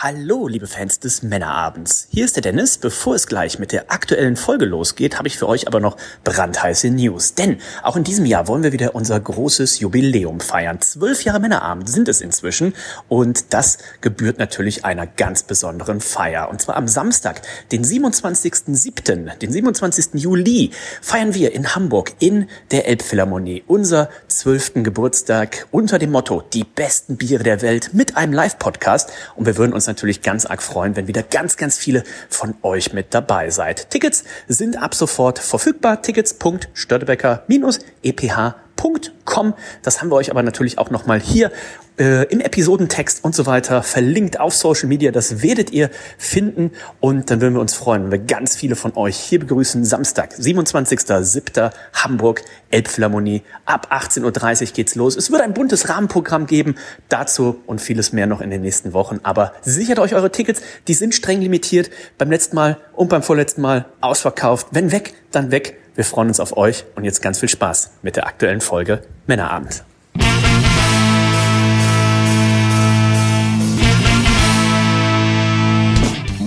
Hallo, liebe Fans des Männerabends. Hier ist der Dennis. Bevor es gleich mit der aktuellen Folge losgeht, habe ich für euch aber noch brandheiße News. Denn auch in diesem Jahr wollen wir wieder unser großes Jubiläum feiern. Zwölf Jahre Männerabend sind es inzwischen und das gebührt natürlich einer ganz besonderen Feier. Und zwar am Samstag, den 27.07., den 27. Juli, feiern wir in Hamburg in der Elbphilharmonie unser zwölften Geburtstag unter dem Motto Die besten Biere der Welt mit einem Live-Podcast. Und wir würden uns natürlich ganz arg freuen, wenn wieder ganz, ganz viele von euch mit dabei seid. Tickets sind ab sofort verfügbar. Tickets.störtebecker-eph.com. Das haben wir euch aber natürlich auch nochmal hier äh, im Episodentext und so weiter verlinkt auf Social Media. Das werdet ihr finden und dann würden wir uns freuen, wenn wir ganz viele von euch hier begrüßen. Samstag, 27.07. Hamburg, Elbphilharmonie. Ab 18.30 Uhr geht's los. Es wird ein buntes Rahmenprogramm geben. Dazu und vieles mehr noch in den nächsten Wochen. Aber sichert euch eure Tickets. Die sind streng limitiert. Beim letzten Mal und beim vorletzten Mal ausverkauft. Wenn weg, dann weg. Wir freuen uns auf euch und jetzt ganz viel Spaß mit der aktuellen Folge Männerabend.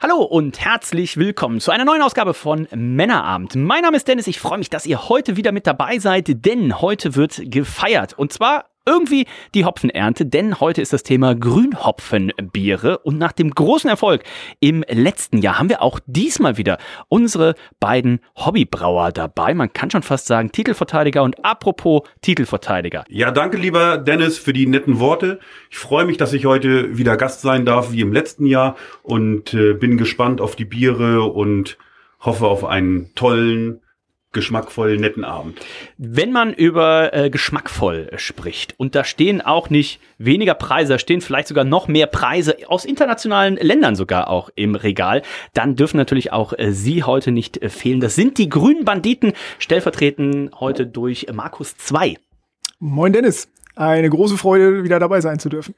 Hallo und herzlich willkommen zu einer neuen Ausgabe von Männerabend. Mein Name ist Dennis, ich freue mich, dass ihr heute wieder mit dabei seid, denn heute wird gefeiert. Und zwar irgendwie die Hopfenernte, denn heute ist das Thema Grünhopfenbiere und nach dem großen Erfolg im letzten Jahr haben wir auch diesmal wieder unsere beiden Hobbybrauer dabei. Man kann schon fast sagen Titelverteidiger und apropos Titelverteidiger. Ja, danke lieber Dennis für die netten Worte. Ich freue mich, dass ich heute wieder Gast sein darf wie im letzten Jahr und äh, bin gespannt auf die Biere und hoffe auf einen tollen geschmackvoll netten Abend. Wenn man über äh, geschmackvoll spricht und da stehen auch nicht weniger Preise, da stehen vielleicht sogar noch mehr Preise aus internationalen Ländern sogar auch im Regal, dann dürfen natürlich auch äh, Sie heute nicht äh, fehlen. Das sind die grünen Banditen, stellvertreten heute durch Markus 2. Moin Dennis, eine große Freude, wieder dabei sein zu dürfen.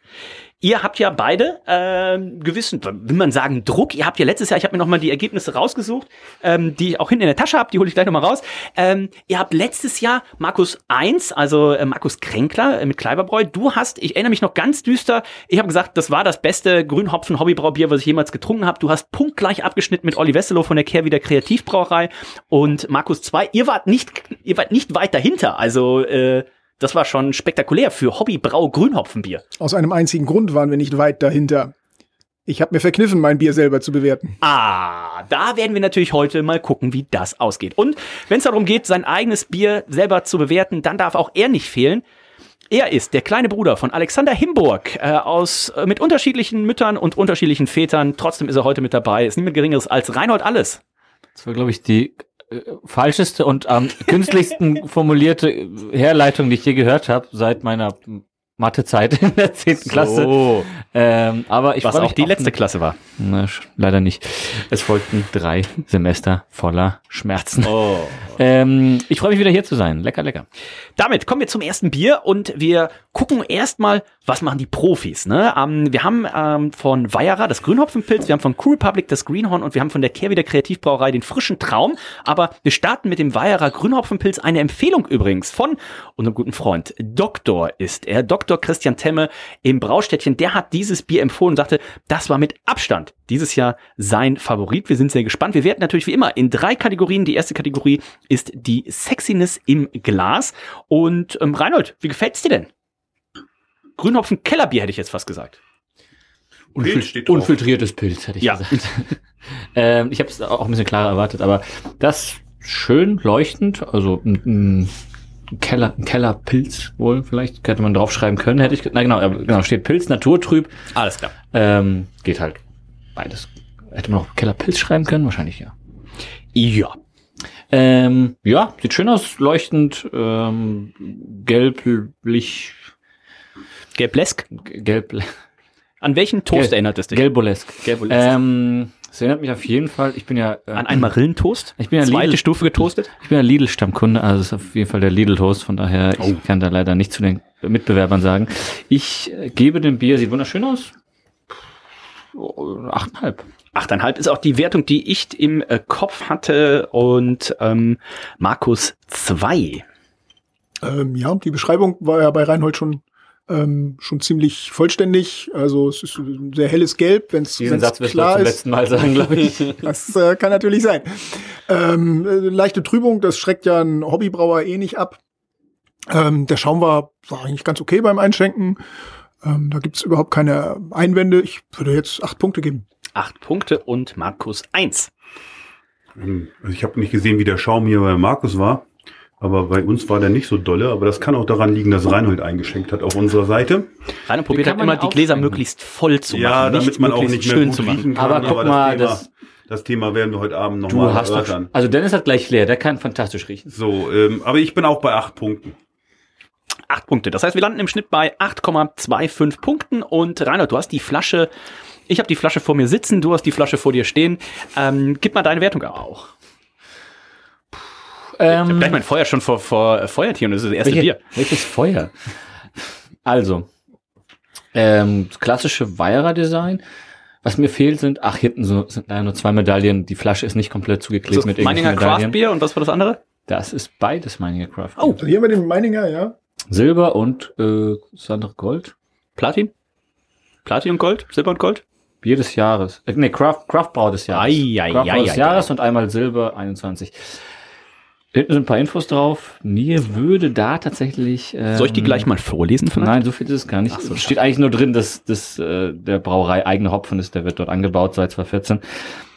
Ihr habt ja beide äh, gewissen, will man sagen, Druck. Ihr habt ja letztes Jahr, ich habe mir nochmal die Ergebnisse rausgesucht, ähm, die ich auch hinten in der Tasche habe, die hole ich gleich nochmal raus. Ähm, ihr habt letztes Jahr Markus 1, also äh, Markus Kränkler äh, mit Kleiberbräu. Du hast, ich erinnere mich noch ganz düster, ich habe gesagt, das war das beste Grünhopfen-Hobbybraubier, was ich jemals getrunken habe. Du hast punktgleich abgeschnitten mit Olli Wesselow von der Kehrwieder Kreativbrauerei und Markus 2. Ihr wart nicht, ihr wart nicht weit dahinter, also äh, das war schon spektakulär für Hobbybrau Grünhopfenbier. Aus einem einzigen Grund waren wir nicht weit dahinter. Ich habe mir verkniffen, mein Bier selber zu bewerten. Ah, da werden wir natürlich heute mal gucken, wie das ausgeht. Und wenn es darum geht, sein eigenes Bier selber zu bewerten, dann darf auch er nicht fehlen. Er ist der kleine Bruder von Alexander Himburg äh, aus äh, mit unterschiedlichen Müttern und unterschiedlichen Vätern. Trotzdem ist er heute mit dabei. Ist niemand Geringeres als Reinhold Alles. Das war, glaube ich, die falscheste und am künstlichsten formulierte Herleitung, die ich je gehört habe, seit meiner Mathezeit in der zehnten so. Klasse. Ähm, aber ich Was auch die letzte Klasse war. Na, leider nicht. Es folgten drei Semester voller Schmerzen. Oh. Ähm, ich freue mich wieder hier zu sein. Lecker, lecker. Damit kommen wir zum ersten Bier und wir gucken erstmal, was machen die Profis. Ne? Ähm, wir haben ähm, von Weyerer das Grünhopfenpilz, wir haben von Cool Republic das Greenhorn und wir haben von der Kehrwieder Kreativbrauerei den frischen Traum. Aber wir starten mit dem Weyerer Grünhopfenpilz. Eine Empfehlung übrigens von unserem guten Freund Doktor ist er. Dr. Christian Temme im Braustädtchen. Der hat dieses Bier empfohlen und sagte, das war mit Abstand dieses Jahr sein Favorit. Wir sind sehr gespannt. Wir werden natürlich wie immer in drei Kategorien. Die erste Kategorie ist die Sexiness im Glas. Und ähm, Reinhold, wie gefällt's dir denn? Grünhopfen Kellerbier hätte ich jetzt fast gesagt. Unfil unfiltriertes Pilz, hätte ich ja. gesagt. ähm, ich habe es auch ein bisschen klarer erwartet, aber das schön leuchtend, also ein, ein Keller, ein Kellerpilz wohl, vielleicht hätte man draufschreiben können, hätte ich, na genau, genau, steht Pilz, naturtrüb. Alles klar. Ähm, geht halt beides. Hätte man auch Kellerpilz schreiben können? Wahrscheinlich ja. Ja. Ähm, ja, sieht schön aus, leuchtend, ähm, gelblich. Gelblesk? Gelb, An welchen Toast Gel erinnert es dich? Gelbolesk. Gelbolesk. Ähm, es erinnert mich auf jeden Fall, ich bin ja... Äh, An einen Marillentoast? Ich bin ja Zweite Lidl, Stufe getoastet? Ich bin ja Lidl-Stammkunde, also es ist auf jeden Fall der Lidl-Toast, von daher, oh. ich kann da leider nicht zu den Mitbewerbern sagen. Ich äh, gebe dem Bier, sieht wunderschön aus, achteinhalb. Achteinhalb ist auch die Wertung, die ich im äh, Kopf hatte und ähm, Markus zwei. Ähm, ja, die Beschreibung war ja bei Reinhold schon ähm, schon ziemlich vollständig. Also es ist ein sehr helles Gelb, wenn es Satz klar zum ist. letzten Mal sagen, glaube ich. das äh, kann natürlich sein. Ähm, äh, leichte Trübung, das schreckt ja ein Hobbybrauer eh nicht ab. Ähm, der Schaum war, war eigentlich ganz okay beim Einschenken. Ähm, da gibt's überhaupt keine Einwände. Ich würde jetzt acht Punkte geben. Acht Punkte und Markus eins. Ähm, also ich habe nicht gesehen, wie der Schaum hier bei Markus war. Aber bei uns war der nicht so dolle. Aber das kann auch daran liegen, dass Reinhold eingeschenkt hat auf unserer Seite. Reinhold probiert halt immer, die Gläser möglichst voll zu machen. Ja, damit man auch nicht mehr gut zu machen. Kann, aber guck aber mal, das, Thema, das, das Thema werden wir heute Abend nochmal erörtern. Also Dennis hat gleich leer, der kann fantastisch riechen. So, ähm, aber ich bin auch bei acht Punkten. Acht Punkte. Das heißt, wir landen im Schnitt bei 8,25 Punkten. Und Reinhold, du hast die Flasche, ich habe die Flasche vor mir sitzen, du hast die Flasche vor dir stehen. Ähm, gib mal deine Wertung auch. Ähm, ich hab gleich mein Feuer schon vor, vor Feuertier und das ist das erste welche, Bier. Welches Feuer? Also, ähm, klassische Weira-Design. Was mir fehlt sind, ach, hinten so, sind leider nur zwei Medaillen. Die Flasche ist nicht komplett zugeklebt das mit Meininger Craft Beer und was war das andere? Das ist beides Meininger Craft Beer. Oh, also hier haben wir den Meininger, ja. Silber und äh, das andere Gold. Platin? Platin und Gold? Silber und Gold? Bier des Jahres. Äh, nee, Craft, Craft Brau des Jahres. Ai, ai, Craft ai, des Jahres und einmal Silber 21. Hinten sind ein paar Infos drauf. Mir würde da tatsächlich. Ähm, Soll ich die gleich mal vorlesen vielleicht? Nein, so viel ist es gar nicht. So, steht eigentlich nur drin, dass, dass äh, der Brauerei eigene Hopfen ist. Der wird dort angebaut seit 2014.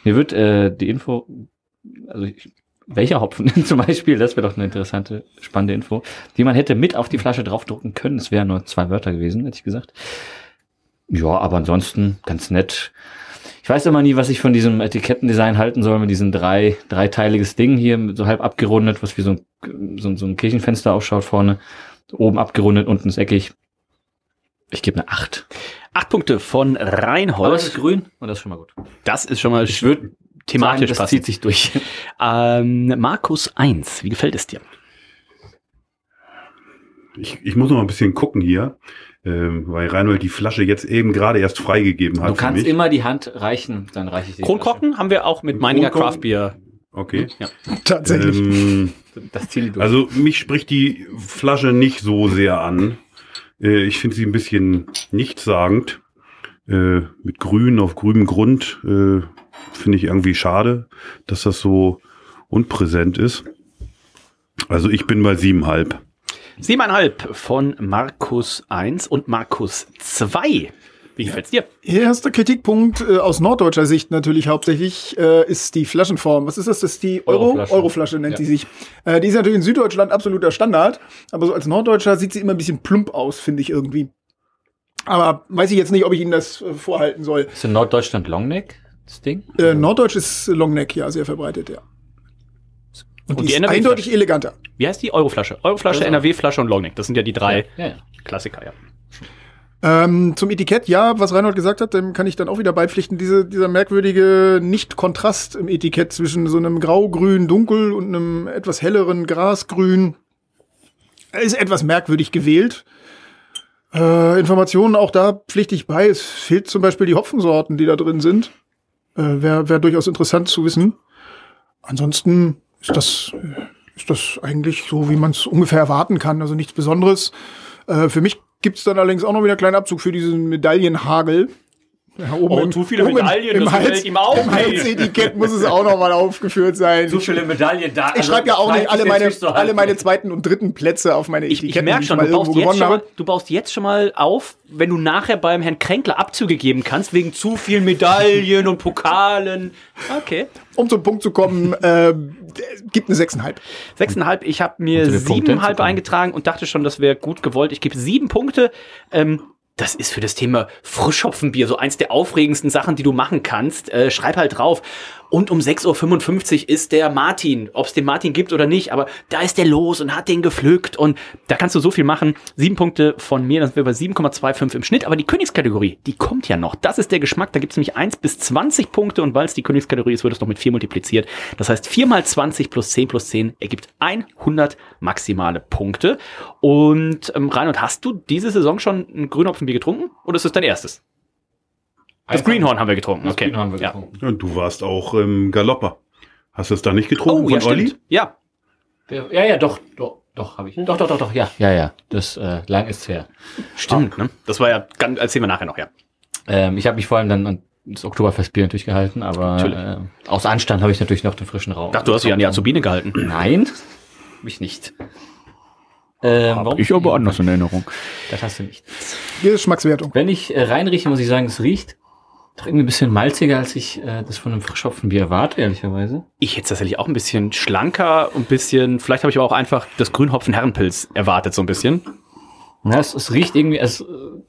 Mir wird äh, die Info, also ich, welcher Hopfen zum Beispiel, das wäre doch eine interessante, spannende Info, die man hätte mit auf die Flasche draufdrucken können. Es wären nur zwei Wörter gewesen, hätte ich gesagt. Ja, aber ansonsten ganz nett. Ich weiß immer nie, was ich von diesem Etikettendesign halten soll, mit diesem drei, dreiteiliges Ding hier, so halb abgerundet, was wie so ein, so, so ein Kirchenfenster ausschaut vorne. Oben abgerundet, unten ist eckig. Ich gebe eine acht. Acht Punkte von Reinhold. Aber das ist grün und das ist schon mal gut. Das ist schon mal ich würde thematisch sagen, das zieht sich durch. ähm, Markus 1, wie gefällt es dir? Ich, ich muss noch ein bisschen gucken hier ähm, weil Reinhold die Flasche jetzt eben gerade erst freigegeben hat. Du kannst immer die Hand reichen, dann reiche ich die Kronkorken haben wir auch mit Meininger Craft Beer. Okay. Ja. Tatsächlich. Ähm, das Ziel durch. Also mich spricht die Flasche nicht so sehr an. Äh, ich finde sie ein bisschen nichtssagend. Äh, mit grün auf grünem Grund äh, finde ich irgendwie schade, dass das so unpräsent ist. Also ich bin bei siebenhalb. Siebeneinhalb von Markus 1 und Markus 2. Wie gefällt's dir? Erster Kritikpunkt äh, aus norddeutscher Sicht natürlich hauptsächlich äh, ist die Flaschenform. Was ist das? Das ist die Euro Euroflasche, Euroflasche nennt ja. sie sich. Äh, die ist natürlich in Süddeutschland absoluter Standard, aber so als Norddeutscher sieht sie immer ein bisschen plump aus, finde ich irgendwie. Aber weiß ich jetzt nicht, ob ich Ihnen das äh, vorhalten soll. Ist in Norddeutschland Longneck das Ding? Äh, Norddeutsch ist Longneck, ja, sehr verbreitet, ja. Und, und die, die ist eindeutig eleganter. Wie heißt die? Euroflasche. Euroflasche, also. NRW-Flasche und Longneck. Das sind ja die drei ja, ja, Klassiker, ja. Ähm, zum Etikett, ja, was Reinhold gesagt hat, dem kann ich dann auch wieder beipflichten. Diese, dieser merkwürdige Nicht-Kontrast im Etikett zwischen so einem grau-grün Dunkel und einem etwas helleren Grasgrün ist etwas merkwürdig gewählt. Äh, Informationen auch da pflichte ich bei. Es fehlt zum Beispiel die Hopfensorten, die da drin sind. Äh, Wäre wär durchaus interessant zu wissen. Ansonsten ist das, ist das eigentlich so, wie man es ungefähr erwarten kann. Also nichts Besonderes. Äh, für mich gibt es dann allerdings auch noch wieder einen kleinen Abzug für diesen Medaillenhagel. Ja, oben oh, im, zu viele Medaillen, im, im Hals, ihm auch Im Halsetikett muss es auch noch mal aufgeführt sein. Zu viele Medaillen da. Ich also schreibe ja auch nicht alle meine, so alle meine zweiten und dritten Plätze auf meine Etiketten. Ich, ich merke schon, du baust, jetzt schon mal, du baust jetzt schon mal auf, wenn du nachher beim Herrn Kränkler Abzüge geben kannst, wegen zu vielen Medaillen und Pokalen. Okay. Um zum Punkt zu kommen, äh, gibt eine 6,5. 6,5. Ich habe mir 7,5 eingetragen und dachte schon, das wäre gut gewollt. Ich gebe sieben Punkte. Ähm, das ist für das Thema Frischhopfenbier so eins der aufregendsten Sachen, die du machen kannst. Äh, schreib halt drauf. Und um 6.55 Uhr ist der Martin, ob es den Martin gibt oder nicht, aber da ist der los und hat den gepflückt und da kannst du so viel machen. Sieben Punkte von mir, dann sind wir bei 7,25 im Schnitt, aber die Königskategorie, die kommt ja noch. Das ist der Geschmack, da gibt es nämlich 1 bis 20 Punkte und weil es die Königskategorie ist, wird es noch mit 4 multipliziert. Das heißt, 4 mal 20 plus 10 plus 10 ergibt 100 maximale Punkte. Und ähm, Reinhold, hast du diese Saison schon ein Grünhopfenbier getrunken oder ist es dein erstes? Das Greenhorn haben wir getrunken. Das okay. Greenhorn haben wir getrunken. Ja, du warst auch im Galopper. Hast du es da nicht getrunken Oh, ja, von Olli? stimmt. Ja. Ja, ja, doch, doch, doch, habe ich. Doch, doch, doch, doch, ja, ja, ja. Das äh, lang ist her. Stimmt, ne? Das war ja, ganz, erzählen wir nachher noch, ja. Ähm, ich habe mich vor allem dann an das Oktoberfestbier natürlich gehalten, aber Natürlich. äh, aus Anstand habe ich natürlich noch den frischen Raum. Ich dachte, du hast dich an die Azubine gehalten. Nein, mich nicht. Ähm, warum? in Erinnerung. Das hast du nicht. Geschmackswertung. Wenn ich äh, reinrieche, muss ich sagen, es riecht doch irgendwie ein bisschen malziger, als ich äh, das von einem Frischhopfenbier erwarte, ehrlicherweise. Ich hätte es tatsächlich auch ein bisschen schlanker, ein bisschen, vielleicht habe ich aber auch einfach das Grünhopfen Herrenpilz erwartet, so ein bisschen. Ja, es, es riecht irgendwie, es,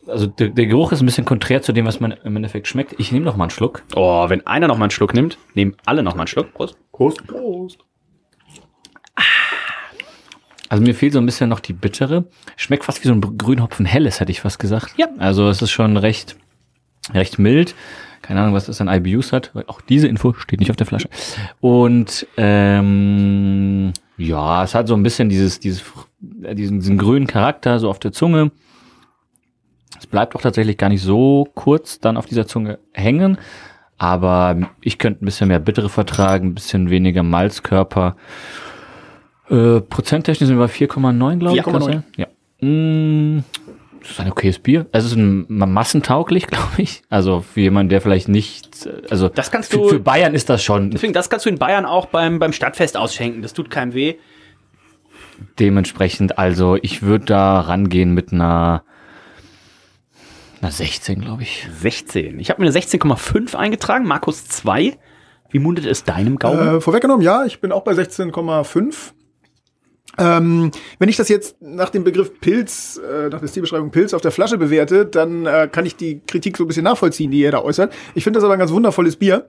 also der, der Geruch ist ein bisschen konträr zu dem, was man im Endeffekt schmeckt. Ich nehme noch mal einen Schluck. Oh, wenn einer noch mal einen Schluck nimmt, nehmen alle noch mal einen Schluck. Prost. Prost. Prost. Also mir fehlt so ein bisschen noch die bittere. Schmeckt fast wie so ein Grünhopfen helles, hätte ich fast gesagt. Ja. Also es ist schon recht, recht mild. Keine Ahnung, was das an IBUs hat. weil Auch diese Info steht nicht auf der Flasche. Und ähm, ja, es hat so ein bisschen dieses, dieses, äh, diesen, diesen grünen Charakter so auf der Zunge. Es bleibt auch tatsächlich gar nicht so kurz dann auf dieser Zunge hängen. Aber ich könnte ein bisschen mehr Bittere vertragen, ein bisschen weniger Malzkörper. Äh, prozenttechnisch sind wir bei 4,9, glaube ich. kann das 4,9. sein? Ja. Mm, das ist ein okayes Bier. Also es ist ein, ma- massentauglich, glaube ich. Also für jemanden, der vielleicht nicht, äh, also Das kannst für, du- für Bayern ist das schon Deswegen, das kannst du in Bayern auch beim, beim Stadtfest ausschenken. Das tut keinem weh. dementsprechend. Also ich würde da rangehen mit einer, einer 16, glaube ich. 16. Ich habe mir eine 16,5 eingetragen. Markus 2. Wie mundet es deinem Gaumen? Äh, vorweggenommen, ja, ich bin auch bei 16,5. Ähm, wenn ich das jetzt nach dem Begriff Pilz, äh, nach der Stilbeschreibung Pilz auf der Flasche bewerte, dann äh, kann ich die Kritik so ein bisschen nachvollziehen, die ihr da äußert. Ich finde das aber ein ganz wundervolles Bier.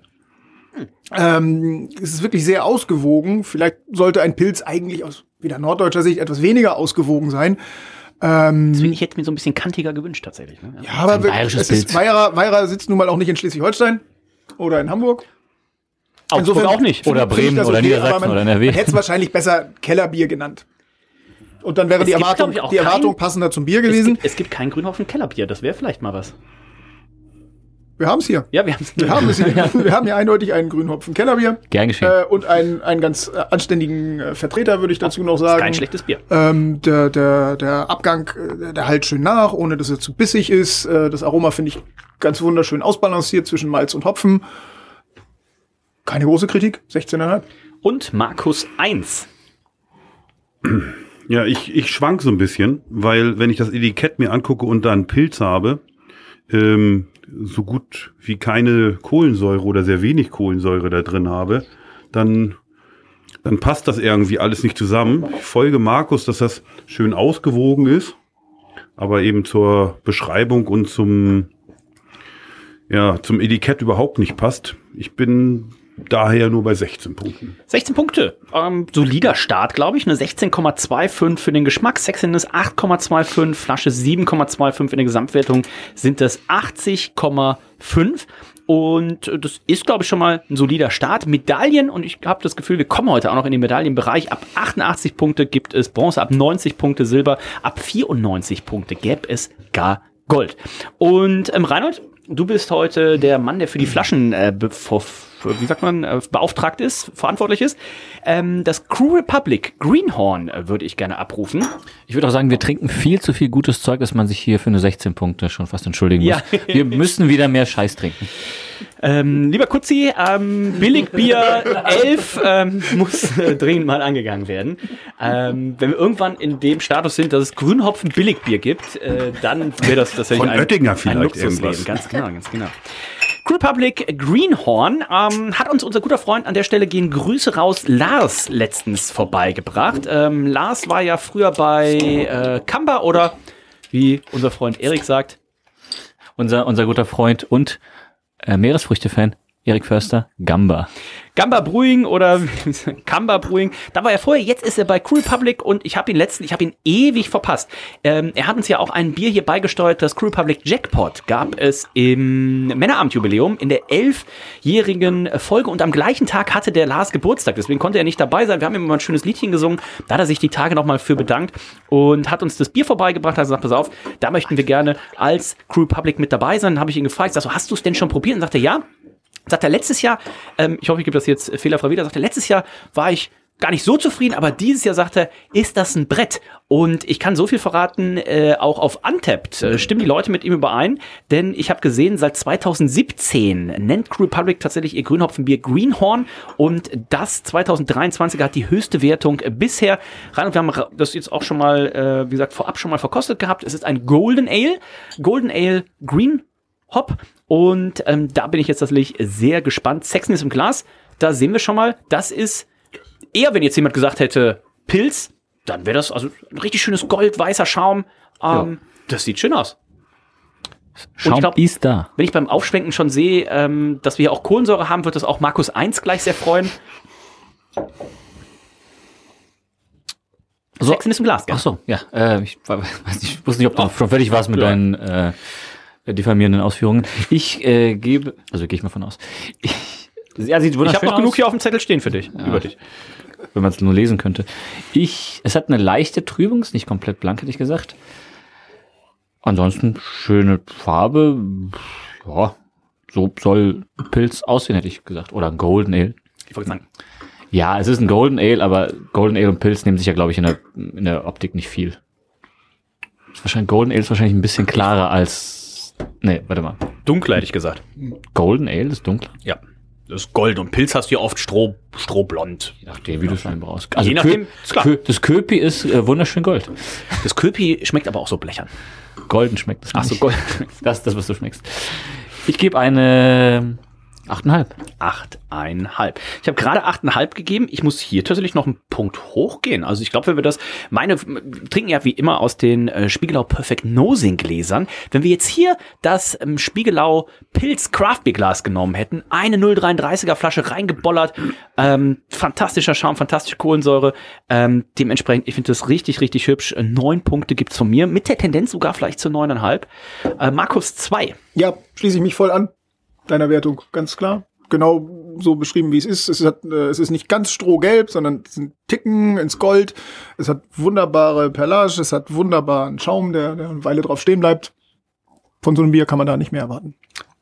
Ähm, es ist wirklich sehr ausgewogen. Vielleicht sollte ein Pilz eigentlich aus wieder norddeutscher Sicht etwas weniger ausgewogen sein. Ähm, Deswegen, ich hätte mir so ein bisschen kantiger gewünscht, tatsächlich. Ne? ja, aber es ist. Weira, Weira sitzt nun mal auch nicht in Schleswig-Holstein oder in Hamburg. Augsburg auch nicht. Oder Bremen oder okay, Niedersachsen oder NRW. Man hätte es wahrscheinlich besser Kellerbier genannt. Und dann wäre Es die gibt, Erwartung, auch die Erwartung kein- passender zum Bier Es gewesen. gibt, es gibt kein Grünhopfen Kellerbier. Das wäre vielleicht mal was. Wir haben es hier. Ja, wir haben es. Wir haben es hier. Wir haben hier eindeutig einen Grünhopfen Kellerbier. Gern geschehen. Äh, und einen, einen ganz äh, anständigen äh, Vertreter, würde ich dazu noch sagen. Kein schlechtes Bier. Ähm, der, der, der Abgang, äh, der halt schön nach, ohne dass er zu bissig ist. Äh, das Aroma finde ich ganz wunderschön ausbalanciert zwischen Malz und Hopfen. Keine große Kritik, 16,5. Und Markus 1. Ja, ich, ich schwank so ein bisschen, weil wenn ich das Etikett mir angucke und da einen Pilz habe, ähm, so gut wie keine Kohlensäure oder sehr wenig Kohlensäure da drin habe, dann, dann passt das irgendwie alles nicht zusammen. Ich folge Markus, dass das schön ausgewogen ist, aber eben zur Beschreibung und zum, ja, zum Etikett überhaupt nicht passt. Ich bin daher nur bei 16 Punkten. 16 Punkte. Ähm, solider Start, glaube ich. Eine 16,25 für den Geschmack. Sexin ist 8,25. Flasche 7,25 in der Gesamtwertung sind das 80,5. Und das ist, glaube ich, schon mal ein solider Start. Medaillen, und ich habe das Gefühl, wir kommen heute auch noch in den Medaillenbereich. Ab 88 Punkte gibt es Bronze, ab 90 Punkte Silber, ab 94 Punkte gäbe es gar Gold. Und ähm, Reinhold, du bist heute der Mann, der für die Flaschen äh, wie sagt man, äh, beauftragt ist, verantwortlich ist. Ähm, das Crew Republic Greenhorn äh, würde ich gerne abrufen. Ich würde auch sagen, wir trinken viel zu viel gutes Zeug, dass man sich hier für eine 16 Punkte schon fast entschuldigen muss. Ja. Wir müssen wieder mehr Scheiß trinken. Ähm, lieber Kutzi, ähm, Billigbier 11 ähm, muss äh, dringend mal angegangen werden. Ähm, wenn wir irgendwann in dem Status sind, dass es Grünhopfen Billigbier gibt, äh, dann wäre das tatsächlich Von ein, Oettinger ein vielleicht Luxusleben. irgendwas. Ganz genau, ganz genau. Crew Republic Greenhorn ähm, hat uns unser guter Freund an der Stelle gehen Grüße raus Lars letztens vorbeigebracht. Ähm, Lars war ja früher bei äh, Kamba oder wie unser Freund Erik sagt, Unser, unser guter Freund und äh, Meeresfrüchte-Fan, Erik Förster, Gamba. Gamba Brewing oder Kamba Brewing. Da war er vorher, jetzt ist er bei Crew Republic und ich habe ihn letzten, ich habe ihn ewig verpasst. Ähm, er hat uns ja auch ein Bier hier beigesteuert, das Crew Republic Jackpot gab es im Männerabendjubiläum in der elfjährigen Folge und am gleichen Tag hatte der Lars Geburtstag, deswegen konnte er nicht dabei sein. Wir haben ihm mal ein schönes Liedchen gesungen, da hat er sich die Tage nochmal für bedankt und hat uns das Bier vorbeigebracht, hat gesagt, pass auf, da möchten wir gerne als Crew Republic mit dabei sein. Dann habe ich ihn gefragt, sag so, hast du es denn schon probiert? Und sagte, ja. Sagt er, letztes Jahr, ähm, ich hoffe, ich gebe das jetzt fehlerfrei wieder, sagt er, letztes Jahr war ich gar nicht so zufrieden, aber dieses Jahr sagt er, ist das ein Brett? Und ich kann so viel verraten, äh, auch auf Untapped äh, stimmen die Leute mit ihm überein, denn ich habe gesehen, seit 2017 nennt Crew Republic tatsächlich ihr Grünhopfenbier Greenhorn und das 2023 hat die höchste Wertung bisher rein. Wir haben das jetzt auch schon mal, äh, wie gesagt, vorab schon mal verkostet gehabt. Es ist ein Golden Ale, Golden Ale Green Hop und ähm, da bin ich jetzt tatsächlich sehr gespannt. Sexiness im Glas, da sehen wir schon mal, das ist eher, wenn jetzt jemand gesagt hätte, Pilz, dann wäre das also ein richtig schönes goldweißer Schaum. Ähm, ja. Das sieht schön aus. Schaum glaub, ist da. Wenn ich beim Aufschwenken schon sehe, ähm, dass wir hier auch Kohlensäure haben, wird das auch Markus 1 gleich sehr freuen. So, Sexiness im Glas, gell? Ach so, ja. Äh, ich, weiß nicht, ich wusste nicht, ob du oh, schon fertig warst mit ja. deinen äh, diffamierenden Ausführungen. Ich äh, gebe, also gehe ich mal von aus. Ich, ja, sieht wunderschön Ich habe noch aus. genug hier auf dem Zettel stehen für dich, ja. über dich. Wenn man es nur lesen könnte. Ich, es hat eine leichte Trübung, ist nicht komplett blank, hätte ich gesagt. Ansonsten schöne Farbe. Ja, so soll Pilz aussehen, hätte ich gesagt. Oder ein Golden Ale. Ich wollte sagen. Ja, es ist ein Golden Ale, aber Golden Ale und Pilz nehmen sich ja, glaube ich, in der, in der Optik nicht viel. Wahrscheinlich, Golden Ale ist wahrscheinlich ein bisschen klarer als Nee, warte mal. Dunkler hätte ich gesagt. Golden Ale ist dunkler? Ja. Das ist Gold und Pilz hast du ja oft Stroh, Strohblond. Je nachdem, wie du es einbrauchst. Also Je nachdem, Kö Kö das Köpi ist äh, wunderschön Gold. Das Köpi schmeckt aber auch so blechern. Golden schmeckt es. Ach so, Gold. Das ist das, was du schmeckst. Ich gebe eine Achteinhalb. Achteinhalb. Ich habe gerade achteinhalb gegeben. Ich muss hier tatsächlich noch einen Punkt hochgehen. Also ich glaube, wenn wir das, meine trinken ja wie immer aus den äh, Spiegelau Perfect Nosing Gläsern. Wenn wir jetzt hier das ähm, Spiegelau Pilz Craft Beer Glas genommen hätten, eine 0,33er Flasche reingebollert, ähm, fantastischer Schaum, fantastische Kohlensäure. Ähm, dementsprechend, ich finde das richtig, richtig hübsch. Äh, neun Punkte gibt's von mir, mit der Tendenz sogar vielleicht zu neuneinhalb. Äh, Markus zwei. Ja, schließe ich mich voll an deiner Wertung, ganz klar. Genau so beschrieben, wie es ist. Es, hat, äh, es ist nicht ganz strohgelb, sondern es sind Ticken ins Gold. Es hat wunderbare Perlage, es hat wunderbaren Schaum, der, der eine Weile drauf stehen bleibt. Von so einem Bier kann man da nicht mehr erwarten.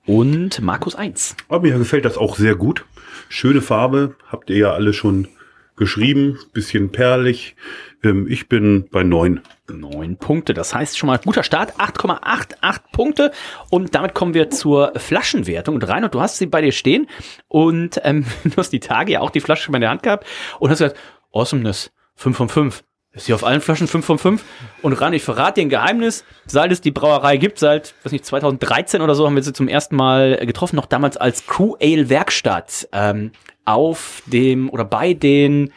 Und Markus 1. Aber mir gefällt das auch sehr gut. Schöne Farbe, habt ihr ja alle schon geschrieben, bisschen perlig. Ähm, ich bin bei neun. Neun Punkte. Das heißt schon mal guter Start. 8,88 Punkte. Und damit kommen wir zur Flaschenwertung. Und Reinhard, du hast sie bei dir stehen. Und ähm, du hast die Tage ja auch die Flasche schon in der Hand gehabt. Und hast gesagt, Awesomeness, 5 von 5. Ist hier auf allen Flaschen 5 von 5. Und Ran, ich verrate dir ein Geheimnis. Seit es die Brauerei gibt, seit, weiß nicht, 2013 oder so, haben wir sie zum ersten Mal getroffen. Noch damals als Crew Ale Werkstatt. Ähm, auf dem, oder bei den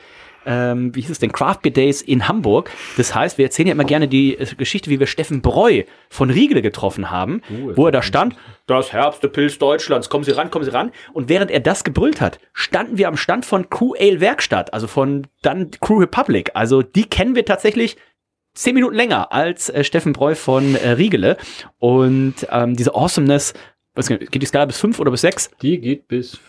ähm, wie hieß es denn, Craft Beer Days in Hamburg. Das heißt, wir erzählen ja immer gerne die äh, Geschichte, wie wir Steffen Breu von Riegele getroffen haben, uh, wo er da stand, das herbste Pilz Deutschlands, kommen Sie ran, kommen Sie ran. Und während er das gebrüllt hat, standen wir am Stand von Crew Ale Werkstatt, also von dann Crew Republic. Also die kennen wir tatsächlich zehn Minuten länger als äh, Steffen Breu von äh, Riegele. Und ähm, diese Awesomeness, was, geht die Skala bis fünf oder bis sechs? Die geht bis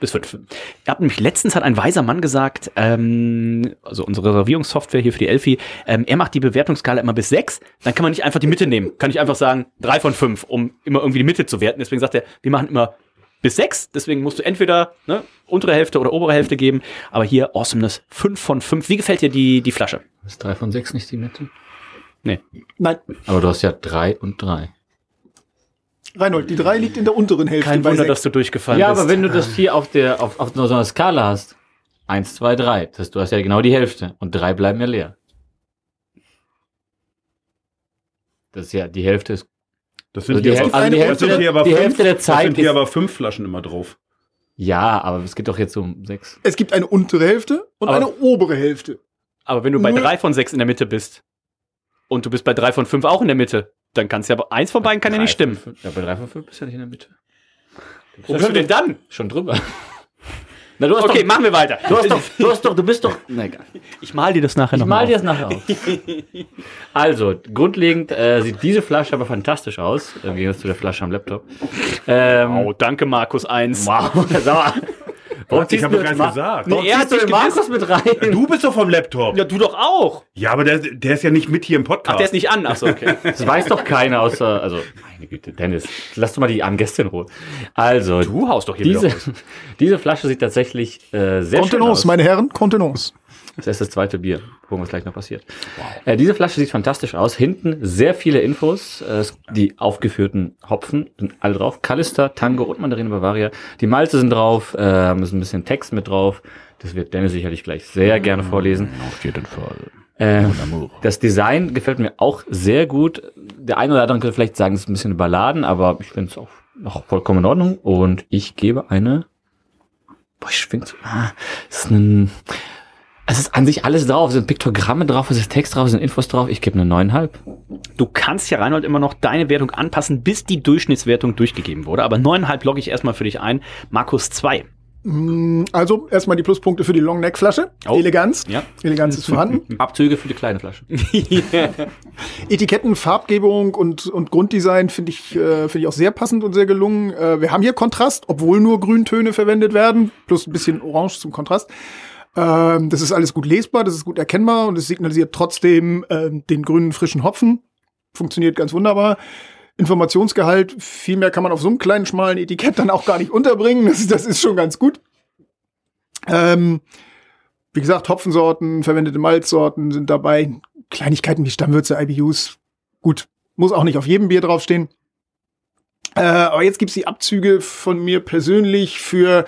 bis fünf. Er hat nämlich letztens hat ein weiser Mann gesagt, ähm, also unsere Reservierungssoftware hier für die Elfi, ähm, er macht die Bewertungsskala immer bis sechs, dann kann man nicht einfach die Mitte nehmen. Kann ich einfach sagen, drei von fünf, um immer irgendwie die Mitte zu werten. Deswegen sagt er, wir machen immer bis sechs, deswegen musst du entweder ne, untere Hälfte oder obere Hälfte geben. Aber hier Awesomeness fünf von fünf. Wie gefällt dir die, die Flasche? Ist drei von sechs nicht die Mitte? Nee. Nein. Aber du hast ja drei und drei. Reinhold, die 3 liegt in der unteren Hälfte. Kein Wunder, dass du durchgefallen ja, bist. Ja, aber wenn du das hier auf der, auf, auf so einer Skala hast, 1, 2, 3, das heißt, du hast ja genau die Hälfte und drei bleiben ja leer. Das ist ja, die Hälfte ist. Das sind, also die, Hälfte, also die, Hälfte, das sind hier aber die fünf, Hälfte der Zeit. Das sind hier aber fünf Flaschen immer drauf. Ja, aber es geht doch jetzt um sechs. Es gibt eine untere Hälfte und aber, eine obere Hälfte. Aber wenn du bei drei von sechs in der Mitte bist und du bist bei drei von fünf auch in der Mitte, dann kann es ja, eins von beiden kann ja nicht stimmen. ja, bei 3 von 5 bist du ja nicht in der Mitte. Wo bist du denn dann? Schon drüber. Na, du hast Okay, doch, machen wir weiter. du hast doch, du hast doch, du bist doch, na egal. Ich mal dir das nachher Ich noch mal mal dir das nachher auf. Also, grundlegend äh, sieht diese Flasche aber fantastisch aus, im Gegensatz zu der Flasche am Laptop. Ähm, Oh, danke Markus 1. wow, sag Warum Ich habe du gar nicht gesagt. Nee, er hat den sich Markus mit rein? Du bist doch vom Laptop. Ja, du doch auch. Ja, aber der, der ist ja nicht mit hier im Podcast. Ach, der ist nicht an. Ach so, okay. Das weiß doch keiner außer, also, meine Güte, Dennis, lass doch mal die armen Gäste in Ruhe. Also, Du haust doch hier diese, wieder raus. diese Flasche sieht tatsächlich äh, sehr schön Contenance, aus. meine Herren, Contenance. Das ist das zweite Bier. Gucken, was gleich noch passiert. Äh, diese Flasche sieht fantastisch aus. Hinten sehr viele Infos. Äh, die aufgeführten Hopfen sind alle drauf. Kalister, Tango und Mandarine Bavaria. Die Malze sind drauf. Äh, ist ein bisschen Text mit drauf. Das wird Dennis sicherlich gleich sehr gerne vorlesen. Auf jeden Fall. Äh, das Design gefällt mir auch sehr gut. Der eine oder andere könnte vielleicht sagen, es ist ein bisschen überladen, aber ich finde es auch noch vollkommen in Ordnung. Und ich gebe eine. Boah, ich finde, ah, es ist ein. Es ist an sich alles drauf. Es sind Piktogramme drauf, es ist Text drauf, es sind Infos drauf. Ich gebe eine neuneinhalb. Du kannst ja, Reinhold, immer noch deine Wertung anpassen, bis die Durchschnittswertung durchgegeben wurde. Aber neuneinhalb logge ich erstmal für dich ein. Markus 2. Also erstmal die Pluspunkte für die Longneck-Flasche. Oh. Eleganz. Ja. Eleganz ist vorhanden. Abzüge für die kleine Flasche. Etiketten, Farbgebung und, und Grunddesign finde ich, äh, finde ich auch sehr passend und sehr gelungen. Äh, wir haben hier Kontrast, obwohl nur Grüntöne verwendet werden, plus ein bisschen Orange zum Kontrast. Ähm, das ist alles gut lesbar, das ist gut erkennbar und es signalisiert trotzdem ähm, den grünen, frischen Hopfen. Funktioniert ganz wunderbar. Informationsgehalt, viel mehr kann man auf so einem kleinen, schmalen Etikett dann auch gar nicht unterbringen. Das, das ist schon ganz gut. Ähm, wie gesagt, Hopfensorten, verwendete Malzsorten sind dabei. Kleinigkeiten wie Stammwürze, IBUs. Gut, muss auch nicht auf jedem Bier draufstehen. Äh, aber jetzt gibt's die Abzüge von mir persönlich für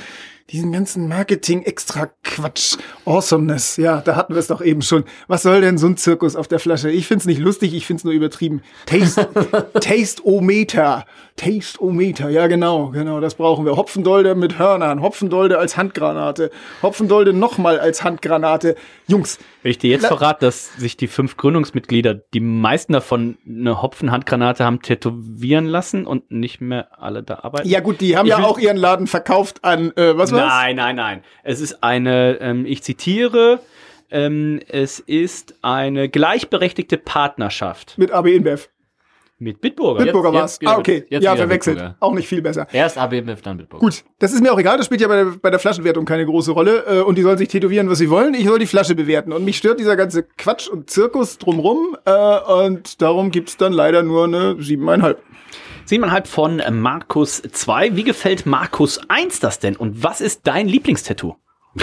diesen ganzen Marketing-Extra-Quatsch, Awesomeness. Ja, da hatten wir es doch eben schon. Was soll denn so ein Zirkus auf der Flasche? Ich find's nicht lustig, ich find's nur übertrieben. Taste, Taste-O-Meter. Taste-O-Meter, ja genau, genau, das brauchen wir. Hopfendolde mit Hörnern, Hopfendolde als Handgranate, Hopfendolde nochmal als Handgranate. Jungs, Wenn ich dir jetzt verrate, dass sich die fünf Gründungsmitglieder, die meisten davon eine Hopfenhandgranate haben tätowieren lassen und nicht mehr alle da arbeiten. ja gut, die haben Ich ja auch ihren Laden verkauft an, äh, was war's? Nein, nein, nein. Es ist eine, ähm, ich zitiere, ähm, es ist eine gleichberechtigte Partnerschaft Mit AB InBev. Mit Bitburger. Bitburger war's. wieder- Ah, okay. jetzt ja, verwechselt. Bitburger. Auch nicht viel besser. Erst ABMF, dann Bitburg. Gut, das ist mir auch egal, das spielt ja bei der, bei der Flaschenwertung keine große Rolle äh, und die sollen sich tätowieren, was sie wollen. Ich soll die Flasche bewerten und mich stört dieser ganze Quatsch und Zirkus drumrum äh, und darum gibt's dann leider nur eine siebeneinhalb. Siebeneinhalb von Markus 2. Wie gefällt Markus 1 das denn? Und was ist dein Lieblingstattoo?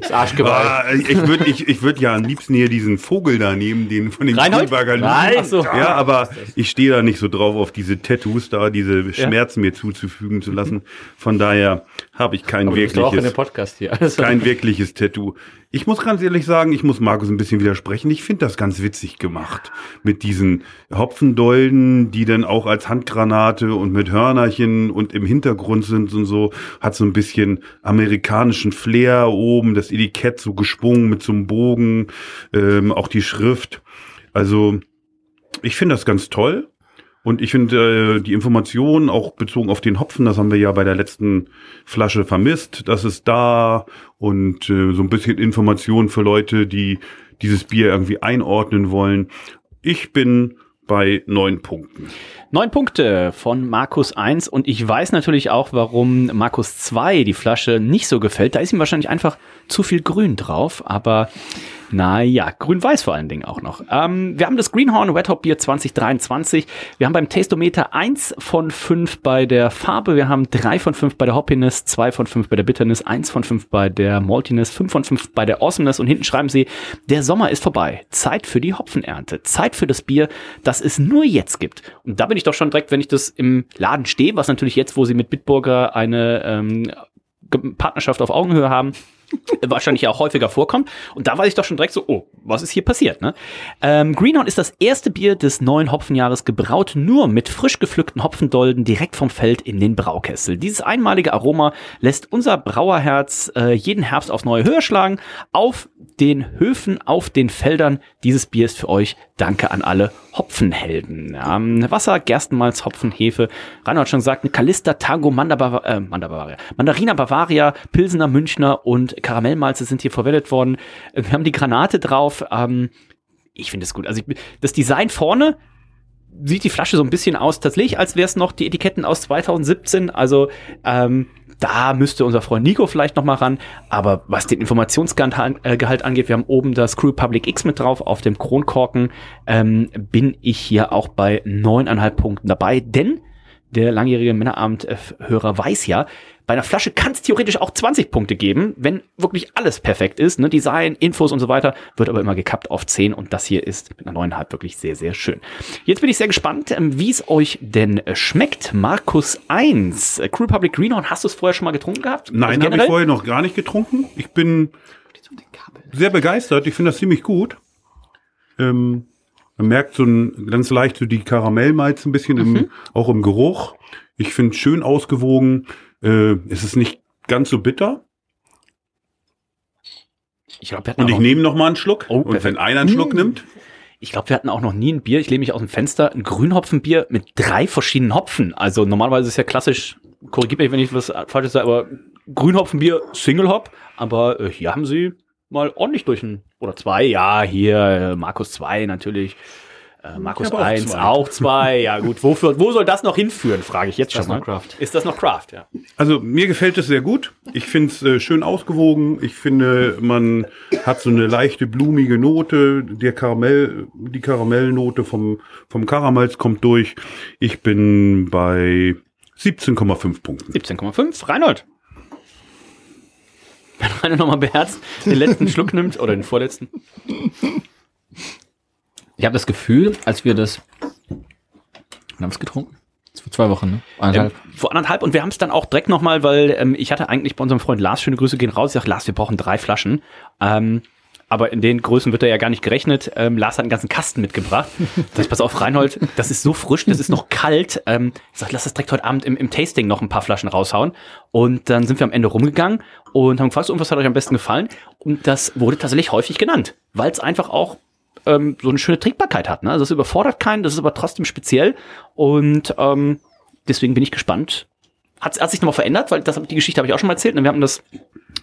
Das Arschgeweih. Ah, ich würde ich, ich würd ja am liebsten hier diesen Vogel da nehmen, den von den Reinhold? Spielberger Nein. So. Ja, aber ich stehe da nicht so drauf, auf diese Tattoos da, diese Schmerzen mir zuzufügen zu lassen. Von daher habe ich kein Aber doch auch in dem wirkliches, Podcast hier. Also, kein wirkliches Tattoo. Ich muss ganz ehrlich sagen, ich muss Markus ein bisschen widersprechen. Ich finde das ganz witzig gemacht. Mit diesen Hopfendolden, die dann auch als Handgranate und mit Hörnerchen und im Hintergrund sind und so, hat so ein bisschen amerikanischen Flair oben, das Etikett so geschwungen mit so einem Bogen, ähm, auch die Schrift. Also, ich finde das ganz toll. Und ich finde äh, die Informationen auch bezogen auf den Hopfen, das haben wir ja bei der letzten Flasche vermisst. Das ist da und äh, so ein bisschen Information für Leute, die dieses Bier irgendwie einordnen wollen. Ich bin bei neun Punkten. Neun Punkte von Markus 1 und ich weiß natürlich auch, warum Markus 2 die Flasche nicht so gefällt. Da ist ihm wahrscheinlich einfach zu viel Grün drauf, aber naja, grün-weiß vor allen Dingen auch noch. Ähm, wir haben das Greenhorn Red Hop Bier 2023. Wir haben beim Tastometer 1 von 5 bei der Farbe, wir haben 3 von 5 bei der Hoppiness, 2 von 5 bei der Bitterness, 1 von 5 bei der Maltiness, 5 von 5 bei der Awesomeness und hinten schreiben sie, der Sommer ist vorbei. Zeit für die Hopfenernte. Zeit für das Bier, das es nur jetzt gibt. Und da bin ich doch schon direkt, wenn ich das im Laden stehe, was natürlich jetzt, wo sie mit Bitburger eine ähm, Partnerschaft auf Augenhöhe haben, wahrscheinlich auch häufiger vorkommt. Und da weiß ich doch schon direkt so, oh, was ist hier passiert? Ne? Ähm, Greenhorn ist das erste Bier des neuen Hopfenjahres gebraut, nur mit frisch gepflückten Hopfendolden direkt vom Feld in den Braukessel. Dieses einmalige Aroma lässt unser Brauerherz äh, jeden Herbst auf neue Höhe schlagen. Auf den Höfen, auf den Feldern dieses Bier ist für euch. Danke an alle Hopfenhelden. Ja, Wasser, Gerstenmalz, Hopfen, Hefe. Rainer hat schon gesagt, eine Kalista, Tango, Mandaba, äh, Mandarina Bavaria, Pilsener, Münchner und Karamellmalze sind hier verwendet worden. Wir haben die Granate drauf. Ähm, ich finde es gut. Also ich, das Design vorne sieht die Flasche so ein bisschen aus, tatsächlich, als wäre es noch die Etiketten aus 2017. Also ähm, da müsste unser Freund Nico vielleicht noch mal ran. Aber was den Informationsgehalt äh, angeht, wir haben oben das Crew Public X mit drauf. Auf dem Kronkorken ähm, bin ich hier auch bei neuneinhalb Punkten dabei. Denn der langjährige Männerabend-Hörer weiß ja, bei einer Flasche kann es theoretisch auch 20 Punkte geben, wenn wirklich alles perfekt ist, ne? Design, Infos und so weiter, wird aber immer gekappt auf 10 und das hier ist mit einer 9,5 wirklich sehr, sehr schön. Jetzt bin ich sehr gespannt, ähm, wie es euch denn äh, schmeckt. Markus 1, äh, Crew Public Greenhorn, hast du es vorher schon mal getrunken gehabt? Nein, also habe ich vorher noch gar nicht getrunken. Ich bin sehr begeistert, ich finde das ziemlich gut. Ähm, man merkt so ein ganz leicht so die Karamellmalz ein bisschen im, mhm. auch im Geruch. Ich finde es schön ausgewogen. Äh, es ist nicht ganz so bitter. Ich glaub, Und ich nehme noch mal einen Schluck. Oh, und wenn einer einen Schluck mmh. nimmt. Ich glaube, wir hatten auch noch nie ein Bier. Ich lehne mich aus dem Fenster. Ein Grünhopfenbier mit drei verschiedenen Hopfen. Also normalerweise ist ja klassisch, korrigiert mich, wenn ich was Falsches sage, aber Grünhopfenbier Single Hop. Aber äh, hier haben sie mal ordentlich durch ein, oder zwei. Ja, hier äh, Markus 2 natürlich. Äh, Markus 1 auch zwei. Ja gut, wofür, wo soll das noch hinführen, frage ich jetzt schon mal. Ist das noch Craft, ja. Also mir gefällt es sehr gut. Ich finde es äh, schön ausgewogen. Ich finde, man hat so eine leichte blumige Note. Der Karamell, die Karamellnote vom, vom Karamals kommt durch. Ich bin bei 17,5 Punkten. 17,5. Reinhold. Wenn Rainer nochmal beherzt den letzten Schluck nimmt oder den vorletzten. Ich habe das Gefühl, als wir das. Wir haben es getrunken. Vor zwei Wochen, ne? Anderthalb. Ähm, vor anderthalb und wir haben es dann auch direkt nochmal, weil ähm, ich hatte eigentlich bei unserem Freund Lars, schöne Grüße gehen raus, ich sag, Lars, wir brauchen drei Flaschen. Ähm, aber in den Größen wird er ja gar nicht gerechnet. Ähm, Lars hat einen ganzen Kasten mitgebracht. Das, pass auf, Reinhold, das ist so frisch, das ist noch kalt. Ähm, ich sag, lass das direkt heute Abend im, im Tasting noch ein paar Flaschen raushauen. Und dann sind wir am Ende rumgegangen und haben gefragt, was hat euch am besten gefallen? Und das wurde tatsächlich häufig genannt, weil es einfach auch ähm, so eine schöne Trinkbarkeit hat. Ne? Also das überfordert keinen, das ist aber trotzdem speziell. Und ähm, deswegen bin ich gespannt. Hat, hat sich nochmal verändert, weil das, die Geschichte habe ich auch schon mal erzählt. Und wir haben das,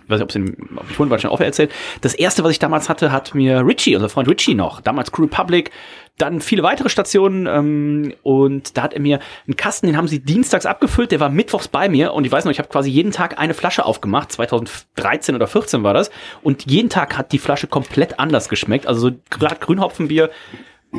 ich weiß nicht, ob, ob ich vorhin schon auch erzählt. Das erste, was ich damals hatte, hat mir Richie, unser Freund Richie noch, damals Crew Republic, dann viele weitere Stationen ähm, und da hat er mir einen Kasten, den haben sie dienstags abgefüllt, der war mittwochs bei mir und ich weiß noch, ich habe quasi jeden Tag eine Flasche aufgemacht, 2013 oder 14 war das und jeden Tag hat die Flasche komplett anders geschmeckt, also so gerade Grünhopfenbier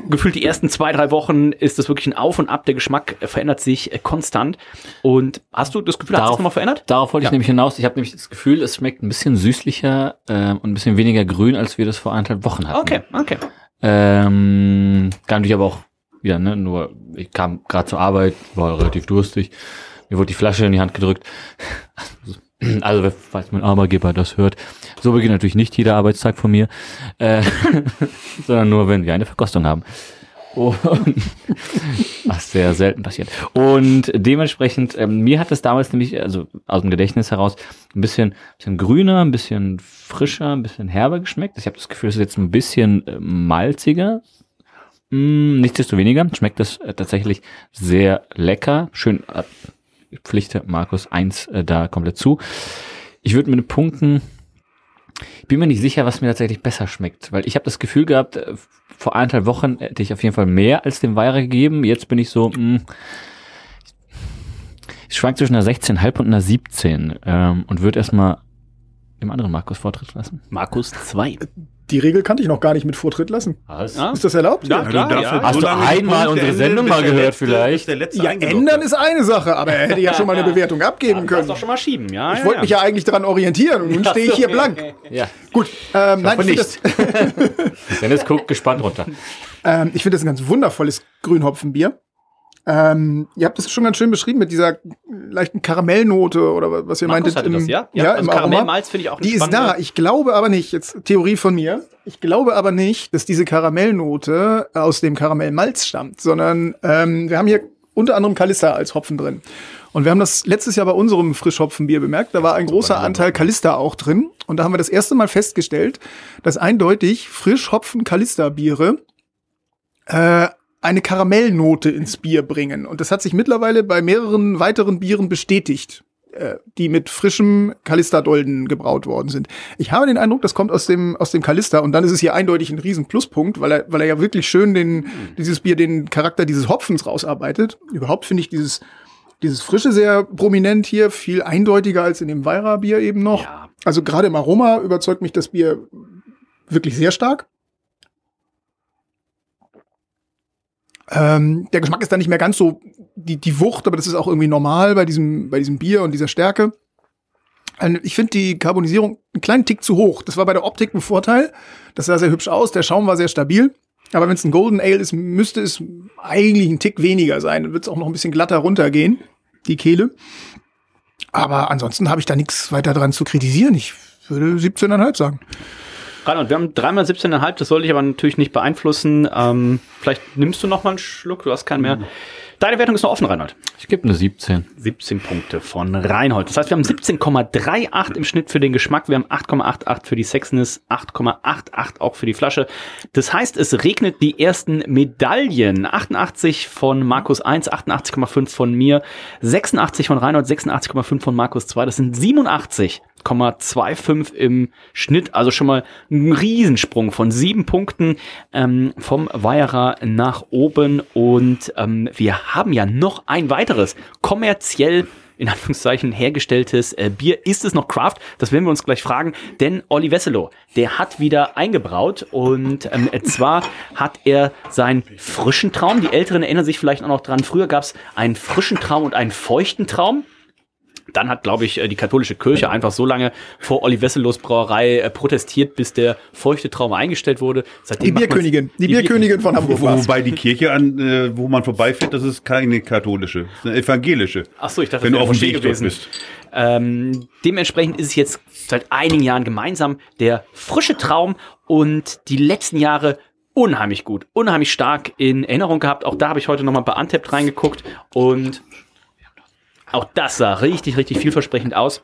gefühlt die ersten zwei, drei Wochen ist das wirklich ein Auf und Ab. Der Geschmack verändert sich äh, konstant. Und hast du das Gefühl, darauf, hat sich nochmal verändert? Darauf wollte ja. ich nämlich hinaus. Ich habe nämlich das Gefühl, es schmeckt ein bisschen süßlicher äh, und ein bisschen weniger grün, als wir das vor anderthalb Wochen hatten. Okay, okay. Ähm, kann natürlich aber auch wieder, ne, nur ich kam gerade zur Arbeit, war relativ durstig. Mir wurde die Flasche in die Hand gedrückt. Also, falls mein Arbeitgeber das hört. So beginnt natürlich nicht jeder Arbeitstag von mir, äh, sondern nur, wenn wir eine Verkostung haben. Und, was sehr selten passiert. Und dementsprechend, ähm, mir hat es damals nämlich, also aus dem Gedächtnis heraus, ein bisschen, bisschen grüner, ein bisschen frischer, ein bisschen herber geschmeckt. Ich habe das Gefühl, es ist jetzt ein bisschen äh, malziger. Mm, nichtsdestoweniger schmeckt das äh, tatsächlich sehr lecker. Schön, äh, pflichte Markus 1 äh, da komplett zu. Ich würde mit Punkten ich bin mir nicht sicher, was mir tatsächlich besser schmeckt, weil ich habe das Gefühl gehabt, äh, vor eineinhalb Wochen hätte ich auf jeden Fall mehr als dem Weire gegeben. Jetzt bin ich so, mh, mm, ich schwank zwischen einer 16,5 und einer 17 ähm, und würde erstmal dem anderen Markus Vortritt lassen. Markus 2. Die Regel kannte ich noch gar nicht mit Vortritt lassen. Was? Ist das erlaubt? Ja, klar, ja. ja. Hast so du einmal unsere Sendung mal gehört letzte, vielleicht? Ja, ändern ist eine Sache, aber er hätte ja schon mal eine Bewertung abgeben ja, können. Du doch schon mal schieben, ja. Ich wollte mich ja eigentlich daran orientieren und nun stehe ich hier blank. Ja. Gut, ähm, nein, ich nicht. Dennis guckt gespannt runter. Ähm, ich finde das ein ganz wundervolles Grünhopfenbier. Ähm, ihr habt das schon ganz schön beschrieben mit dieser leichten Karamellnote oder was ihr Markus meintet. Im, das, ja? Ja, ja also im Karamellmalz finde ich auch Die ist da. Ich glaube aber nicht, jetzt Theorie von mir, ich glaube aber nicht, dass diese Karamellnote aus dem Karamellmalz stammt, sondern ähm, wir haben hier unter anderem Kalista als Hopfen drin. Und wir haben das letztes Jahr bei unserem Frischhopfenbier bemerkt. Da war ein großer Anteil Kalista auch drin. Und da haben wir das erste Mal festgestellt, dass eindeutig Frischhopfen-Kalista-Biere äh, eine Karamellnote ins Bier bringen. Und das hat sich mittlerweile bei mehreren weiteren Bieren bestätigt, äh, die mit frischem Kalisterdolden gebraut worden sind. Ich habe den Eindruck, das kommt aus dem, aus dem Kalister und dann ist es hier eindeutig ein riesen Pluspunkt, weil er, weil er ja wirklich schön den, dieses Bier den Charakter dieses Hopfens rausarbeitet. Überhaupt finde ich dieses, dieses Frische sehr prominent hier, viel eindeutiger als in dem Weira-Bier eben noch. Ja. Also gerade im Aroma überzeugt mich das Bier wirklich sehr stark. Ähm, der Geschmack ist dann nicht mehr ganz so die, die Wucht, aber das ist auch irgendwie normal bei diesem, bei diesem Bier und dieser Stärke. Ich finde die Carbonisierung einen kleinen Tick zu hoch. Das war bei der Optik ein Vorteil. Das sah sehr hübsch aus, der Schaum war sehr stabil. Aber wenn es ein Golden Ale ist, müsste es eigentlich ein Tick weniger sein. Dann wird es auch noch ein bisschen glatter runtergehen, die Kehle. Aber ansonsten habe ich da nichts weiter dran zu kritisieren. Ich würde 17,5 sagen. Reinhard, wir haben dreimal 17,5, das sollte ich aber natürlich nicht beeinflussen. Ähm, vielleicht nimmst du noch mal einen Schluck, du hast keinen mehr. Deine Wertung ist noch offen, Reinhold. Ich gebe eine 17. 17 Punkte von Reinhold. Das heißt, wir haben 17,38 im Schnitt für den Geschmack, wir haben 8,88 für die Sexiness, 8,88 auch für die Flasche. Das heißt, es regnet die ersten Medaillen. 88 von Markus 1, 88,5 von mir, 86 von Reinhold, 86,5 von Markus 2. Das sind 87 8,25 im Schnitt, also schon mal ein Riesensprung von sieben Punkten ähm, vom Weierer nach oben. Und ähm, wir haben ja noch ein weiteres kommerziell in Anführungszeichen hergestelltes äh, Bier. Ist es noch Craft? Das werden wir uns gleich fragen, denn Olli Wesselow, der hat wieder eingebraut und ähm, zwar hat er seinen frischen Traum. Die Älteren erinnern sich vielleicht auch noch dran. Früher gab es einen frischen Traum und einen feuchten Traum. Dann hat, glaube ich, äh, die katholische Kirche einfach so lange vor Olli Wesselos Brauerei äh, protestiert, bis der feuchte Traum eingestellt wurde. Seitdem die Bierkönigin, die, die Bierkönigin von Hamburg. Wo, wobei die Kirche, an, äh, wo man vorbeifährt, das ist keine katholische, das ist eine evangelische. Ach so, ich dachte, wenn du auf dem Weg gewesen. bist. Ähm, dementsprechend ist es jetzt seit einigen Jahren gemeinsam der frische Traum und die letzten Jahre unheimlich gut, unheimlich stark in Erinnerung gehabt. Auch da habe ich heute nochmal bei Antep reingeguckt und auch das sah richtig, richtig vielversprechend aus.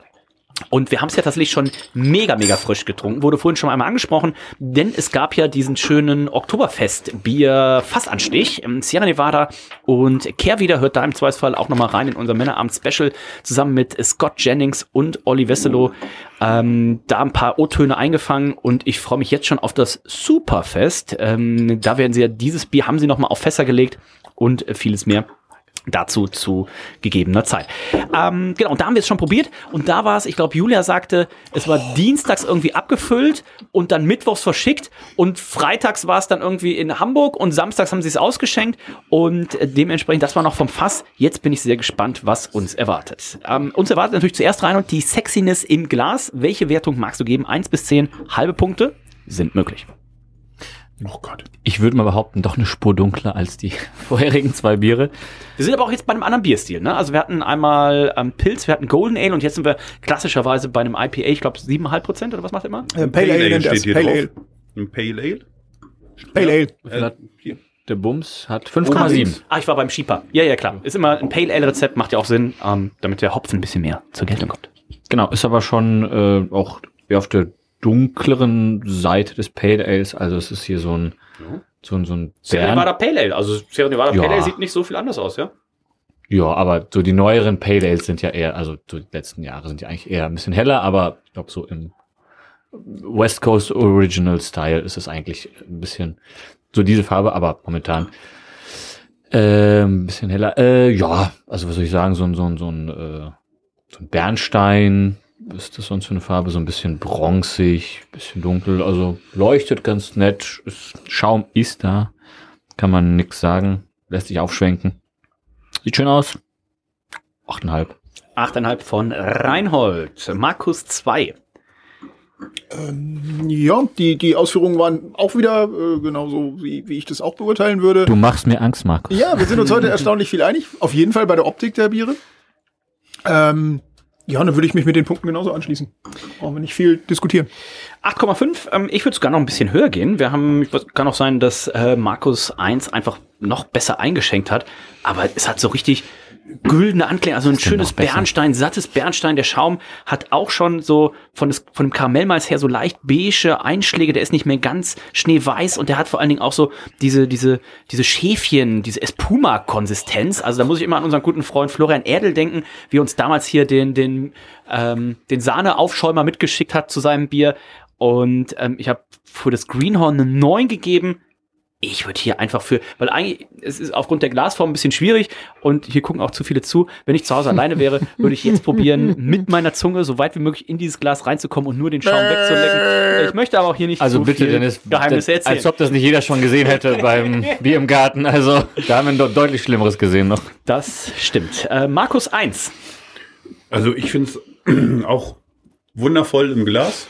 Und wir haben es ja tatsächlich schon mega, mega frisch getrunken. Wurde vorhin schon einmal angesprochen, denn es gab ja diesen schönen Oktoberfest-Bier Fassanstich im Sierra Nevada. Und Kehrwieder hört da im Zweifelsfall auch nochmal rein in unser Männerabend-Special zusammen mit Scott Jennings und Olli Wesselow. Ähm, da ein paar O-Töne eingefangen und ich freue mich jetzt schon auf das Superfest. Ähm, da werden sie ja dieses Bier, haben sie nochmal auf Fässer gelegt und vieles mehr dazu zu gegebener Zeit. Ähm, genau, und da haben wir es schon probiert und da war es, ich glaube, Julia sagte, es war dienstags irgendwie abgefüllt und dann mittwochs verschickt und freitags war es dann irgendwie in Hamburg und samstags haben sie es ausgeschenkt und dementsprechend, das war noch vom Fass. Jetzt bin ich sehr gespannt, was uns erwartet. Ähm, uns erwartet natürlich zuerst rein und die Sexiness im Glas. Welche Wertung magst du geben? Eins bis zehn halbe Punkte sind möglich. Oh Gott. Ich würde mal behaupten, doch eine Spur dunkler als die vorherigen zwei Biere. Wir sind aber auch jetzt bei einem anderen Bierstil. Ne? Also wir hatten einmal ähm, Pilz, wir hatten Golden Ale und jetzt sind wir klassischerweise bei einem IPA, ich glaube 7,5 Prozent oder was macht immer? Äh, Pale, Pale Ale, Ale steht hier Pale drauf. Ale. Ein Pale Ale? Pale Ale. Äh, der Bums hat 5,7. Ah, ich war beim Schieper. Ja, ja, klar. Ist immer ein Pale Ale Rezept, macht ja auch Sinn, ähm, damit der Hopfen ein bisschen mehr zur Geltung kommt. Genau, ist aber schon äh, auch auf der dunkleren Seite des Pale Ales. Also es ist hier so ein, ja. so ein, so ein Sierra Nevada Pale Ale. Also Sierra Nevada ja. Pale Ale sieht nicht so viel anders aus, ja? Ja, aber so die neueren Pale Ales sind ja eher, also so die letzten Jahre sind ja eigentlich eher ein bisschen heller, aber ich glaube so im West Coast Original Style ist es eigentlich ein bisschen so diese Farbe, aber momentan äh, ein bisschen heller. Äh, ja, also was soll ich sagen, so ein so ein so ein, äh, so ein Bernstein, ist das sonst für eine Farbe? So ein bisschen bronzig, bisschen dunkel, also leuchtet ganz nett. Schaum ist da, kann man nix sagen, lässt sich aufschwenken. Sieht schön aus. 8,5. 8,5 von Reinhold. Markus 2. Ähm, ja, die, die Ausführungen waren auch wieder äh, genauso, wie, wie ich das auch beurteilen würde. Du machst mir Angst, Markus. Ja, wir sind uns heute erstaunlich viel einig. Auf jeden Fall bei der Optik der Biere. Ähm, ja, dann würde ich mich mit den Punkten genauso anschließen. Brauchen wir nicht viel diskutieren. 8,5. Ähm, ich würde sogar noch ein bisschen höher gehen. Wir haben, kann auch sein, dass äh, Markus 1 einfach noch besser eingeschenkt hat. Aber es hat so richtig güldene Anklänge, also ein schönes Bernstein, sattes Bernstein. Der Schaum hat auch schon so von, des, von dem Karamellmalz her so leicht beige Einschläge. Der ist nicht mehr ganz schneeweiß und der hat vor allen Dingen auch so diese, diese, diese Schäfchen, diese Espuma-Konsistenz. Also da muss ich immer an unseren guten Freund Florian Erdel denken, wie uns damals hier den, den, ähm, den Sahneaufschäumer mitgeschickt hat zu seinem Bier. Und ähm, ich habe für das Greenhorn eine 9 gegeben ich würde hier einfach für, weil eigentlich, es ist aufgrund der Glasform ein bisschen schwierig und hier gucken auch zu viele zu. Wenn ich zu Hause alleine wäre, würde ich jetzt probieren, mit meiner Zunge so weit wie möglich in dieses Glas reinzukommen und nur den Schaum wegzulecken. Ich möchte aber auch hier nicht also bitte, viel Dennis, Geheimnis erzählen. Als ob das nicht jeder schon gesehen hätte beim Bier im Garten. Also da haben wir deutlich Schlimmeres gesehen noch. Das stimmt. Äh, Markus 1. Also ich finde es auch wundervoll im Glas.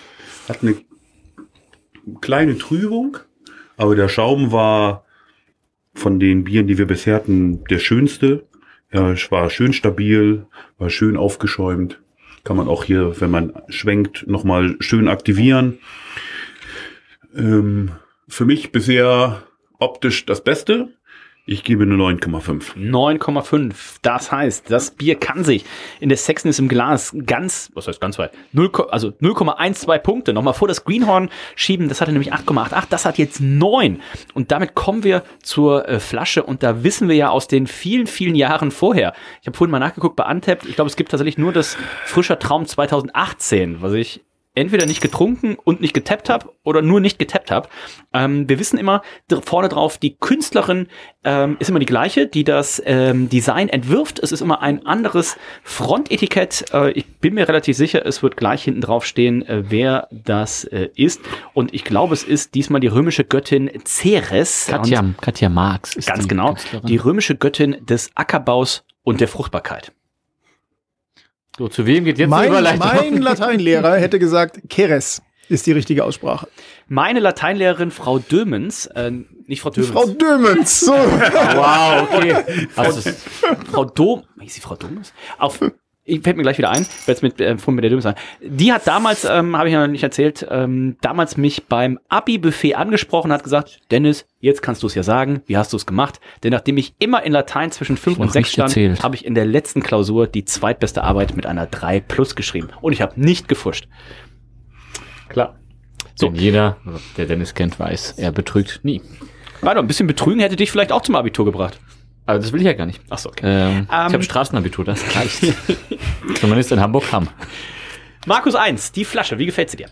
Hat eine kleine Trübung aber der Schaum war von den Bieren, die wir bisher hatten, der schönste. Ja, war schön stabil, war schön aufgeschäumt. Kann man auch hier, wenn man schwenkt, nochmal schön aktivieren. Ähm, für mich bisher optisch das Beste. Ich gebe eine 9,5. 9,5. Das heißt, das Bier kann sich in der Sexiness im Glas ganz, was heißt ganz weit, 0, also 0,12 Punkte nochmal vor das Greenhorn schieben. Das hatte nämlich 8,88. Das hat jetzt 9. Und damit kommen wir zur äh, Flasche. Und da wissen wir ja aus den vielen, vielen Jahren vorher. Ich habe vorhin mal nachgeguckt bei Untapped. Ich glaube, es gibt tatsächlich nur das Frischer Traum 2018, was ich entweder nicht getrunken und nicht getappt habe oder nur nicht getappt habe. Ähm, wir wissen immer vorne drauf, die Künstlerin ähm, ist immer die gleiche, die das ähm, Design entwirft. Es ist immer ein anderes Frontetikett. Äh, ich bin mir relativ sicher, es wird gleich hinten drauf stehen, äh, wer das äh, ist. Und ich glaube, es ist diesmal die römische Göttin Ceres. Katja, Katja Marx. Ist ganz die genau. Künstlerin. Die römische Göttin des Ackerbaus und der Fruchtbarkeit. So, zu wem geht jetzt mein, die Überleitung? Mein Lateinlehrer hätte gesagt, Keres ist die richtige Aussprache. Meine Lateinlehrerin Frau Dömens, äh, nicht Frau Dömens. Frau Dömens, so. wow, okay. Frau, Frau Dom, ist sie Frau Dömens? Auf, ich fällt mir gleich wieder ein, jetzt mit, äh, mit der Dömens an. Die hat damals, ähm, habe ich noch nicht erzählt, ähm, damals mich beim Abi-Buffet angesprochen, hat gesagt, Dennis, jetzt kannst du es ja sagen, wie hast du es gemacht? Denn nachdem ich immer in Latein zwischen 5 und 6 stand, habe ich in der letzten Klausur die zweitbeste Arbeit mit einer 3 plus geschrieben. Und ich habe nicht gefuscht. Klar. So. Denn jeder, der Dennis kennt, weiß, er betrügt nie. Warte, ein bisschen betrügen hätte dich vielleicht auch zum Abitur gebracht. Aber das will ich ja gar nicht. Ach so, okay. Ähm, um, ich habe ähm, Straßenabitur, das reicht. Zumindest in Hamburg haben. Markus 1, die Flasche, wie gefällt sie dir?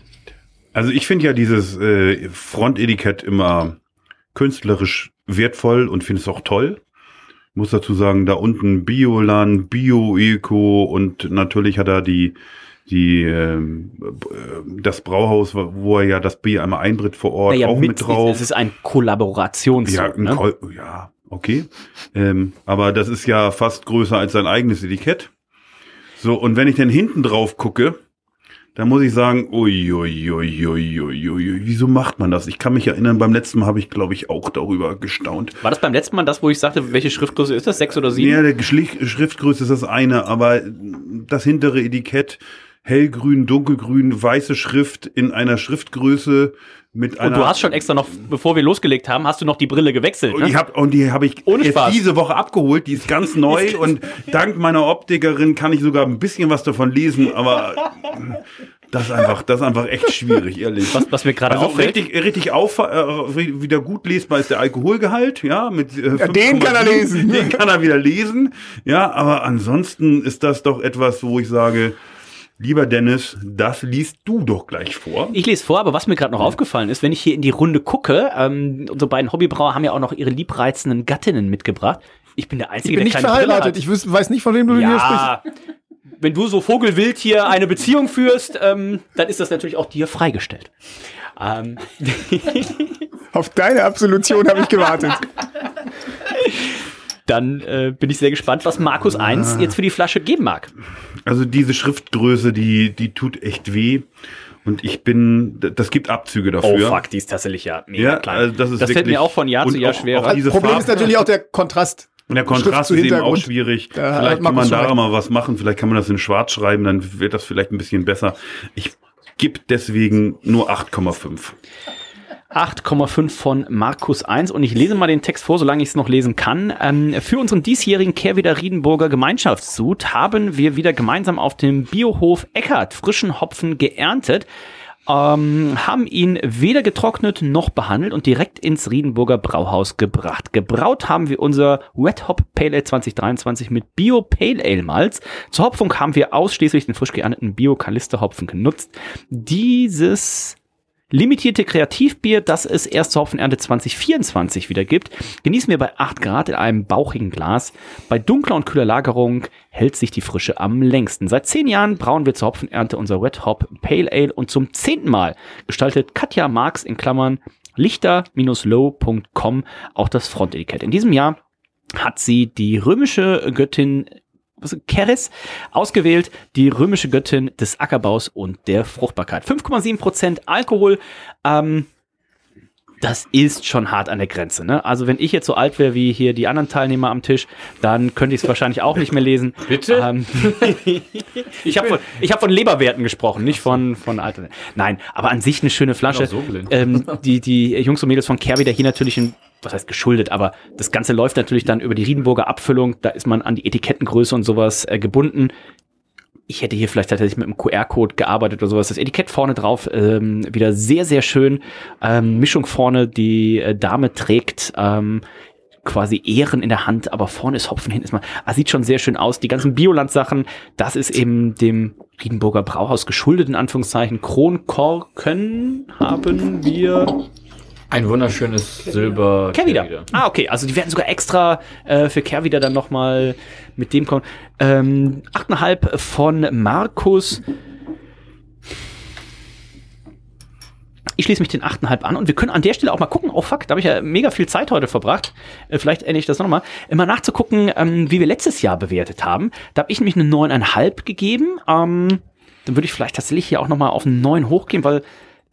Also ich finde ja dieses äh, Frontetikett immer künstlerisch wertvoll und finde es auch toll. Ich muss dazu sagen, da unten Bioland, Bio-Eco und natürlich hat er die die ähm, das Brauhaus, wo er ja das Bier einmal einbritt vor Ort, naja, auch mit, mit drauf. Es ist ein Kollaborations. Ja, ein ne? ja, okay. Ähm, aber das ist ja fast größer als sein eigenes Etikett. So, und wenn ich dann hinten drauf gucke, dann muss ich sagen, ui, ui, ui, ui, ui, ui, wieso macht man das? Ich kann mich erinnern, beim letzten Mal habe ich, glaube ich, auch darüber gestaunt. War das beim letzten Mal das, wo ich sagte, welche Schriftgröße ist das? Sechs oder sieben? Ja, der Schriftgröße ist das eine, aber das hintere Etikett, hellgrün, dunkelgrün, weiße Schrift in einer Schriftgröße mit einer. Und du hast schon extra noch, bevor wir losgelegt haben, hast du noch die Brille gewechselt. Ne? Und, ich hab, und die habe ich Ohne Spaß. diese Woche abgeholt. Die ist ganz neu und dank meiner Optikerin kann ich sogar ein bisschen was davon lesen, aber das ist einfach, das ist einfach echt schwierig, ehrlich. Was, was mir gerade also auffällt. Richtig, richtig auf, äh, wieder gut lesbar ist der Alkoholgehalt, ja, mit äh, ja, den kann er lesen. Den kann er wieder lesen, ja, aber ansonsten ist das doch etwas, wo ich sage, Lieber Dennis, das liest du doch gleich vor. Ich lese vor, aber was mir gerade noch aufgefallen ist, wenn ich hier in die Runde gucke, ähm, unsere beiden Hobbybrauer haben ja auch noch ihre liebreizenden Gattinnen mitgebracht. Ich bin der Einzige, ich bin der nicht verheiratet. Ich weiß nicht, von wem du ja, hier sprichst. Wenn du so vogelwild hier eine Beziehung führst, ähm, dann ist das natürlich auch dir freigestellt. Ähm. Auf deine Absolution habe ich gewartet. Dann äh, bin ich sehr gespannt, was Markus 1 jetzt für die Flasche geben mag. Also diese Schriftgröße, die, die tut echt weh. Und ich bin, das gibt Abzüge dafür. Oh fuck, die ist tatsächlich ja mega ja, klein. Also das ist das fällt mir auch von Jahr zu Jahr schwerer. Das Problem ist natürlich auch der Kontrast. Und der Kontrast ist eben auch schwierig. Da vielleicht kann man da mal was machen. Vielleicht kann man das in Schwarz schreiben, dann wird das vielleicht ein bisschen besser. Ich gebe deswegen nur 8,5. 8,5 von Markus 1 und ich lese mal den Text vor, solange ich es noch lesen kann. Ähm, für unseren diesjährigen Kehrwieder Riedenburger Gemeinschaftssud haben wir wieder gemeinsam auf dem Biohof Eckert frischen Hopfen geerntet ähm, haben ihn weder getrocknet noch behandelt und direkt ins Riedenburger Brauhaus gebracht. Gebraut haben wir unser Wet Hop Pale Ale 2023 mit Bio Pale Ale Malz. Zur Hopfung haben wir ausschließlich den frisch geernteten Bio Kalister Hopfen genutzt. Dieses limitierte Kreativbier, das es erst zur Hopfenernte 2024 wieder gibt, genießen wir bei 8 Grad in einem bauchigen Glas. Bei dunkler und kühler Lagerung hält sich die Frische am längsten. Seit zehn Jahren brauen wir zur Hopfenernte unser Red Hop Pale Ale und zum zehnten Mal gestaltet Katja Marx in Klammern lichter-low.com auch das Frontetikett. In diesem Jahr hat sie die römische Göttin Keres ausgewählt, die römische Göttin des Ackerbaus und der Fruchtbarkeit. 5,7% Alkohol. Ähm, das ist schon hart an der Grenze. Ne? Also wenn ich jetzt so alt wäre wie hier die anderen Teilnehmer am Tisch, dann könnte ich es wahrscheinlich auch nicht mehr lesen. Bitte? Ähm, ich habe von, ich hab von Leberwerten gesprochen, nicht von, von Alter. Nein, aber an sich eine schöne Flasche. So ähm, die, die Jungs und Mädels von Kerby, der hier natürlich ein was heißt geschuldet, aber das Ganze läuft natürlich dann über die Riedenburger Abfüllung, da ist man an die Etikettengröße und sowas äh, gebunden. Ich hätte hier vielleicht tatsächlich mit einem QR-Code gearbeitet oder sowas. Das Etikett vorne drauf ähm, wieder sehr, sehr schön. Ähm, Mischung vorne, die äh, Dame trägt ähm, quasi Ehren in der Hand, aber vorne ist Hopfen, hinten ist man. Ah, sieht schon sehr schön aus. Die ganzen Bioland-Sachen, das ist eben dem Riedenburger Brauhaus geschuldet, in Anführungszeichen. Kronkorken haben wir ein wunderschönes Silber. Kehrwieder. Ah, okay. Also die werden sogar extra äh, für Kehrwieder dann nochmal mit dem kommen. Ähm, 8,5 von Markus. Ich schließe mich den 8,5 an und wir können an der Stelle auch mal gucken. Oh fuck, da habe ich ja mega viel Zeit heute verbracht. Äh, vielleicht ändere ich das nochmal. Immer nachzugucken, ähm, wie wir letztes Jahr bewertet haben. Da habe ich nämlich eine 9,5 gegeben. Ähm, dann würde ich vielleicht tatsächlich hier auch nochmal auf einen 9 hochgehen, weil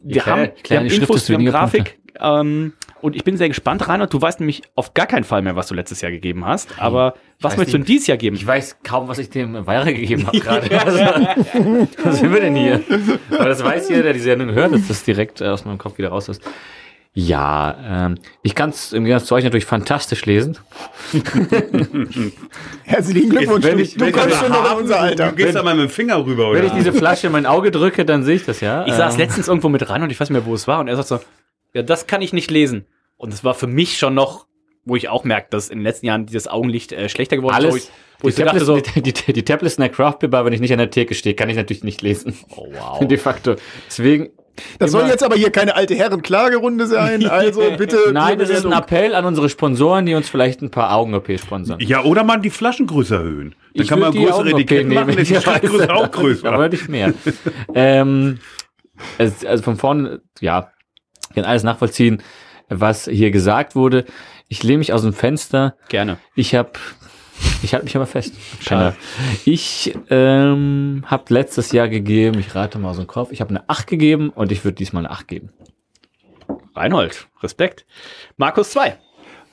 wir Klär, haben, wir haben Infos, wir haben Grafik. Ähm, und ich bin sehr gespannt, Reinhard. Du weißt nämlich auf gar keinen Fall mehr, was du letztes Jahr gegeben hast. Aber was möchtest du denn dieses Jahr geben? Ich weiß kaum, was ich dem Weire gegeben habe gerade. also, was sind wir denn hier? Aber das weiß jeder, der die Sendung hört, dass das direkt äh, aus meinem Kopf wieder raus ist. Ja, ähm, ich kann es im Gegensatz zu euch natürlich fantastisch lesen. Herzlichen Glückwunsch. Wenn ich, du wenn kommst ich schon noch in unser Alter. Du gehst da mal mit dem Finger rüber, oder? Wenn ich diese Flasche in mein Auge drücke, dann sehe ich das ja. Ich saß Ähm, letztens irgendwo mit rein und ich weiß nicht mehr, wo es war. Und er sagt so, ja, das kann ich nicht lesen. Und es war für mich schon noch, wo ich auch merke, dass in den letzten Jahren dieses Augenlicht äh, schlechter geworden ist. Wo ich, alles. wo ich so dachte so, die, die, die, die Tablets in der Craft Beer Bar, wenn ich nicht an der Theke stehe, kann ich natürlich nicht lesen. oh wow. De facto. Deswegen. Das soll jetzt aber hier keine alte Herren-Klagerunde sein. Also bitte. Nein, das ist ein. Appell an unsere Sponsoren, die uns vielleicht ein paar Augen-OP sponsern. Ja, oder man die Flaschengröße erhöhen. Dann Ich kann man die größere Etiketten machen, dann ist die Ich Schriftgröße auch größer. Aber nicht mehr. ähm, es, also von vorne, ja, ich kann alles nachvollziehen, was hier gesagt wurde. Ich lehne mich aus dem Fenster. Gerne. Ich habe, ich halte mich aber fest. Schade. Ich ähm, habe letztes Jahr gegeben, ich rate mal aus dem Kopf, ich habe eine 8 gegeben und ich würde diesmal eine 8 geben. Reinhold, Respekt. Markus 2.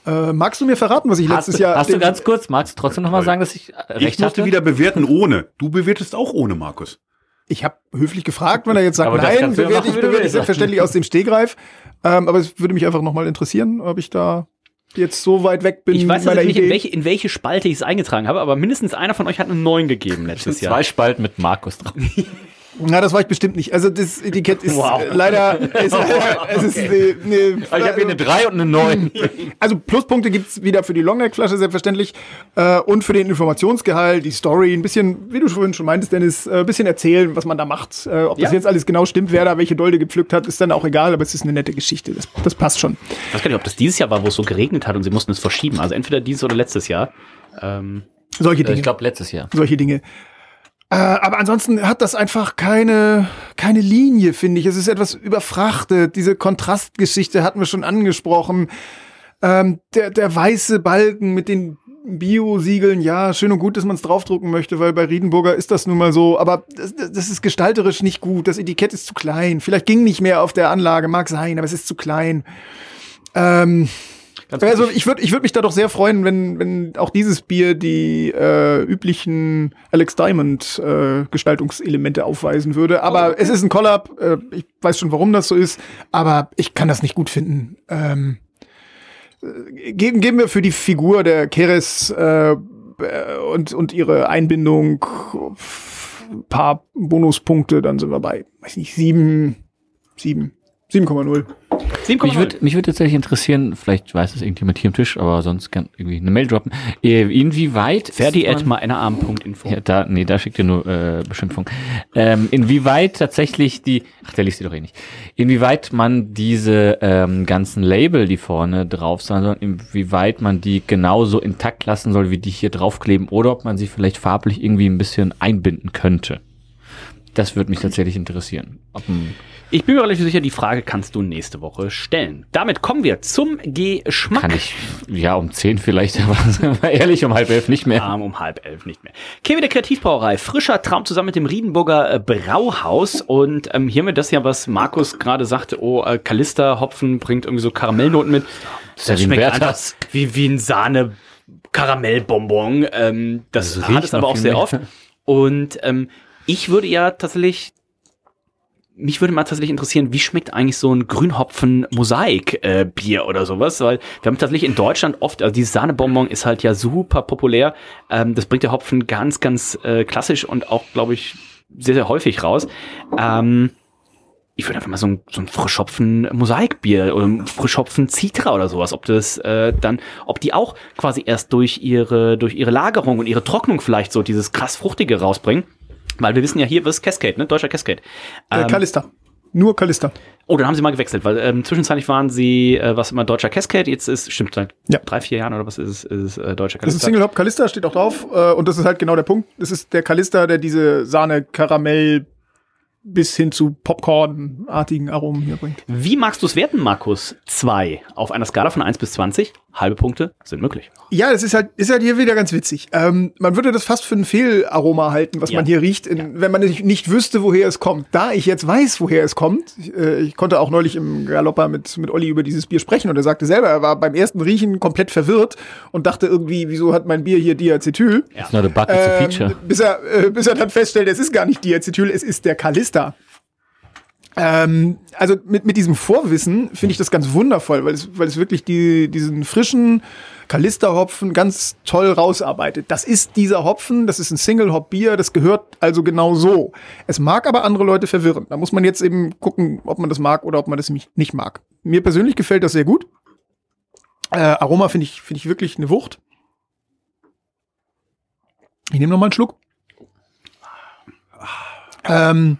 Äh, magst du mir verraten, was ich Hast, letztes du, Jahr. hast du ganz kurz, magst du trotzdem nochmal sagen, dass ich äh, Ich recht musste hatte? wieder bewerten ohne. Du bewertest auch ohne, Markus. Ich habe höflich gefragt, wenn er jetzt sagt, Aber nein, bewerte ich, bewerte ich selbstverständlich aus dem Stehgreif. Ähm, aber es würde mich einfach nochmal interessieren, ob ich da jetzt so weit weg bin. Ich weiß natürlich nicht, in welche, in welche Spalte ich es eingetragen habe, aber mindestens einer von euch hat eine 9 gegeben letztes Jahr. Zwei Spalten mit Markus drauf. Na, das war ich bestimmt nicht. Also das Etikett ist Wow. äh, leider. Ist, es ist eine, eine, Ich habe hier eine 3 und eine 9. Also Pluspunkte gibt's wieder für die Longneck-Flasche selbstverständlich äh, und für den Informationsgehalt, die Story, ein bisschen, wie du vorhin schon meintest, Dennis, äh, ein bisschen erzählen, was man da macht. Äh, ob das Ja. jetzt alles genau stimmt, wer da welche Dolde gepflückt hat, ist dann auch egal, aber es ist eine nette Geschichte. Das, das passt schon. Ich weiß gar nicht, ob das dieses Jahr war, wo es so geregnet hat und sie mussten es verschieben. Also entweder dieses oder letztes Jahr. Ähm, Solche Dinge. Ich glaube letztes Jahr. solche Dinge. Äh, aber ansonsten hat das einfach keine, keine Linie, finde ich. Es ist etwas überfrachtet. Diese Kontrastgeschichte hatten wir schon angesprochen. Ähm, der, der weiße Balken mit den Bio-Siegeln, ja, schön und gut, dass man es draufdrucken möchte, weil bei Riedenburger ist das nun mal so. Aber das, das ist gestalterisch nicht gut. Das Etikett ist zu klein. Vielleicht ging nicht mehr auf der Anlage, mag sein, aber es ist zu klein. Ähm, also ich würde ich würd mich da doch sehr freuen, wenn, wenn auch dieses Bier die äh, üblichen Alex Diamond äh, Gestaltungselemente aufweisen würde. Aber oh, okay. es ist ein Collab. Äh, ich weiß schon, warum das so ist. Aber ich kann das nicht gut finden. Ähm, äh, geben, geben wir für die Figur der Keres äh, und, und ihre Einbindung paar Bonuspunkte, dann sind wir bei, weiß nicht, sieben, sieben, 7,0. Mich würde mich würd tatsächlich interessieren, vielleicht weiß es irgendjemand hier am Tisch, aber sonst kann irgendwie eine Mail droppen. Äh, inwieweit. Ferdi at meinerarm.info. Ja, da, nee, da schickt ihr nur äh, Beschimpfung. Ähm, inwieweit tatsächlich die, ach, der liest sie doch eh nicht. Inwieweit man diese ähm, ganzen Label, die vorne drauf sein sollen, inwieweit man die genauso intakt lassen soll, wie die hier draufkleben, oder ob man sie vielleicht farblich irgendwie ein bisschen einbinden könnte. Das würde mich tatsächlich interessieren. Ich bin mir relativ sicher, die Frage kannst du nächste Woche stellen. Damit kommen wir zum Geschmack. Kann ich, ja, um zehn vielleicht, aber ehrlich, um halb elf nicht mehr. Um, um halb elf nicht mehr. Kewi der Kreativbrauerei, frischer Traum zusammen mit dem Riedenburger äh, Brauhaus. Und ähm, hier haben wir das ja, was Markus gerade sagte, oh, äh, Kalista Hopfen bringt irgendwie so Karamellnoten mit. Das, das schmeckt einfach wie, wie ein Sahne Karamellbonbon. Ähm, das, das hat es aber auch sehr oft. Und ähm, ich würde ja tatsächlich mich würde mal tatsächlich interessieren, wie schmeckt eigentlich so ein Grünhopfen-Mosaik-Bier oder sowas? Weil wir haben tatsächlich in Deutschland oft, also dieses Sahnebonbon ist halt ja super populär. Ähm, das bringt der Hopfen ganz, ganz äh, klassisch und auch, glaube ich, sehr, sehr häufig raus. Ähm, ich würde einfach mal so ein, so ein Frischhopfen-Mosaikbier oder Frischhopfen-Citra oder sowas, ob das äh, dann, ob die auch quasi erst durch ihre, durch ihre Lagerung und ihre Trocknung vielleicht so dieses krass Fruchtige rausbringen weil wir wissen ja hier, was ist Cascade, ne? Deutscher Cascade. Äh, ähm, Kalista. Nur Kalista. Oh, dann haben sie mal gewechselt, weil ähm, zwischenzeitlich waren sie, äh, was immer deutscher Cascade, jetzt ist, stimmt, seit ja. drei, vier Jahren oder was ist es, ist es äh, deutscher Kalista. Das ist Single Hop Kalista, steht auch drauf. Äh, und das ist halt genau der Punkt. Das ist der Kalista, der diese Sahne-Karamell- bis hin zu Popcorn-artigen Aromen hier bringt. Wie magst du es werten, Markus? Zwei auf einer Skala von 1 bis 20. Halbe Punkte sind möglich. Ja, das ist halt, ist halt hier wieder ganz witzig. Ähm, man würde das fast für ein Fehlaroma halten, was ja. man hier riecht, in, ja. wenn man nicht, nicht wüsste, woher es kommt. Da ich jetzt weiß, woher es kommt, ich, äh, ich konnte auch neulich im Galoppa mit, mit Olli über dieses Bier sprechen und er sagte selber, er war beim ersten Riechen komplett verwirrt und dachte irgendwie, wieso hat mein Bier hier Diacetyl? Ja. It's not a button, ähm, feature. Bis er, äh, bis er dann feststellt, es ist gar nicht Diacetyl, es ist der Kalista. Ähm, also mit, mit diesem Vorwissen finde ich das ganz wundervoll, weil es, weil es wirklich die, diesen frischen Kalister-Hopfen ganz toll rausarbeitet. Das ist dieser Hopfen, das ist ein Single-Hop-Bier, das gehört also genau so. Es mag aber andere Leute verwirren. Da muss man jetzt eben gucken, ob man das mag oder ob man das nicht mag. Mir persönlich gefällt das sehr gut. Äh, Aroma finde ich, finde ich wirklich eine Wucht. Ich nehme noch mal einen Schluck. Ähm,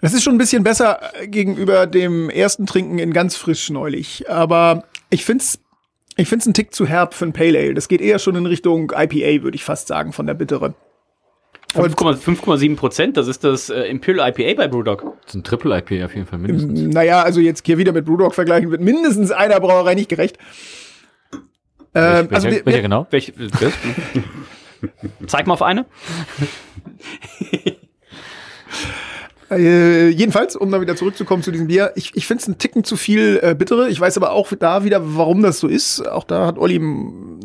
es ist schon ein bisschen besser äh, gegenüber dem ersten Trinken in ganz frisch neulich. Aber ich find's, ich find's einen Tick zu herb für ein Pale Ale. Das geht eher schon in Richtung IPA, würde ich fast sagen, von der Bittere. 5,7 Prozent, das ist das äh, Imperial IPA bei Brewdog. Das ist ein Triple IPA auf jeden Fall mindestens. Naja, also jetzt hier wieder mit Brewdog vergleichen wird mindestens einer Brauerei nicht gerecht. Ähm, welche, also welcher, welcher genau? Welche, Zeig mal auf eine. Äh, jedenfalls, um da wieder zurückzukommen zu diesem Bier, ich, ich finde es einen Ticken zu viel äh, bittere. Ich weiß aber auch da wieder, warum das so ist. Auch da hat Olli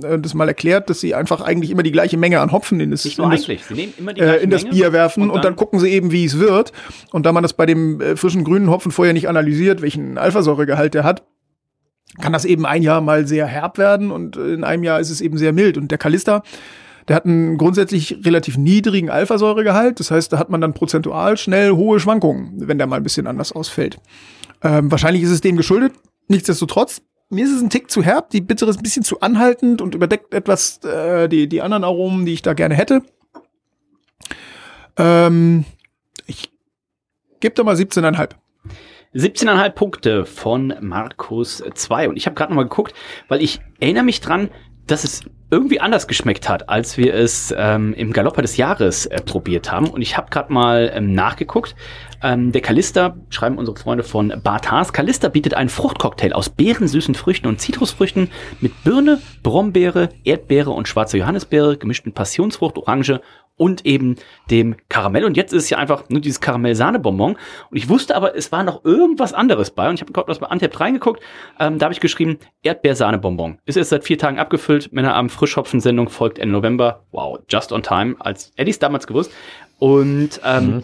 äh, das mal erklärt, dass sie einfach eigentlich immer die gleiche Menge an Hopfen in das, in das, äh, in das Bier werfen und dann, und dann, gucken sie eben, wie es wird. Und da man das bei dem äh, frischen grünen Hopfen vorher nicht analysiert, welchen Alphasäuregehalt der hat, kann das eben ein Jahr mal sehr herb werden und in einem Jahr ist es eben sehr mild. Und der Kalista, der hat einen grundsätzlich relativ niedrigen Alphasäuregehalt. Das heißt, da hat man dann prozentual schnell hohe Schwankungen, wenn der mal ein bisschen anders ausfällt. Ähm, wahrscheinlich ist es dem geschuldet. Nichtsdestotrotz, mir ist es ein Tick zu herb. Die Bittere ist ein bisschen zu anhaltend und überdeckt etwas äh, die, die anderen Aromen, die ich da gerne hätte. Ähm, ich gebe da mal 17,5. 17,5 Punkte von Markus 2. Und ich habe gerade nochmal geguckt, weil ich erinnere mich dran, dass es irgendwie anders geschmeckt hat, als wir es ähm, im Galopper des Jahres äh, probiert haben. Und ich habe gerade mal ähm, nachgeguckt. Ähm, der Kalista, schreiben unsere Freunde von Bartars, Kalista bietet einen Fruchtcocktail aus beerensüßen Früchten und Zitrusfrüchten mit Birne, Brombeere, Erdbeere und schwarzer Johannisbeere, gemischten Passionsfrucht, Orange und eben dem Karamell. Und jetzt ist es ja einfach nur dieses Karamell-Sahne-Bonbon. Und ich wusste aber, es war noch irgendwas anderes bei. Und ich habe gerade was bei Antep reingeguckt. Ähm, da habe ich geschrieben, Erdbeer-Sahne-Bonbon. Ist jetzt seit vier Tagen abgefüllt. Männerabend Frischhopfen-Sendung folgt Ende November. Wow, just on time. Als Eddies damals gewusst. Und ähm, mhm.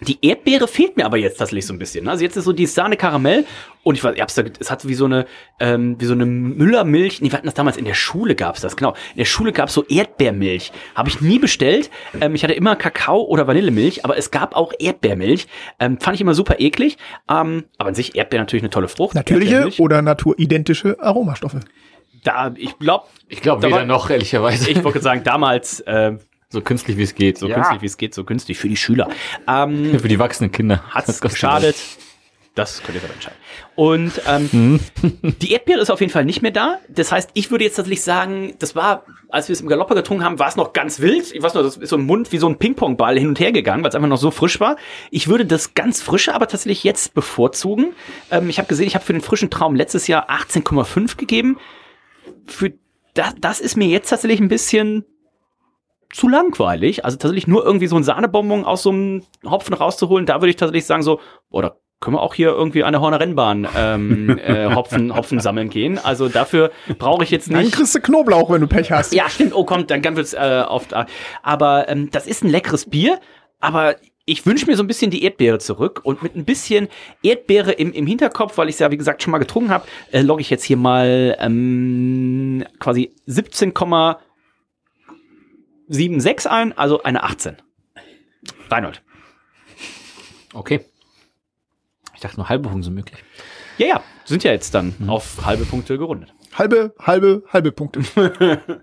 Die Erdbeere fehlt mir aber jetzt tatsächlich so ein bisschen. Ne? Also jetzt ist so die Sahne Karamell und ich weiß, ich hab's da, es hat wie so eine ähm, wie so eine Müllermilch. Nee, wir hatten das damals in der Schule gab's das genau. In der Schule gab's so Erdbeermilch. Habe ich nie bestellt. Ähm, ich hatte immer Kakao oder Vanillemilch, aber es gab auch Erdbeermilch. Ähm, fand ich immer super eklig. Ähm, aber an sich Erdbeer natürlich eine tolle Frucht. Natürliche oder naturidentische Aromastoffe. Da, ich glaube, ich glaube weder noch ehrlicherweise. Ich wollte sagen, damals äh, so künstlich wie es geht. So ja. künstlich wie es geht, so günstig für die Schüler. Ähm, für die wachsenden Kinder. Hat's geschadet. Das könnt ihr dann entscheiden. Und ähm, mhm. die Erdbeere ist auf jeden Fall nicht mehr da. Das heißt, ich würde jetzt tatsächlich sagen, das war, als wir es im Galopper getrunken haben, war es noch ganz wild. Ich weiß noch, das ist so ein Mund wie so ein Ping-Pong-Ball hin und her gegangen, weil es einfach noch so frisch war. Ich würde das ganz frische aber tatsächlich jetzt bevorzugen. Ähm, ich habe gesehen, ich habe für den frischen Traum letztes Jahr 18,5 gegeben. Für das, das ist mir jetzt tatsächlich ein bisschen zu langweilig. Also tatsächlich nur irgendwie so ein Sahnebonbon aus so einem Hopfen rauszuholen, da würde ich tatsächlich sagen so, oder können wir auch hier irgendwie an der Horner Rennbahn ähm, äh, Hopfen, Hopfen sammeln gehen. Also dafür brauche ich jetzt nicht. Dann kriegst du Knoblauch, wenn du Pech hast. Ja, stimmt. Oh, kommt, dann, wird's äh, oft. Aber ähm, das ist ein leckeres Bier. Aber ich wünsche mir so ein bisschen die Erdbeere zurück und mit ein bisschen Erdbeere im, im Hinterkopf, weil ich es ja wie gesagt schon mal getrunken habe, äh, logge ich jetzt hier mal ähm, quasi 17, 7,6 ein, also eine 18. Reinhold. Okay. Ich dachte nur halbe Punkte sind möglich. Ja, ja, sind ja jetzt dann mhm. auf halbe Punkte gerundet. Halbe, halbe, halbe Punkte.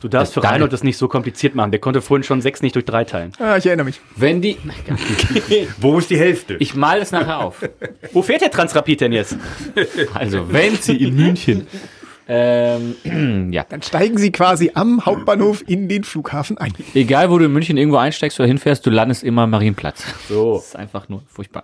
Du darfst für Reinhold das nicht so kompliziert machen. Der konnte vorhin schon sechs nicht durch drei teilen. Ah, ich erinnere mich. Wenn die. Wo ist die Hälfte? Ich mal es nachher auf. Wo fährt der Transrapid denn jetzt? Also, wenn sie in München ähm, ja. Dann steigen sie quasi am Hauptbahnhof in den Flughafen ein. Egal, wo du in München irgendwo einsteigst oder hinfährst, du landest immer am Marienplatz. So. Das ist einfach nur furchtbar.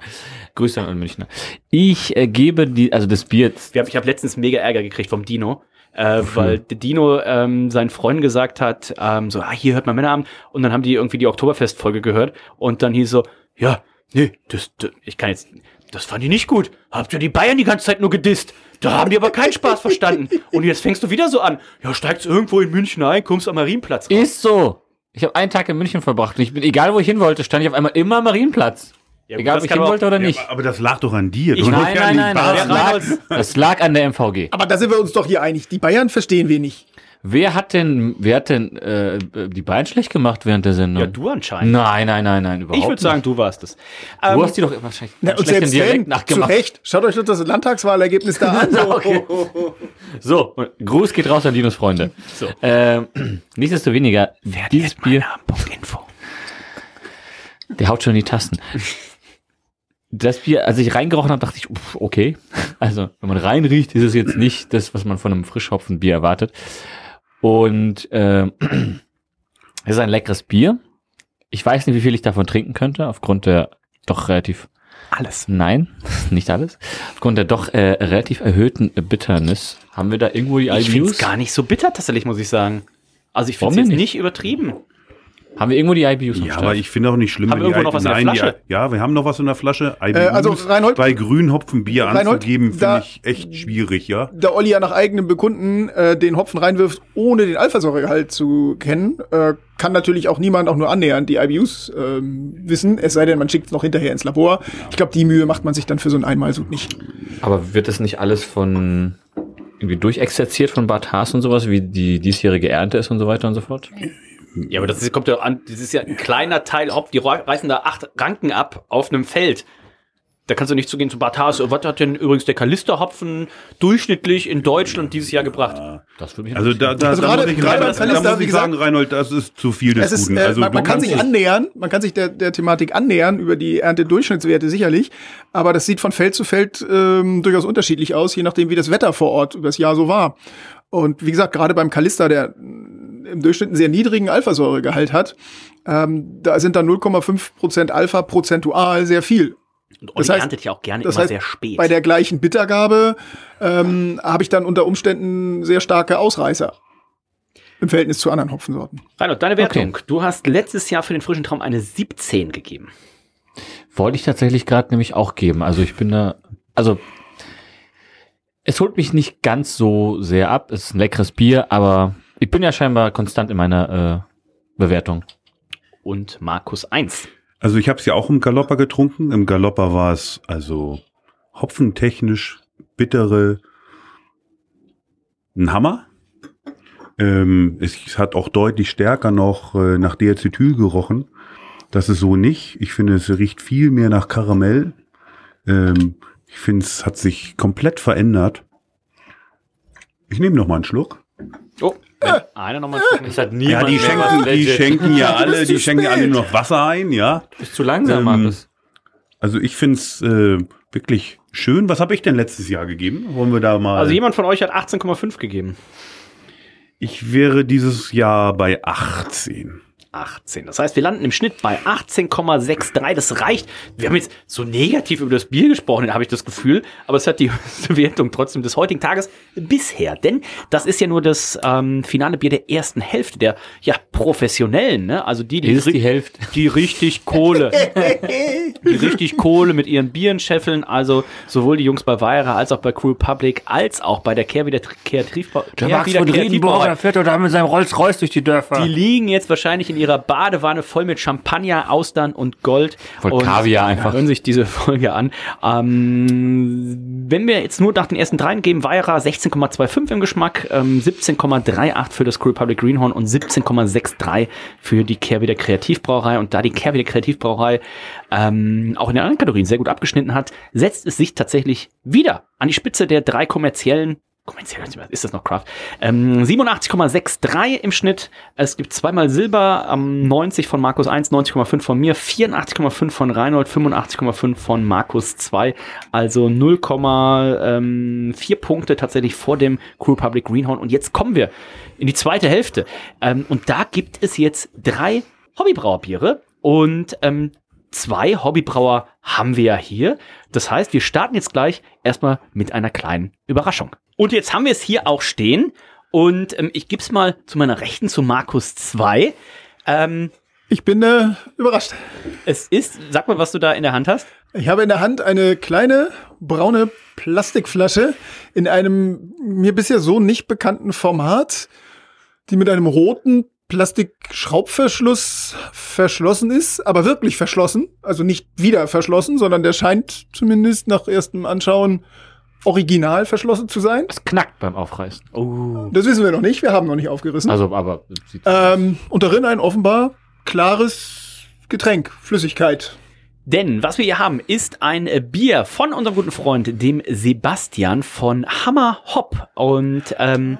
Grüße an Münchner. Ich äh, gebe die, also das Bier. Ich habe hab letztens mega Ärger gekriegt vom Dino. Äh, weil der Dino ähm, seinen Freunden gesagt hat, ähm, so, ah, hier hört man Männerabend. Und dann haben die irgendwie die Oktoberfest-Folge gehört. Und dann hieß so, ja, nee, das, das, ich kann jetzt, das fand ich nicht gut. Habt ihr die Bayern die ganze Zeit nur gedisst? Da haben die aber keinen Spaß verstanden. Und jetzt fängst du wieder so an. Ja, steigst irgendwo in München ein, kommst am Marienplatz raus. Ist so. Ich habe einen Tag in München verbracht und ich bin, egal wo ich hin wollte, stand ich auf einmal immer am Marienplatz. Ja, Egal, ob ich hin wollte oder nicht. Ja, aber das lag doch an dir. Ich, nein, nein, nein, nein das, lag, das lag an der MVG. Aber da sind wir uns doch hier einig. Die Bayern verstehen wir nicht. Wer hat denn, wer hat denn äh, die Beine schlecht gemacht während der Sendung? Ja, du anscheinend. Nein, nein, nein, nein, überhaupt Ich würde sagen, du warst es. Du ähm, hast die doch wahrscheinlich na, und selbst Dialekt nachgemacht. Zu Recht. Schaut euch doch das Landtagswahlergebnis da an. okay. So, Gruß geht raus an Dinos Freunde. So. Ähm, nichtsdestoweniger, dieses Bier... Info. Der haut schon in die Tasten. Das Bier, als ich reingerochen habe, dachte ich, okay. Also, wenn man reinriecht, ist es jetzt nicht das, was man von einem Frischhopfenbier erwartet. Und äh, es ist ein leckeres Bier. Ich weiß nicht, wie viel ich davon trinken könnte, aufgrund der doch relativ alles. Nein, nicht alles. Aufgrund der doch äh, relativ erhöhten Bitternis. Haben wir da irgendwo die IBUs? Ich finde es gar nicht so bitter, tatsächlich, muss ich sagen. Also ich finde es nicht? nicht übertrieben. Haben wir irgendwo die IBUs Ja, aber ich finde auch nicht schlimm, haben wenn wir irgendwo noch was in der Flasche? Die, ja, wir haben noch was in der Flasche. IBUs äh, also Reinhold, bei Grünhopfenbier anzugeben, finde ich echt schwierig, ja. Da Olli ja nach eigenem Bekunden äh, den Hopfen reinwirft, ohne den Alphasäuregehalt zu kennen, äh, kann natürlich auch niemand auch nur annähernd die IBUs äh, wissen, es sei denn, man schickt es noch hinterher ins Labor. Ich glaube, die Mühe macht man sich dann für so ein Einmalsud nicht. Aber wird das nicht alles von irgendwie durchexerziert von Bart Haas und sowas, wie die diesjährige Ernte ist und so weiter und so fort? Ja, aber das ist, kommt ja an, das ist ja ein kleiner Teil, ob die reißen da acht Ranken ab auf einem Feld. Da kannst du nicht zugehen zu Bartas. Was hat denn übrigens der Kalisterhopfen durchschnittlich in Deutschland dieses Jahr gebracht? Das würde mich Also da, da, also da gerade, muss ich, Reinhold, da muss ich sagen, Reinhold, das ist zu viel des ist, Guten. Äh, also man, man kann sich annähern, man kann sich der, der Thematik annähern über die Ernte-Durchschnittswerte sicherlich, aber das sieht von Feld zu Feld ähm, durchaus unterschiedlich aus, je nachdem, wie das Wetter vor Ort über das Jahr so war. Und wie gesagt, gerade beim Kalister, der im Durchschnitt einen sehr niedrigen Alphasäuregehalt hat, ähm, da sind dann 0,5 Prozent Alpha prozentual sehr viel. Und Olli das heißt, erntet ja auch gerne das immer heißt, sehr spät. Bei der gleichen Bittergabe ähm, habe ich dann unter Umständen sehr starke Ausreißer. im Verhältnis zu anderen Hopfensorten. Reinhold, deine Wertung. Okay. Du hast letztes Jahr für den frischen Traum eine 17 gegeben. Wollte ich tatsächlich gerade nämlich auch geben. Also ich bin da, also es holt mich nicht ganz so sehr ab. Es ist ein leckeres Bier, aber ich bin ja scheinbar konstant in meiner äh, Bewertung. Und Markus 1. Also ich habe es ja auch im Galopper getrunken. Im Galopper war es also hopfentechnisch bittere ein Hammer. Ähm, es hat auch deutlich stärker noch äh, nach Diacetyl gerochen. Das ist so nicht. Ich finde, es riecht viel mehr nach Karamell. Ähm, ich finde, es hat sich komplett verändert. Ich nehme noch mal einen Schluck. Oh, äh, einer noch mal einen Schluck. Das hat ja, die schenken, die schenken ja alle, die schenken alle nur noch Wasser ein, ja. Ist zu langsam, ähm, Markus. Also ich finde es äh, wirklich schön. Was habe ich denn letztes Jahr gegeben? Wollen wir da mal. Also jemand von euch hat 18,5 gegeben. Ich wäre dieses Jahr bei 18. 18. Das heißt, wir landen im Schnitt bei 18,63. Das reicht. Wir haben jetzt so negativ über das Bier gesprochen, habe ich das Gefühl, aber es hat die höchste Wertung trotzdem des heutigen Tages bisher. Denn das ist ja nur das ähm, finale Bier der ersten Hälfte, der ja professionellen, ne? Also die, die, die, Hälfte. die richtig Kohle, die richtig Kohle mit ihren Bieren scheffeln. Also sowohl die Jungs bei Weira als auch bei Crew Public als auch bei der Kehrwieder Kreativbau. Der Max von Riedenborger fährt da mit seinem Rolls-Royce durch die Dörfer. Die liegen jetzt wahrscheinlich in ihrer Badewanne voll mit Champagner, Austern und Gold. Voll und Kaviar einfach. Hören sich diese Folge an. Ähm, wenn wir jetzt nur nach den ersten dreien geben, Weira 16,25 im Geschmack, ähm, 17,38 für das Crew Public Greenhorn und 17,63 für die Kehrwieder Kreativbrauerei. Und da die Kehrwieder Kreativbrauerei ähm, auch in den anderen Kategorien sehr gut abgeschnitten hat, setzt es sich tatsächlich wieder an die Spitze der drei kommerziellen kommerziell ist das noch Craft. Ähm, 87,63 im Schnitt. Es gibt zweimal Silber, ähm, 90 von Markus 1, 90,5 von mir, 84,5 von Reinhold, 85,5 von Markus 2. Also 0,4 ähm, Punkte tatsächlich vor dem Cool Public Greenhorn. Und jetzt kommen wir in die zweite Hälfte. Ähm, und da gibt es jetzt drei Hobbybrauerbiere. Und ähm, zwei Hobbybrauer haben wir ja hier. Das heißt, wir starten jetzt gleich erstmal mit einer kleinen Überraschung. Und jetzt haben wir es hier auch stehen. Und ähm, ich gebe es mal zu meiner Rechten zu Markus 2. Ähm, ich bin äh, überrascht. Es ist, sag mal, was du da in der Hand hast. Ich habe in der Hand eine kleine braune Plastikflasche in einem mir bisher so nicht bekannten Format, die mit einem roten Plastikschraubverschluss verschlossen ist, aber wirklich verschlossen, also nicht wieder verschlossen, sondern der scheint zumindest nach erstem Anschauen original verschlossen zu sein. Es knackt beim Aufreißen. Oh. Das wissen wir noch nicht, wir haben noch nicht aufgerissen. Also, aber ähm, und darin ein offenbar klares Getränk, Flüssigkeit. Denn was wir hier haben, ist ein Bier von unserem guten Freund, dem Sebastian von Hammer Hop. Und ähm,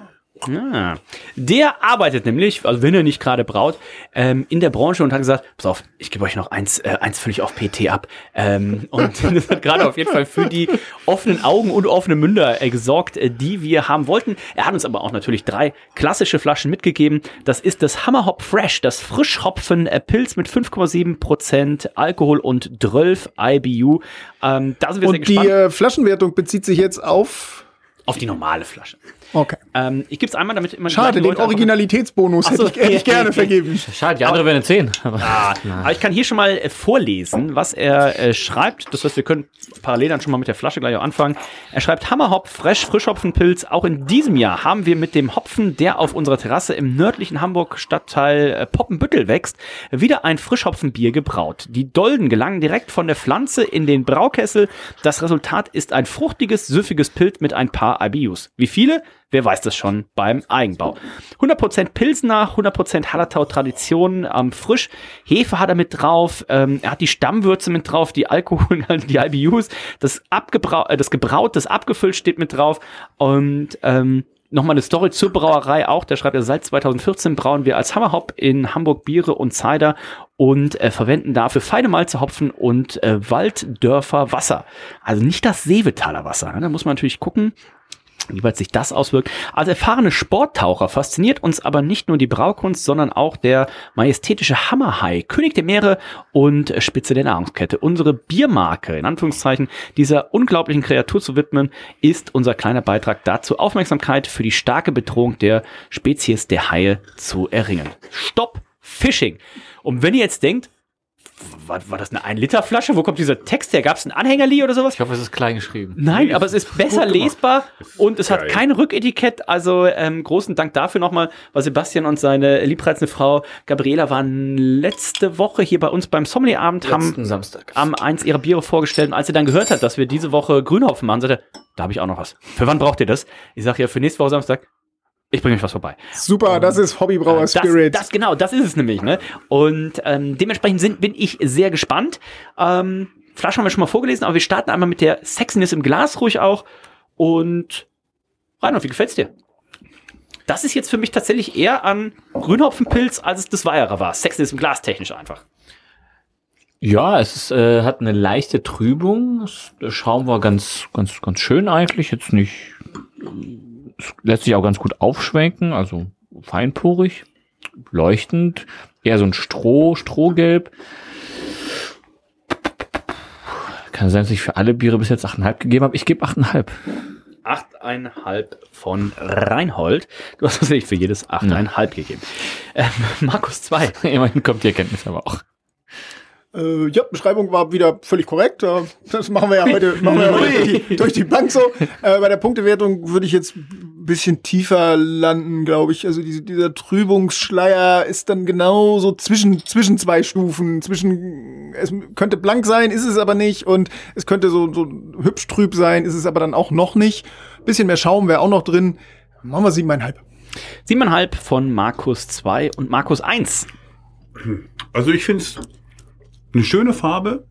Ah. Der arbeitet nämlich, also wenn er nicht gerade braut, ähm, in der Branche und hat gesagt, pass auf, ich gebe euch noch eins, äh, eins völlig auf PT ab. Ähm, und das hat gerade auf jeden Fall für die offenen Augen und offene Münder äh, gesorgt, äh, die wir haben wollten. Er hat uns aber auch natürlich drei klassische Flaschen mitgegeben. Das ist das Hammerhop Fresh, das Frischhopfen äh, Pilz mit 5,7 Prozent Alkohol und 12 IBU. Ähm, da sind wir und sehr gespannt. die äh, Flaschenwertung bezieht sich jetzt auf auf die normale Flasche. Okay. Ähm, ich gebe es einmal, damit immer Schade, den Originalitätsbonus hätte, so, ich, hätte ich gerne vergeben. Schade, die andere wäre eine 10. Aber, ah, aber ich kann hier schon mal äh, vorlesen, was er äh, schreibt. Das heißt, wir können parallel dann schon mal mit der Flasche gleich auch anfangen. Er schreibt Hammerhop, Fresh, Frischhopfenpilz. Auch in diesem Jahr haben wir mit dem Hopfen, der auf unserer Terrasse im nördlichen Hamburg-Stadtteil äh, Poppenbüttel wächst, wieder ein Frischhopfenbier gebraut. Die Dolden gelangen direkt von der Pflanze in den Braukessel. Das Resultat ist ein fruchtiges, süffiges Pilz mit ein paar IBUs. Wie viele? Wer weiß das schon beim Eigenbau. 100% Pilsner, 100% Hallertau Tradition, ähm, frisch. Hefe hat er mit drauf, ähm, er hat die Stammwürze mit drauf, die Alkohol, die IBUs, das, Abgebrau äh, das Gebraut, das abgefüllt steht mit drauf und ähm, Nochmal eine Story zur Brauerei auch. Der schreibt, er seit 2014 brauen wir als Hammerhop in Hamburg Biere und Cider und äh, verwenden dafür feine Malze, Hopfen und äh, Walddörfer Wasser. Also nicht das Seevetaler Wasser. Ne? Da muss man natürlich gucken, wie weit sich das auswirkt. Als erfahrene Sporttaucher fasziniert uns aber nicht nur die Braukunst, sondern auch der majestätische Hammerhai, König der Meere und Spitze der Nahrungskette. Unsere Biermarke, in Anführungszeichen, dieser unglaublichen Kreatur zu widmen, ist unser kleiner Beitrag dazu, Aufmerksamkeit für die starke Bedrohung der Spezies der Haie zu erringen. Stop Fishing. Und wenn ihr jetzt denkt, war, war das eine 1-Liter-Flasche? Wo kommt dieser Text her? Gab es einen Anhängerli oder sowas? Ich hoffe, es ist klein geschrieben. Nein, nee, aber es ist besser lesbar und es geil. hat kein Rücketikett. Also ähm, großen Dank dafür nochmal, weil Sebastian und seine liebreizende Frau Gabriela waren letzte Woche hier bei uns beim Sommelierabend, haben Samstag. haben eins ihrer Biere vorgestellt und als sie dann gehört hat, dass wir diese Woche Grünhopfen machen, sagte da habe ich auch noch was. Für wann braucht ihr das? Ich sage ja, für nächste Woche Samstag. Ich bringe euch was vorbei. Super, das ist Hobbybrauer Spirit. Das, das, genau, das ist es nämlich. Ne? Und ähm, dementsprechend sind, bin ich sehr gespannt. Ähm, Flasche haben wir schon mal vorgelesen, aber wir starten einmal mit der Sexiness im Glas ruhig auch. Und Reinhold, wie gefällt's dir? Das ist jetzt für mich tatsächlich eher an Grünhopfenpilz, als es das Weierer war. Sexiness im Glas technisch einfach. Ja, es ist, äh, hat eine leichte Trübung. Der Schaum war ganz, ganz, ganz schön eigentlich. Jetzt nicht lässt sich auch ganz gut aufschwenken, also feinporig, leuchtend, eher so ein Stroh, Strohgelb. Kann sein, dass ich für alle Biere bis jetzt 8,5 gegeben habe. Ich gebe 8,5. 8,5 von Reinhold. Du hast tatsächlich für jedes 8,5 ja. gegeben. Ähm, Markus 2. Immerhin kommt die Erkenntnis aber auch. Äh, ja, Beschreibung war wieder völlig korrekt. Das machen wir ja heute, machen wir ja heute durch, die, durch die Bank so. Äh, bei der Punktewertung würde ich jetzt ein bisschen tiefer landen, glaube ich. Also diese, dieser Trübungsschleier ist dann genau so zwischen, zwischen zwei Stufen. Zwischen, es könnte blank sein, ist es aber nicht. Und es könnte so, so hübsch trüb sein, ist es aber dann auch noch nicht. Bisschen mehr Schaum wäre auch noch drin. Machen wir siebeneinhalb. Siebeneinhalb von Markus 2 und Markus 1. Also ich finde es eine schöne Farbe.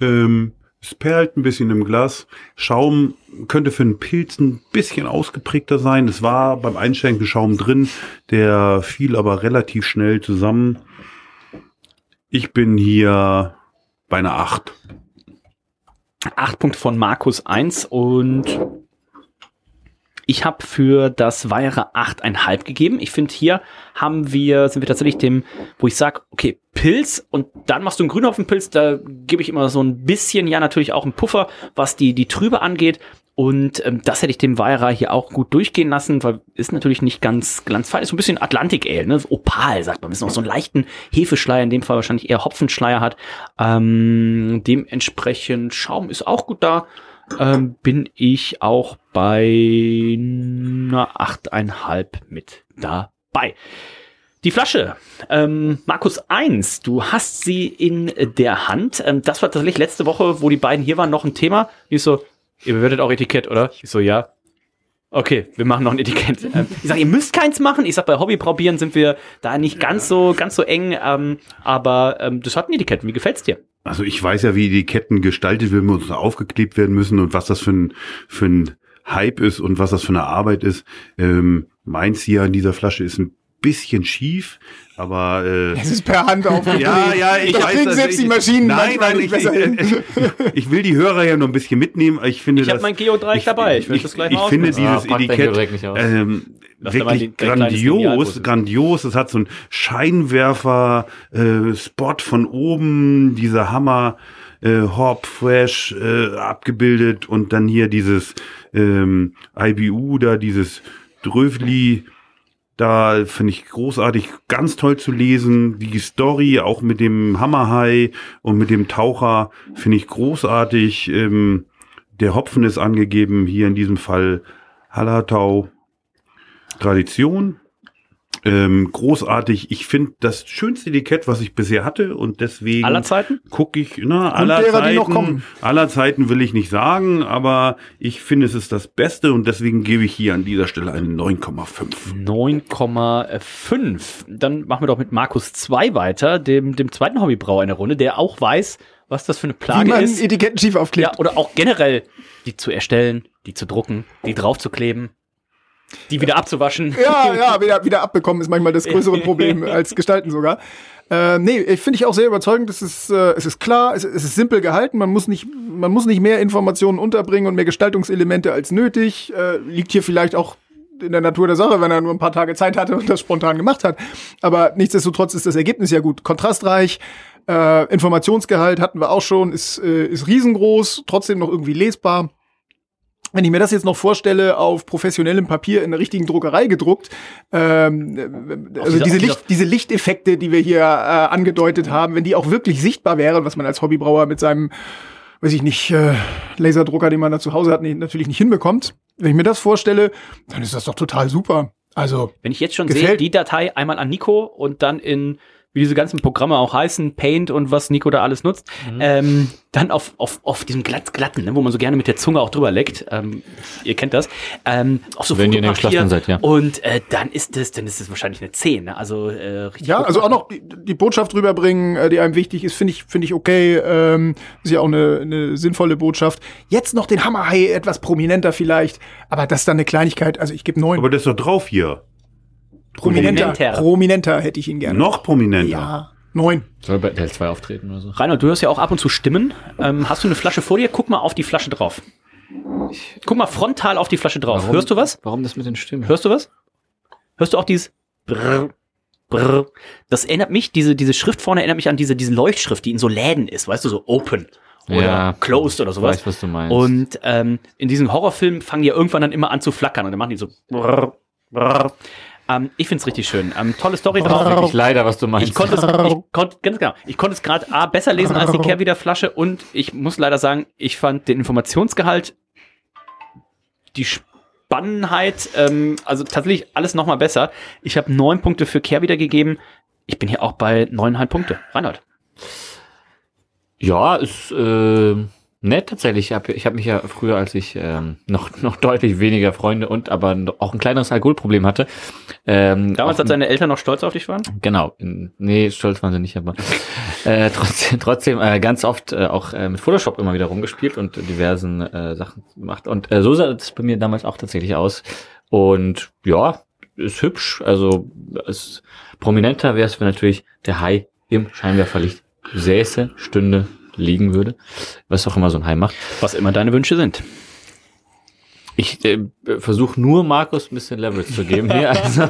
Ähm, es perlt ein bisschen im Glas. Schaum könnte für einen Pilz ein bisschen ausgeprägter sein. Es war beim Einschenken Schaum drin, der fiel aber relativ schnell zusammen. Ich bin hier bei einer 8. 8 Punkte von Markus 1 und ich habe für das Weierer 8,5 gegeben. Ich finde, hier haben wir, sind wir tatsächlich dem, wo ich sage, okay, Pilz und dann machst du einen Grünhopfenpilz, da gebe ich immer so ein bisschen, ja, natürlich auch einen Puffer, was die, die Trübe angeht. Und ähm, das hätte ich dem Weierer hier auch gut durchgehen lassen, weil ist natürlich nicht ganz glanzfrei, ist so ein bisschen Atlantik Ale, ne? Opal, sagt man. Ist noch so einen leichten Hefeschleier, in dem Fall wahrscheinlich eher Hopfenschleier hat. Ähm, dementsprechend Schaum ist auch gut da ähm, bin ich auch bei einer 8,5 mit dabei. Die Flasche, ähm, Markus 1, du hast sie in der Hand. Ähm, das war tatsächlich letzte Woche, wo die beiden hier waren, noch ein Thema. Ich so, ihr bewertet auch Etikett, oder? Ich so, ja. Okay, wir machen noch ein Etikett. Ähm, ich sage, ihr müsst keins machen. Ich sag, bei Hobbyprobieren sind wir da nicht ganz so, ganz so eng. Ähm, aber ähm, das hat ein Etikett. Wie gefällt's dir? Also ich weiß ja, wie die Ketten gestaltet werden und aufgeklebt werden müssen und was das für ein, für ein Hype ist und was das für eine Arbeit ist. Ähm, meins hier an dieser Flasche ist ein bisschen schief, aber äh, es ist per Hand aufgeklebt. Ja, ja, ich das weiß, also selbst ich, die Maschinen nein, nein, ich, ich, ich, ich, will die Hörer ja noch ein bisschen mitnehmen. Ich finde, ich habe mein Geodreieck dabei. Ich, will das gleich mal Ich finde dieses ah, Etikett ähm, wirklich grandios, grandios. Es hat so einen Scheinwerfer-Spot äh, von oben, dieser Hammer. Äh, Hop Fresh äh, abgebildet und dann hier dieses ähm, IBU da, dieses Drövli da finde ich großartig, ganz toll zu lesen. Die Story auch mit dem Hammerhai und mit dem Taucher finde ich großartig. Ähm, der Hopfen ist angegeben, hier in diesem Fall Hallertau Tradition. Ähm, großartig. Ich finde das schönste Etikett, was ich bisher hatte und deswegen aller Zeiten gucke ich na aller derer, Zeiten. Aller Zeiten will ich nicht sagen, aber ich finde es ist das Beste und deswegen gebe ich hier an dieser Stelle eine 9,5. 9,5. Dann machen wir doch mit Markus 2 weiter, dem dem zweiten Hobbybrauer in der Runde, der auch weiß, was das für eine Plage Wie man ist. Etiketten schief aufklebt. Ja, oder auch generell die zu erstellen, die zu drucken, die draufzukleben. Die wieder abzuwaschen. Ja, ja, wieder, wieder abbekommen ist manchmal das größere Problem als gestalten sogar. Äh, nee, finde ich auch sehr überzeugend. Es ist, äh, es ist klar, es, es ist simpel gehalten. Man muss nicht, man muss nicht mehr Informationen unterbringen und mehr Gestaltungselemente als nötig. Äh, liegt hier vielleicht auch in der Natur der Sache, wenn er nur ein paar Tage Zeit hatte und das spontan gemacht hat. Aber nichtsdestotrotz ist das Ergebnis ja gut. Kontrastreich, äh, Informationsgehalt hatten wir auch schon, ist, äh, ist riesengroß, trotzdem noch irgendwie lesbar. Wenn ich mir das jetzt noch vorstelle, auf professionellem Papier in der richtigen Druckerei gedruckt, ähm, also diese, Licht, diese Lichteffekte, die wir hier äh, angedeutet haben, wenn die auch wirklich sichtbar wären, was man als Hobbybrauer mit seinem, weiß ich nicht, äh, Laserdrucker, den man da zu Hause hat, nicht, natürlich nicht hinbekommt. Wenn ich mir das vorstelle, dann ist das doch total super. Also, wenn ich jetzt schon sehe, die Datei einmal an Nico und dann in wie diese ganzen Programme auch heißen, Paint und was Nico da alles nutzt, mhm. ähm, dann auf, auf, auf diesem glatt, glatten, ne, wo man so gerne mit der Zunge auch drüber leckt, ähm, ihr kennt das, ähm, auch so Wenn ihr in den seid, ja. Und äh, dann ist das, dann ist das wahrscheinlich eine 10, ne? also äh, richtig Ja, also auch noch die, die Botschaft rüberbringen, äh, die einem wichtig ist, finde ich, finde ich okay, ähm, ist ja auch eine, eine sinnvolle Botschaft. Jetzt noch den Hammerhai etwas prominenter vielleicht, aber das ist dann eine Kleinigkeit, also ich gebe neun. Aber das ist doch drauf hier. Prominenter. Prominenter. Prominenter hätte ich ihn gerne. Noch prominenter. Ja. Neun. Soll bei Del 2 auftreten oder so? Reinhold, du hörst ja auch ab und zu Stimmen. Ähm, hast du eine Flasche vor dir? Guck mal auf die Flasche drauf. Guck mal frontal auf die Flasche drauf. Warum, hörst du was? Warum das mit den Stimmen? Hörst du was? Hörst du auch dieses Brrr, Brrr. Das erinnert mich, diese, diese Schrift vorne erinnert mich an diese, diese Leuchtschrift, die in so Läden ist, weißt du, so open oder ja, closed oder sowas. Weiß, was du meinst. Und ähm, in diesen Horrorfilmen fangen die ja irgendwann dann immer an zu flackern und dann machen die so brrr, brrr. Ähm, ich find's richtig schön. Ähm, tolle Story drauf. Das wirklich leider, was du meinst. Ich konnte es, ich konnte, ganz genau. Ich konnte es gerade A besser lesen als die Kehrwiederflasche und ich muss leider sagen, ich fand den Informationsgehalt, die Spannendheit, ähm, also tatsächlich alles nochmal besser. Ich habe neun Punkte für Kehrwieder gegeben. Ich bin hier auch bei neuneinhalb Punkte. Reinhold. Ja, ist äh, nett tatsächlich. Ich habe ich hab mich ja früher, als ich ähm, noch, noch deutlich weniger Freunde und aber auch ein kleineres Alkoholproblem hatte. Ähm, Damals, als deine Eltern noch stolz auf dich waren? Genau. Nee, stolz waren sie nicht, aber äh, trotzdem, trotzdem äh, ganz oft äh, auch äh, mit Photoshop immer wieder rumgespielt und diversen äh, Sachen gemacht. Und äh, so sah es bei mir damals auch tatsächlich aus. Und ja, ist hübsch. Also ist prominenter wäre es, wenn natürlich der Hai im Scheinwerferlicht säße, stünde, liegen würde. Was auch immer so ein Hai macht. Was immer deine Wünsche sind. Ich äh, versuche nur Markus ein bisschen Leverage zu geben hier. Also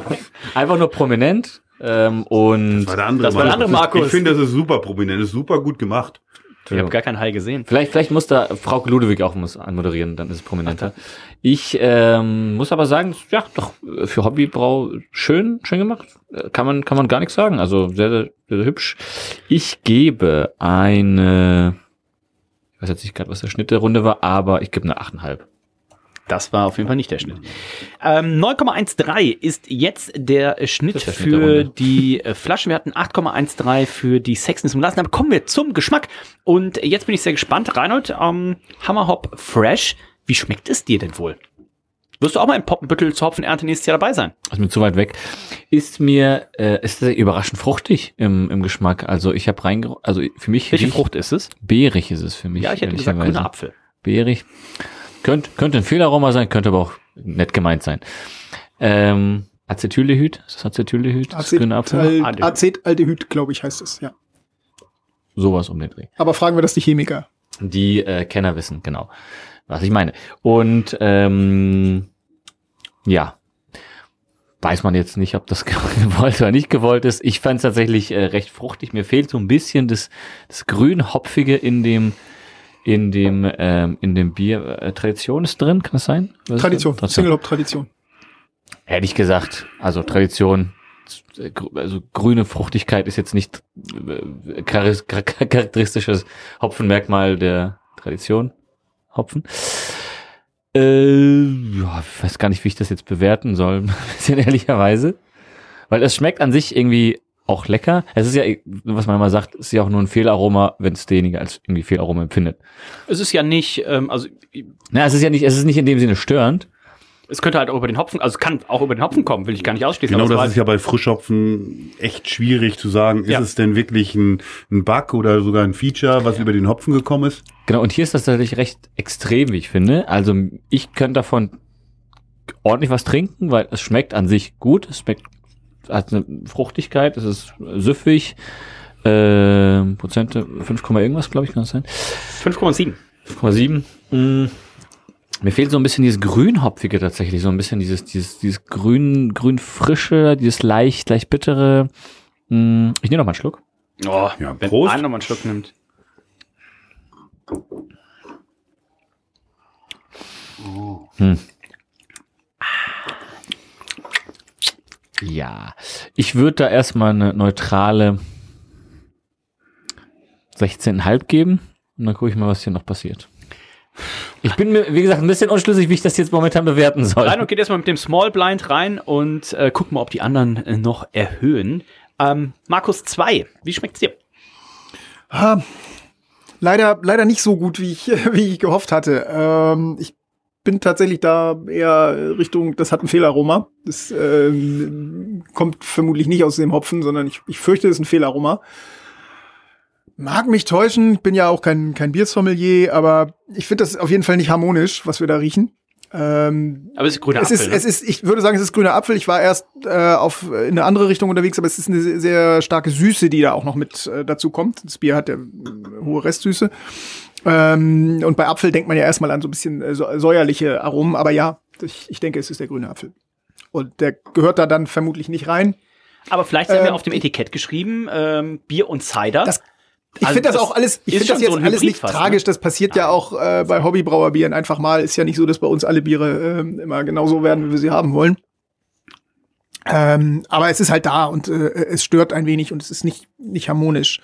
einfach nur prominent. Ähm, und das war der andere, das war der andere Markus. Ich finde, das ist super prominent, das ist super gut gemacht. Ich habe gar keinen Hai gesehen. Vielleicht, vielleicht muss da Frau Ludewig auch muss anmoderieren, dann ist es prominenter. Ich ähm, muss aber sagen, ja, doch für Hobbybrau schön, schön gemacht. Äh, kann man, kann man gar nichts sagen. Also sehr, sehr, sehr hübsch. Ich gebe eine, ich weiß jetzt nicht gerade, was der Schnitt der Runde war, aber ich gebe eine 8,5. Das war auf jeden Fall nicht der Schnitt. Ähm, 9,13 ist jetzt der Schnitt für die äh, Flaschen. Wir hatten 8,13 für die Sexness und Lassen. Dann kommen wir zum Geschmack. Und jetzt bin ich sehr gespannt. Reinhold, ähm, Hammerhop Fresh. Wie schmeckt es dir denn wohl? Wirst du auch mal im Poppenbüttel zur Hopfenernte nächstes Jahr dabei sein? Also mir zu weit weg. Ist mir, äh, ist überraschend fruchtig im, im Geschmack. Also ich habe rein, also für mich. Welche Frucht ist es? Beerig ist es für mich. Ja, ich hätte gesagt grüner Apfel. Beerig. Könnte, könnte ein Fehlaroma sein, könnte aber auch nett gemeint sein. Ähm, Acetylehyd, ist das Acetylehyd? Das Acet Apfel? Acetaldehyd, glaube ich, heißt es, ja. Sowas um den Dreh. Aber fragen wir das die Chemiker. Die äh, Kenner wissen, genau, was ich meine. Und ähm, ja, weiß man jetzt nicht, ob das gewollt oder nicht gewollt ist. Ich fand es tatsächlich äh, recht fruchtig. Mir fehlt so ein bisschen das, das grün-hopfige in dem in dem ähm, in dem Bier äh, Tradition ist drin, kann das sein? Was Tradition, Tradition. Single Hop Tradition. Hätte ich gesagt, also Tradition, also grüne Fruchtigkeit ist jetzt nicht äh, charakteristisches Hopfenmerkmal der Tradition. Hopfen. Äh, ja, ich weiß gar nicht, wie ich das jetzt bewerten soll, ein bisschen ehrlicherweise. Weil es schmeckt an sich irgendwie auch lecker. Es ist ja, was man immer sagt, ist ja auch nur ein Fehlaroma, wenn es derjenige als irgendwie Fehlaroma empfindet. Es ist ja nicht, ähm, also. Na, es ist ja nicht, es ist nicht in dem Sinne störend. Es könnte halt auch über den Hopfen, also es kann auch über den Hopfen kommen, will ich gar nicht ausschließen. Genau, das ist ja bei Frischhopfen echt schwierig zu sagen, ist ja. es denn wirklich ein, ein Bug oder sogar ein Feature, was ja. über den Hopfen gekommen ist? Genau, und hier ist das tatsächlich recht extrem, wie ich finde. Also ich könnte davon ordentlich was trinken, weil es schmeckt an sich gut. Es schmeckt, hat eine Fruchtigkeit, es ist süffig. Äh, Prozente, 5, irgendwas, glaube ich, kann das sein? 5,7. 5,7. Mm. Mir fehlt so ein bisschen dieses Grünhopfige tatsächlich, so ein bisschen dieses, dieses, dieses grün, grün frische, dieses leicht, leicht bittere. Mm. Ich nehme noch mal einen Schluck. Oh, ja, wenn Prost. einer noch mal einen Schluck nimmt. Hm. Ja, ich würde da erstmal eine neutrale 16,5 geben und dann gucke ich mal, was hier noch passiert. Ich bin mir, wie gesagt, ein bisschen unschlüssig, wie ich das jetzt momentan bewerten soll. Rein und geht erstmal mit dem Small Blind rein und äh, gucken mal, ob die anderen äh, noch erhöhen. Ähm, Markus 2, wie schmeckt's dir? Ah, leider, leider nicht so gut, wie ich, wie ich gehofft hatte. Ähm, ich bin tatsächlich da eher Richtung, das hat ein Fehlaroma. Das äh, kommt vermutlich nicht aus dem Hopfen, sondern ich, ich fürchte, es ist ein Fehlaroma. Mag mich täuschen, bin ja auch kein, kein Biersommelier, aber ich finde das auf jeden Fall nicht harmonisch, was wir da riechen. Ähm, aber es ist grüner es Apfel. Ist, ne? Es ist, ich würde sagen, es ist grüner Apfel. Ich war erst äh, auf in eine andere Richtung unterwegs, aber es ist eine sehr, sehr starke Süße, die da auch noch mit äh, dazu kommt. Das Bier hat ja äh, hohe Restsüße. Ähm, und bei Apfel denkt man ja erstmal an so ein bisschen äh, säuerliche Aromen, aber ja, ich, ich denke, es ist der grüne Apfel. Und der gehört da dann vermutlich nicht rein. Aber vielleicht haben ähm, wir auf dem Etikett geschrieben, ähm, Bier und Cider. Das, ich also finde das, das, auch alles, ich finde das jetzt so alles nicht fast, tragisch. Ne? Das passiert ja auch äh, bei Hobbybrauerbieren einfach mal. Ist ja nicht so, dass bei uns alle Biere äh, immer genauso werden, wie wir sie haben wollen. Ähm, aber es ist halt da und äh, es stört ein wenig und es ist nicht, nicht harmonisch.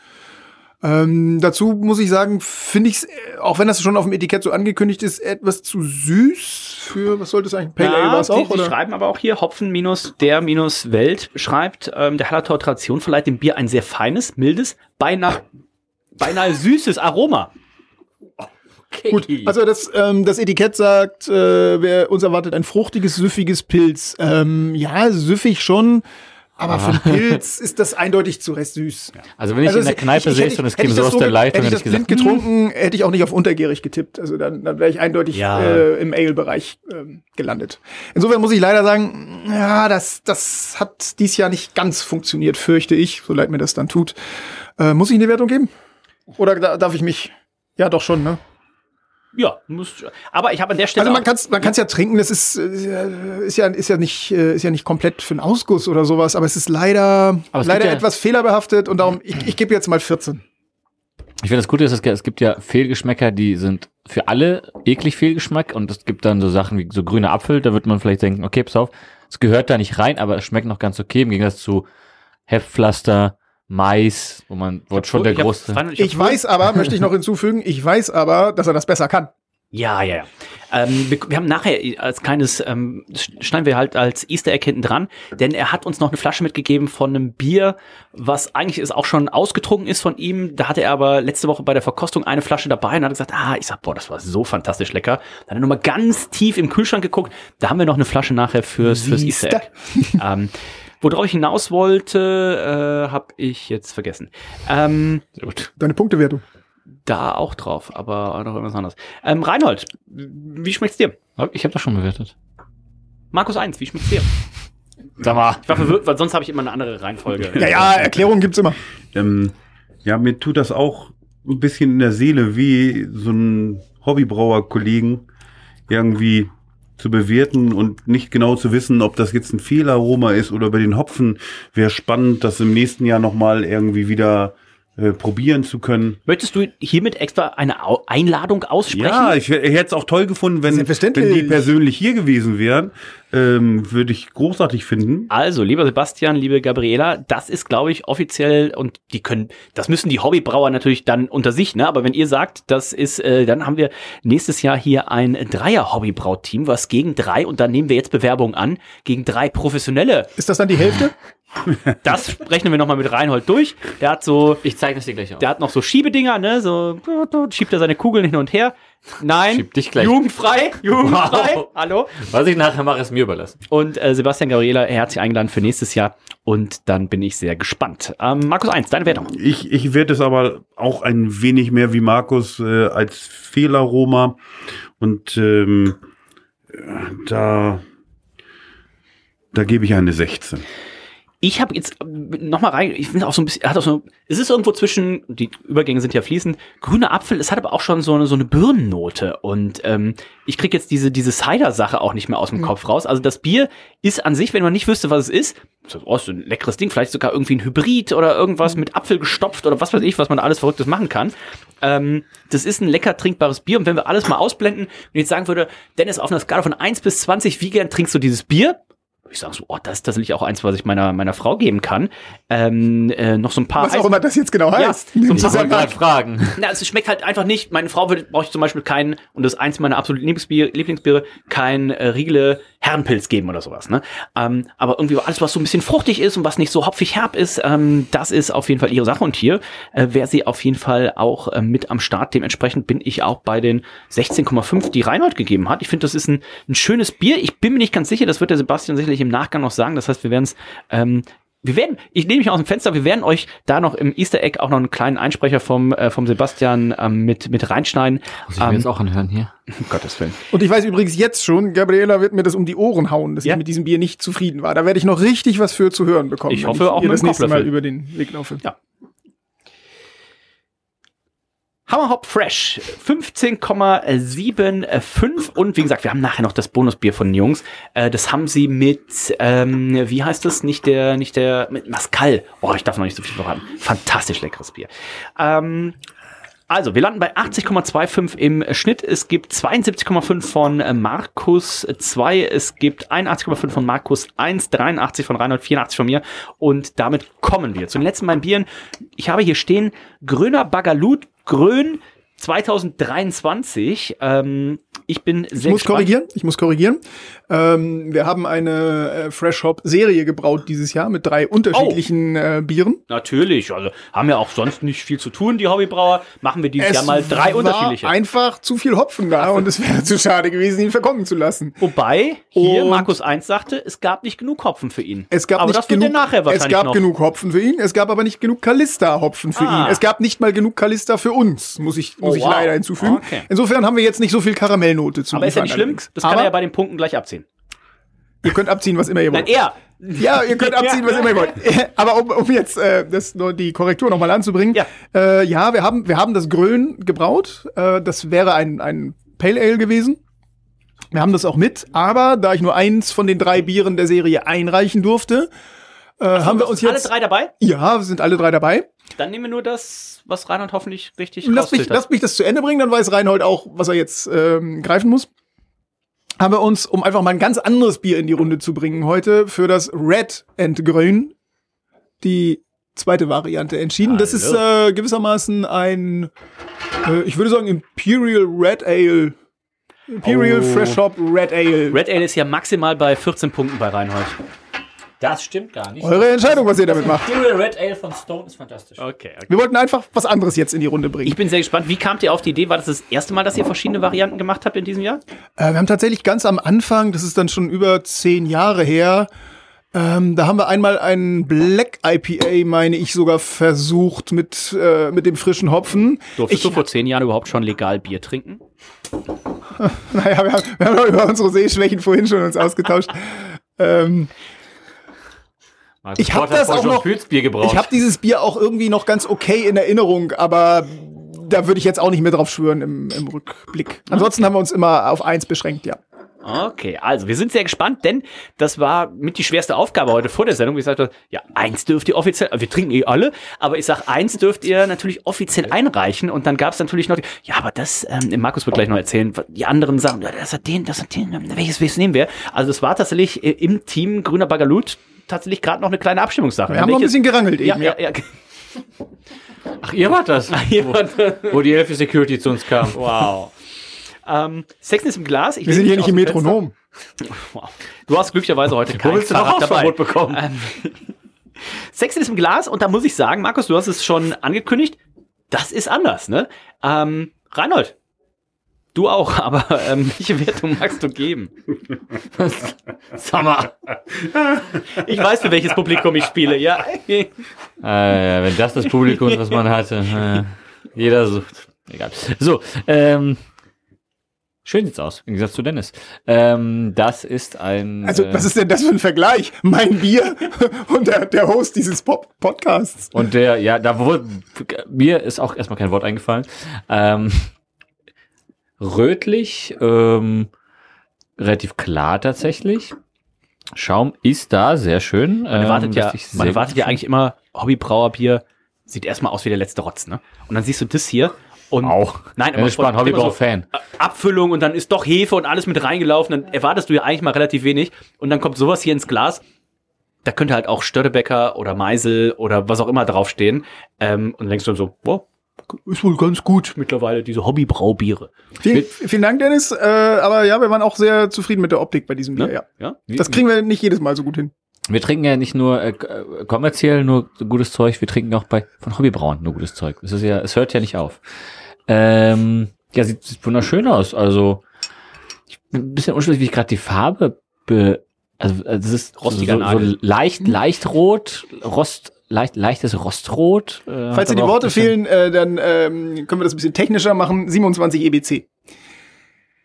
Ähm, dazu muss ich sagen, finde ich es, äh, auch wenn das schon auf dem Etikett so angekündigt ist, etwas zu süß für, was sollte es eigentlich? Pale Ale war es auch, die, oder? Die schreiben aber auch hier, Hopfen minus der minus Welt schreibt, ähm, der Hallertor Tradition verleiht dem Bier ein sehr feines, mildes, beinahe, beinahe süßes Aroma. Okay. Gut, also das, ähm, das Etikett sagt, äh, wer uns erwartet ein fruchtiges, süffiges Pilz. Ähm, ja, süffig schon. Aber für einen Pilz ist das eindeutig zu süß. Also wenn ich also in der Kneipe sehe und es käme so aus der Leitung, hätte ich das blind gesagt, getrunken, hätte ich auch nicht auf untergierig getippt. Also dann, dann wäre ich eindeutig ja. äh, im Ale-Bereich ähm, gelandet. Insofern muss ich leider sagen, ja, das, das hat dies Jahr nicht ganz funktioniert, fürchte ich, so leid mir das dann tut. Äh, muss ich eine Wertung geben? Oder darf ich mich? Ja, doch schon, ne? Ja, muss, aber ich habe an der Stelle. Also man kann es man kann's ja trinken, das ist, äh, ist, ja, ist, ja nicht, äh, ist ja nicht komplett für einen Ausguss oder sowas, aber es ist leider, leider ja etwas fehlerbehaftet und darum, ich, ich gebe jetzt mal 14. Ich finde das Gute ist, es gibt ja Fehlgeschmäcker, die sind für alle eklig Fehlgeschmack und es gibt dann so Sachen wie so grüner Apfel, da wird man vielleicht denken, okay, pass auf, es gehört da nicht rein, aber es schmeckt noch ganz okay, im Gegensatz zu Heftpflaster, Mais, wo man wo schon der große. Ich, ich weiß aber, möchte ich noch hinzufügen, ich weiß aber, dass er das besser kann. Ja, ja, ja. Ähm, wir, wir, haben nachher als kleines, ähm, schneiden wir halt als Easter Egg hinten dran, denn er hat uns noch eine Flasche mitgegeben von einem Bier, was eigentlich ist auch schon ausgetrunken ist von ihm. Da hatte er aber letzte Woche bei der Verkostung eine Flasche dabei und hat gesagt, ah, ich sag, boah, das war so fantastisch lecker. Dann hat er nochmal ganz tief im Kühlschrank geguckt. Da haben wir noch eine Flasche nachher fürs, fürs Easter Egg. ähm, Worauf ich hinaus wollte, äh, habe ich jetzt vergessen. Ähm, Deine Punktewertung. Da auch drauf, aber noch irgendwas anderes. Ähm, Reinhold, wie schmeckt's dir? Ich habe das schon bewertet. Markus 1, wie schmeckt's dir? Sag mal. Ich war verwirrt, weil sonst habe ich immer eine andere Reihenfolge. ja, ja, Erklärungen gibt's immer. Ähm, ja, mir tut das auch ein bisschen in der Seele, wie so ein Hobbybrauer-Kollegen irgendwie zu bewerten und nicht genau zu wissen, ob das jetzt ein Fehlaroma ist oder bei den Hopfen, wäre spannend, das im nächsten Jahr nochmal irgendwie wieder äh, probieren zu können. Möchtest du hiermit extra eine Einladung aussprechen? Ja, ich, ich hätte es auch toll gefunden, wenn, wenn die persönlich hier gewesen wären. Ähm, Würde ich großartig finden. Also, lieber Sebastian, liebe Gabriela, das ist, glaube ich, offiziell und die können, das müssen die Hobbybrauer natürlich dann unter sich, ne? Aber wenn ihr sagt, das ist, äh, dann haben wir nächstes Jahr hier ein Dreier-Hobbybrau-Team, was gegen drei, und dann nehmen wir jetzt Bewerbungen an, gegen drei professionelle. Ist das dann die Hälfte? Das rechnen wir nochmal mit Reinhold durch. Der hat so. Ich zeige das dir gleich auch. Der hat noch so Schiebedinger, ne? So schiebt er seine Kugeln hin und her. Nein. Schieb dich gleich. Jugendfrei. Jugendfrei. Wow. Hallo. Was ich nachher mache, ist mir überlassen. Und äh, Sebastian Gabriela, herzlich eingeladen für nächstes Jahr. Und dann bin ich sehr gespannt. Ähm, Markus 1, deine Wertung. Ich, ich werde es aber auch ein wenig mehr wie Markus äh, als Fehlerroma. Und ähm, da Da gebe ich eine 16. Ich habe jetzt äh, noch mal rein, ich finde auch so ein bisschen, hat auch so, es ist irgendwo zwischen, die Übergänge sind ja fließend, grüner Apfel, es hat aber auch schon so eine, so eine Birnennote und ähm, ich krieg jetzt diese, diese Cider-Sache auch nicht mehr aus dem mhm. Kopf raus. Also das Bier ist an sich, wenn man nicht wüsste, was es ist, so, oh, so ein leckeres Ding, vielleicht sogar irgendwie ein Hybrid oder irgendwas mit Apfel gestopft oder was weiß ich, was man alles Verrücktes machen kann. Ähm, das ist ein lecker trinkbares Bier und wenn wir alles mal ausblenden und jetzt sagen würde, Dennis, auf einer Skala von 1 bis 20, wie gern trinkst du dieses Bier? Ich sage so, oh, das ist tatsächlich auch eins, was ich meiner, meiner Frau geben kann. Ähm, äh, noch so ein paar. Was auch immer das jetzt genau heißt. Ja, so ein paar Fragen. Na, es schmeckt halt einfach nicht. Meine Frau würde, brauche ich zum Beispiel keinen, und das ist eins meiner absoluten Lieblingsbier, Lieblingsbiere, kein äh, Riegele Herrenpilz geben oder sowas. Ne? Ähm, aber irgendwie alles, was so ein bisschen fruchtig ist und was nicht so hopfig herb ist, ähm, das ist auf jeden Fall ihre Sache. Und hier äh, wäre sie auf jeden Fall auch äh, mit am Start. Dementsprechend bin ich auch bei den 16,5, die Reinhold gegeben hat. Ich finde, das ist ein, ein schönes Bier. Ich bin mir nicht ganz sicher, das wird der Sebastian sicherlich im Nachgang noch sagen. Das heißt, wir werden es ähm, wir werden, ich nehme mich aus dem Fenster, wir werden euch da noch im Easter Egg auch noch einen kleinen Einsprecher vom, äh, vom Sebastian ähm, mit, mit reinschneiden. Muss ich mir ähm, jetzt auch anhören hier? Um Gottes Willen. Und ich weiß übrigens jetzt schon, Gabriela wird mir das um die Ohren hauen, dass ja. ich mit diesem Bier nicht zufrieden war. Da werde ich noch richtig was für zu hören bekommen. Ich hoffe ich auch mit das nächste Mal über den Weg laufe. Ja. Hammerhop Fresh 15,75 und wie gesagt, wir haben nachher noch das Bonusbier von den Jungs. Äh, das haben sie mit, ähm, wie heißt das? Nicht der, nicht der, mit Mascal. Oh, ich darf noch nicht so viel verraten. Fantastisch leckeres Bier. Ähm, also, wir landen bei 80,25 im Schnitt. Es gibt 72,5 von Markus 2, es gibt 81,5 von Markus 1, 83 von Reinhold, 84 von mir. Und damit kommen wir zu den letzten beiden Bieren. Ich habe hier stehen Grüner Bagalut Grün 2023. Ähm, ich bin sehr Ich muss gespannt. korrigieren, ich muss korrigieren. Ähm, wir haben eine äh, Fresh Hop Serie gebraut dieses Jahr mit drei unterschiedlichen oh. äh, Bieren. Natürlich, also haben ja auch sonst nicht viel zu tun, die Hobbybrauer. Machen wir dieses es Jahr mal drei unterschiedliche. einfach zu viel Hopfen da und es wäre zu schade gewesen, ihn verkommen zu lassen. Wobei hier und Markus 1 sagte, es gab nicht genug Hopfen für ihn. Es gab aber nicht das genug, nachher wahrscheinlich Es gab noch. genug Hopfen für ihn, es gab aber nicht genug Kalista Hopfen für ah. ihn. Es gab nicht mal genug Kalista für uns, muss ich muss oh, ich wow. leider hinzufügen. Okay. Insofern haben wir jetzt nicht so viel Karamellnote zu Aber ist ja nicht schlimm, das kann er ja bei den Punkten gleich abziehen. Ihr könnt abziehen, was immer ihr wollt. Nein, er. Ja, ihr könnt abziehen, was immer ihr wollt. Aber um, um jetzt äh, das, nur die Korrektur nochmal anzubringen. Ja, äh, ja wir, haben, wir haben das Grön gebraut. Äh, das wäre ein, ein Pale Ale gewesen. Wir haben das auch mit. Aber da ich nur eins von den drei Bieren der Serie einreichen durfte, äh, so, haben wir uns jetzt. Alle drei dabei? Ja, wir sind alle drei dabei. Dann nehmen wir nur das, was Reinhold hoffentlich richtig lass mich, lass mich das zu Ende bringen, dann weiß Reinhold auch, was er jetzt ähm, greifen muss haben wir uns, um einfach mal ein ganz anderes Bier in die Runde zu bringen, heute für das Red and Grün die zweite Variante entschieden. Hallo. Das ist äh, gewissermaßen ein, äh, ich würde sagen, Imperial Red Ale. Imperial oh. Fresh Hop Red Ale. Red Ale ist ja maximal bei 14 Punkten bei Reinhold. Das stimmt gar nicht. Eure Entscheidung, was ihr damit macht. Imperial Red Ale von Stone ist fantastisch. Okay, okay, Wir wollten einfach was anderes jetzt in die Runde bringen. Ich bin sehr gespannt. Wie kamt ihr auf die Idee? War das das erste Mal, dass ihr verschiedene Varianten gemacht habt in diesem Jahr? Äh, wir haben tatsächlich ganz am Anfang, das ist dann schon über zehn Jahre her, ähm, da haben wir einmal einen Black IPA, meine ich, sogar versucht mit, äh, mit dem frischen Hopfen. Durftest ich, du vor zehn Jahren überhaupt schon legal Bier trinken? naja, wir haben, wir haben über unsere Sehschwächen vorhin schon uns ausgetauscht. ähm, Markus ich habe das auch noch. Ich habe dieses Bier auch irgendwie noch ganz okay in Erinnerung, aber da würde ich jetzt auch nicht mehr drauf schwören im, im Rückblick. Ansonsten okay. haben wir uns immer auf eins beschränkt, ja. Okay, also wir sind sehr gespannt, denn das war mit die schwerste Aufgabe heute vor der Sendung. Wie gesagt, ja, eins dürft ihr offiziell, wir trinken eh alle, aber ich sag, eins dürft ihr natürlich offiziell einreichen und dann gab es natürlich noch, ja, aber das, ähm, Markus wird gleich noch erzählen, die anderen sagen, ja, das hat den, das hat den, welches, welches nehmen wir? Also es war tatsächlich im Team Grüner Bagalut tatsächlich gerade noch eine kleine Abstimmungssache. Wir haben noch ein bisschen gerangelt eben. Ja, ja, ja. Ach, ihr wart das? Ach, ihr wart das. Wo die Hälfte Security zu uns kam. Wow. ähm, Sex ist im Glas. Ich Wir sind hier nicht im Metronom. Wow. Du hast glücklicherweise heute kein noch dabei. bekommen. Ähm, Sex ist im Glas und da muss ich sagen, Markus, du hast es schon angekündigt, das ist anders, ne? Ähm, Reinhold, Du auch, aber ähm, welche Wertung magst du geben? Sag mal. Ich weiß, für welches Publikum ich spiele, ja. Äh, wenn das das Publikum ist, was man hatte. Äh, jeder sucht. Egal. So, ähm, Schön sieht's aus, im Gegensatz zu Dennis. Ähm, das ist ein. Also, äh, was ist denn das für ein Vergleich? Mein Bier und der, der Host dieses Pop Podcasts. Und der, ja, da wurde, mir ist auch erstmal kein Wort eingefallen. Ähm, rötlich, ähm, relativ klar tatsächlich. Schaum ist da, sehr schön. Man erwartet ähm, ja, man erwartet ja eigentlich immer, Hobbybrauerbier sieht erstmal aus wie der letzte Rotz, ne? Und dann siehst du das hier und Auch. nein, Ja, spannend, immer Hobbybrau-Fan. so, äh, Abfüllung und dann ist doch Hefe und alles mit reingelaufen, dann erwartest du ja eigentlich mal relativ wenig und dann kommt sowas hier ins Glas. Da könnte halt auch Störtebecker oder Meisel oder was auch immer draufstehen. Ähm, und dann denkst du dann so, boah, ist wohl ganz gut mittlerweile, diese Hobbybraubiere. Vielen, vielen Dank, Dennis. Äh, aber ja, wir waren auch sehr zufrieden mit der Optik bei diesem Bier. Ne? Ja. Ja? Das kriegen wir nicht jedes Mal so gut hin. Wir trinken ja nicht nur äh, äh, kommerziell nur gutes Zeug, wir trinken auch bei von Hobbybrauen nur gutes Zeug. Es ist ja, es hört ja nicht auf. Ähm, ja, sieht, sieht wunderschön aus. Also ich bin ein bisschen unschlüssig, wie ich gerade die Farbe be, also äh, das ist Rostiger so, so leicht, leicht rot, Rost, leicht, leichtes Rostrot. Äh, Falls dir die Worte fehlen, äh, dann ähm, können wir das ein bisschen technischer machen. 27 EBC.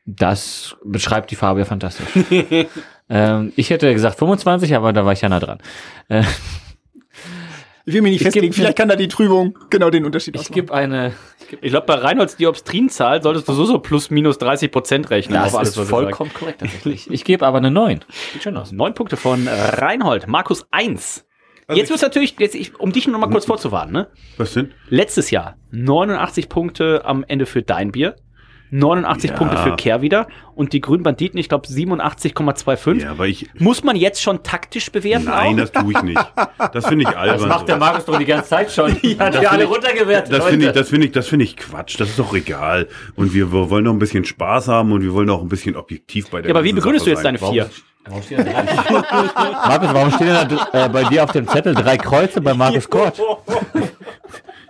Das beschreibt die Farbe ja fantastisch. ähm, ich hätte gesagt 25, aber da war ich ja nah dran. Äh, Ich will mich nicht Ich festlegen. geb- Vielleicht kann da die Trübung genau den Unterschied ich ausmachen. gebe eine. Ich glaube, bei Reinholds Dioptrinzahl solltest du so so plus minus 30 Prozent rechnen. Das alles, ist vollkommen korrekt tatsächlich. Ich gebe aber eine 9. Sieht schön aus. Neun Punkte von Reinhold. Markus 1. Also jetzt wird's natürlich, jetzt ich, um dich noch mal kurz vorzuwarnen, ne? Was denn? Letztes Jahr 89 Punkte am Ende für dein Bier, 89 Ja. Punkte für Kehr wieder und die Grünen Banditen, ich glaube 87,25. Ja, aber ich. Muss man jetzt schon taktisch bewerten? Nein, auch? das tue ich nicht. Das finde ich albern. Das macht der. Markus doch die ganze Zeit schon. ja, Das die alle ich- runtergewertet. Das finde ich, das finde ich, das finde ich Quatsch. Das ist doch egal. Und wir, wir wollen noch ein bisschen Spaß haben und wir wollen auch ein bisschen objektiv bei der ja, aber wie begründest du jetzt sein. deine vier? Markus, warum stehen denn da äh, bei dir auf dem Zettel drei Kreuze bei Markus Kort?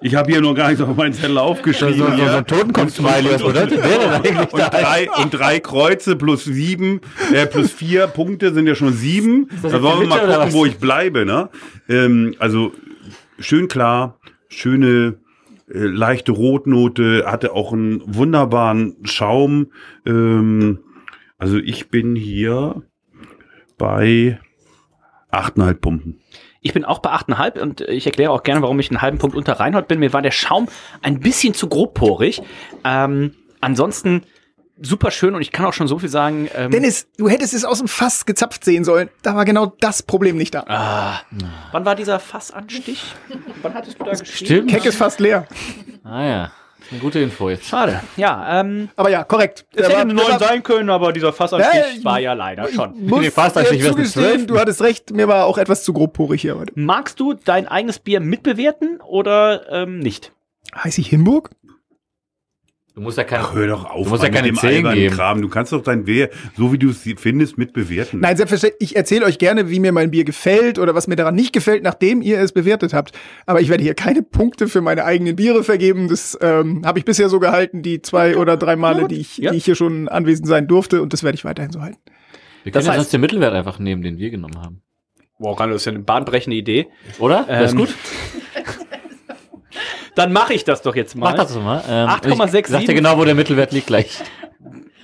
Ich habe hier noch gar nichts auf meinen Zettel So, aufgeschrieben. so, so ja. ein Totenkopf-Smiley, was bedeutet der denn eigentlich Und drei, und drei Kreuze plus sieben, äh, plus vier Punkte sind ja schon sieben. das Da wollen wir mal gucken, was? wo ich bleibe. Ne? Ähm, also schön klar, schöne äh, leichte Rotnote, hatte auch einen wunderbaren Schaum. Ähm, also ich bin hier bei achteinhalb Pumpen. Ich bin auch bei 8,5 und ich erkläre auch gerne, warum ich einen halben Punkt unter Reinhold bin. Mir war der Schaum ein bisschen zu grobporig. Ähm, ansonsten super schön und ich kann auch schon so viel sagen. Ähm, Dennis, du hättest es aus dem Fass gezapft sehen sollen. Da war genau das Problem nicht da. ah, wann war dieser Fassanstich? wann hattest du da geschrieben? Stimmt. Keck ist fast leer. Ah ja, eine gute Info jetzt. Schade. Ja, ähm, Aber ja, korrekt. es hätte eine der 9 war- sein können, aber dieser Fassanstich Ja, ich- war ja leider schon. muss Nee, wär's eine zugestehen, 12. du hattest recht, mir war auch etwas zu grobporig hier heute. Magst du dein eigenes Bier mitbewerten oder ähm, nicht? Heiß ich Hinburg? Du musst ja keine. Ach, hör doch auf Du musst ja keine dem 10 albernen geben. Kram. Du kannst doch dein Wehr, so wie du es findest, mitbewerten. Nein, selbstverständlich, ich erzähle euch gerne, wie mir mein Bier gefällt oder was mir daran nicht gefällt, nachdem ihr es bewertet habt. Aber ich werde hier keine Punkte für meine eigenen Biere vergeben. Das ähm, habe ich bisher so gehalten, die zwei oder drei Male, die ich, Ja. die ich hier schon anwesend sein durfte. Und das werde ich weiterhin so halten. Wir Das können ja heißt- sonst den Mittelwert einfach nehmen, den wir genommen haben. Wow, Rando, das ist ja eine bahnbrechende Idee. Oder? das ist Ähm, gut. Dann mache ich das doch jetzt mal. Mach das doch mal. Ähm, 8,67. ich Sag dir genau, wo der Mittelwert liegt gleich.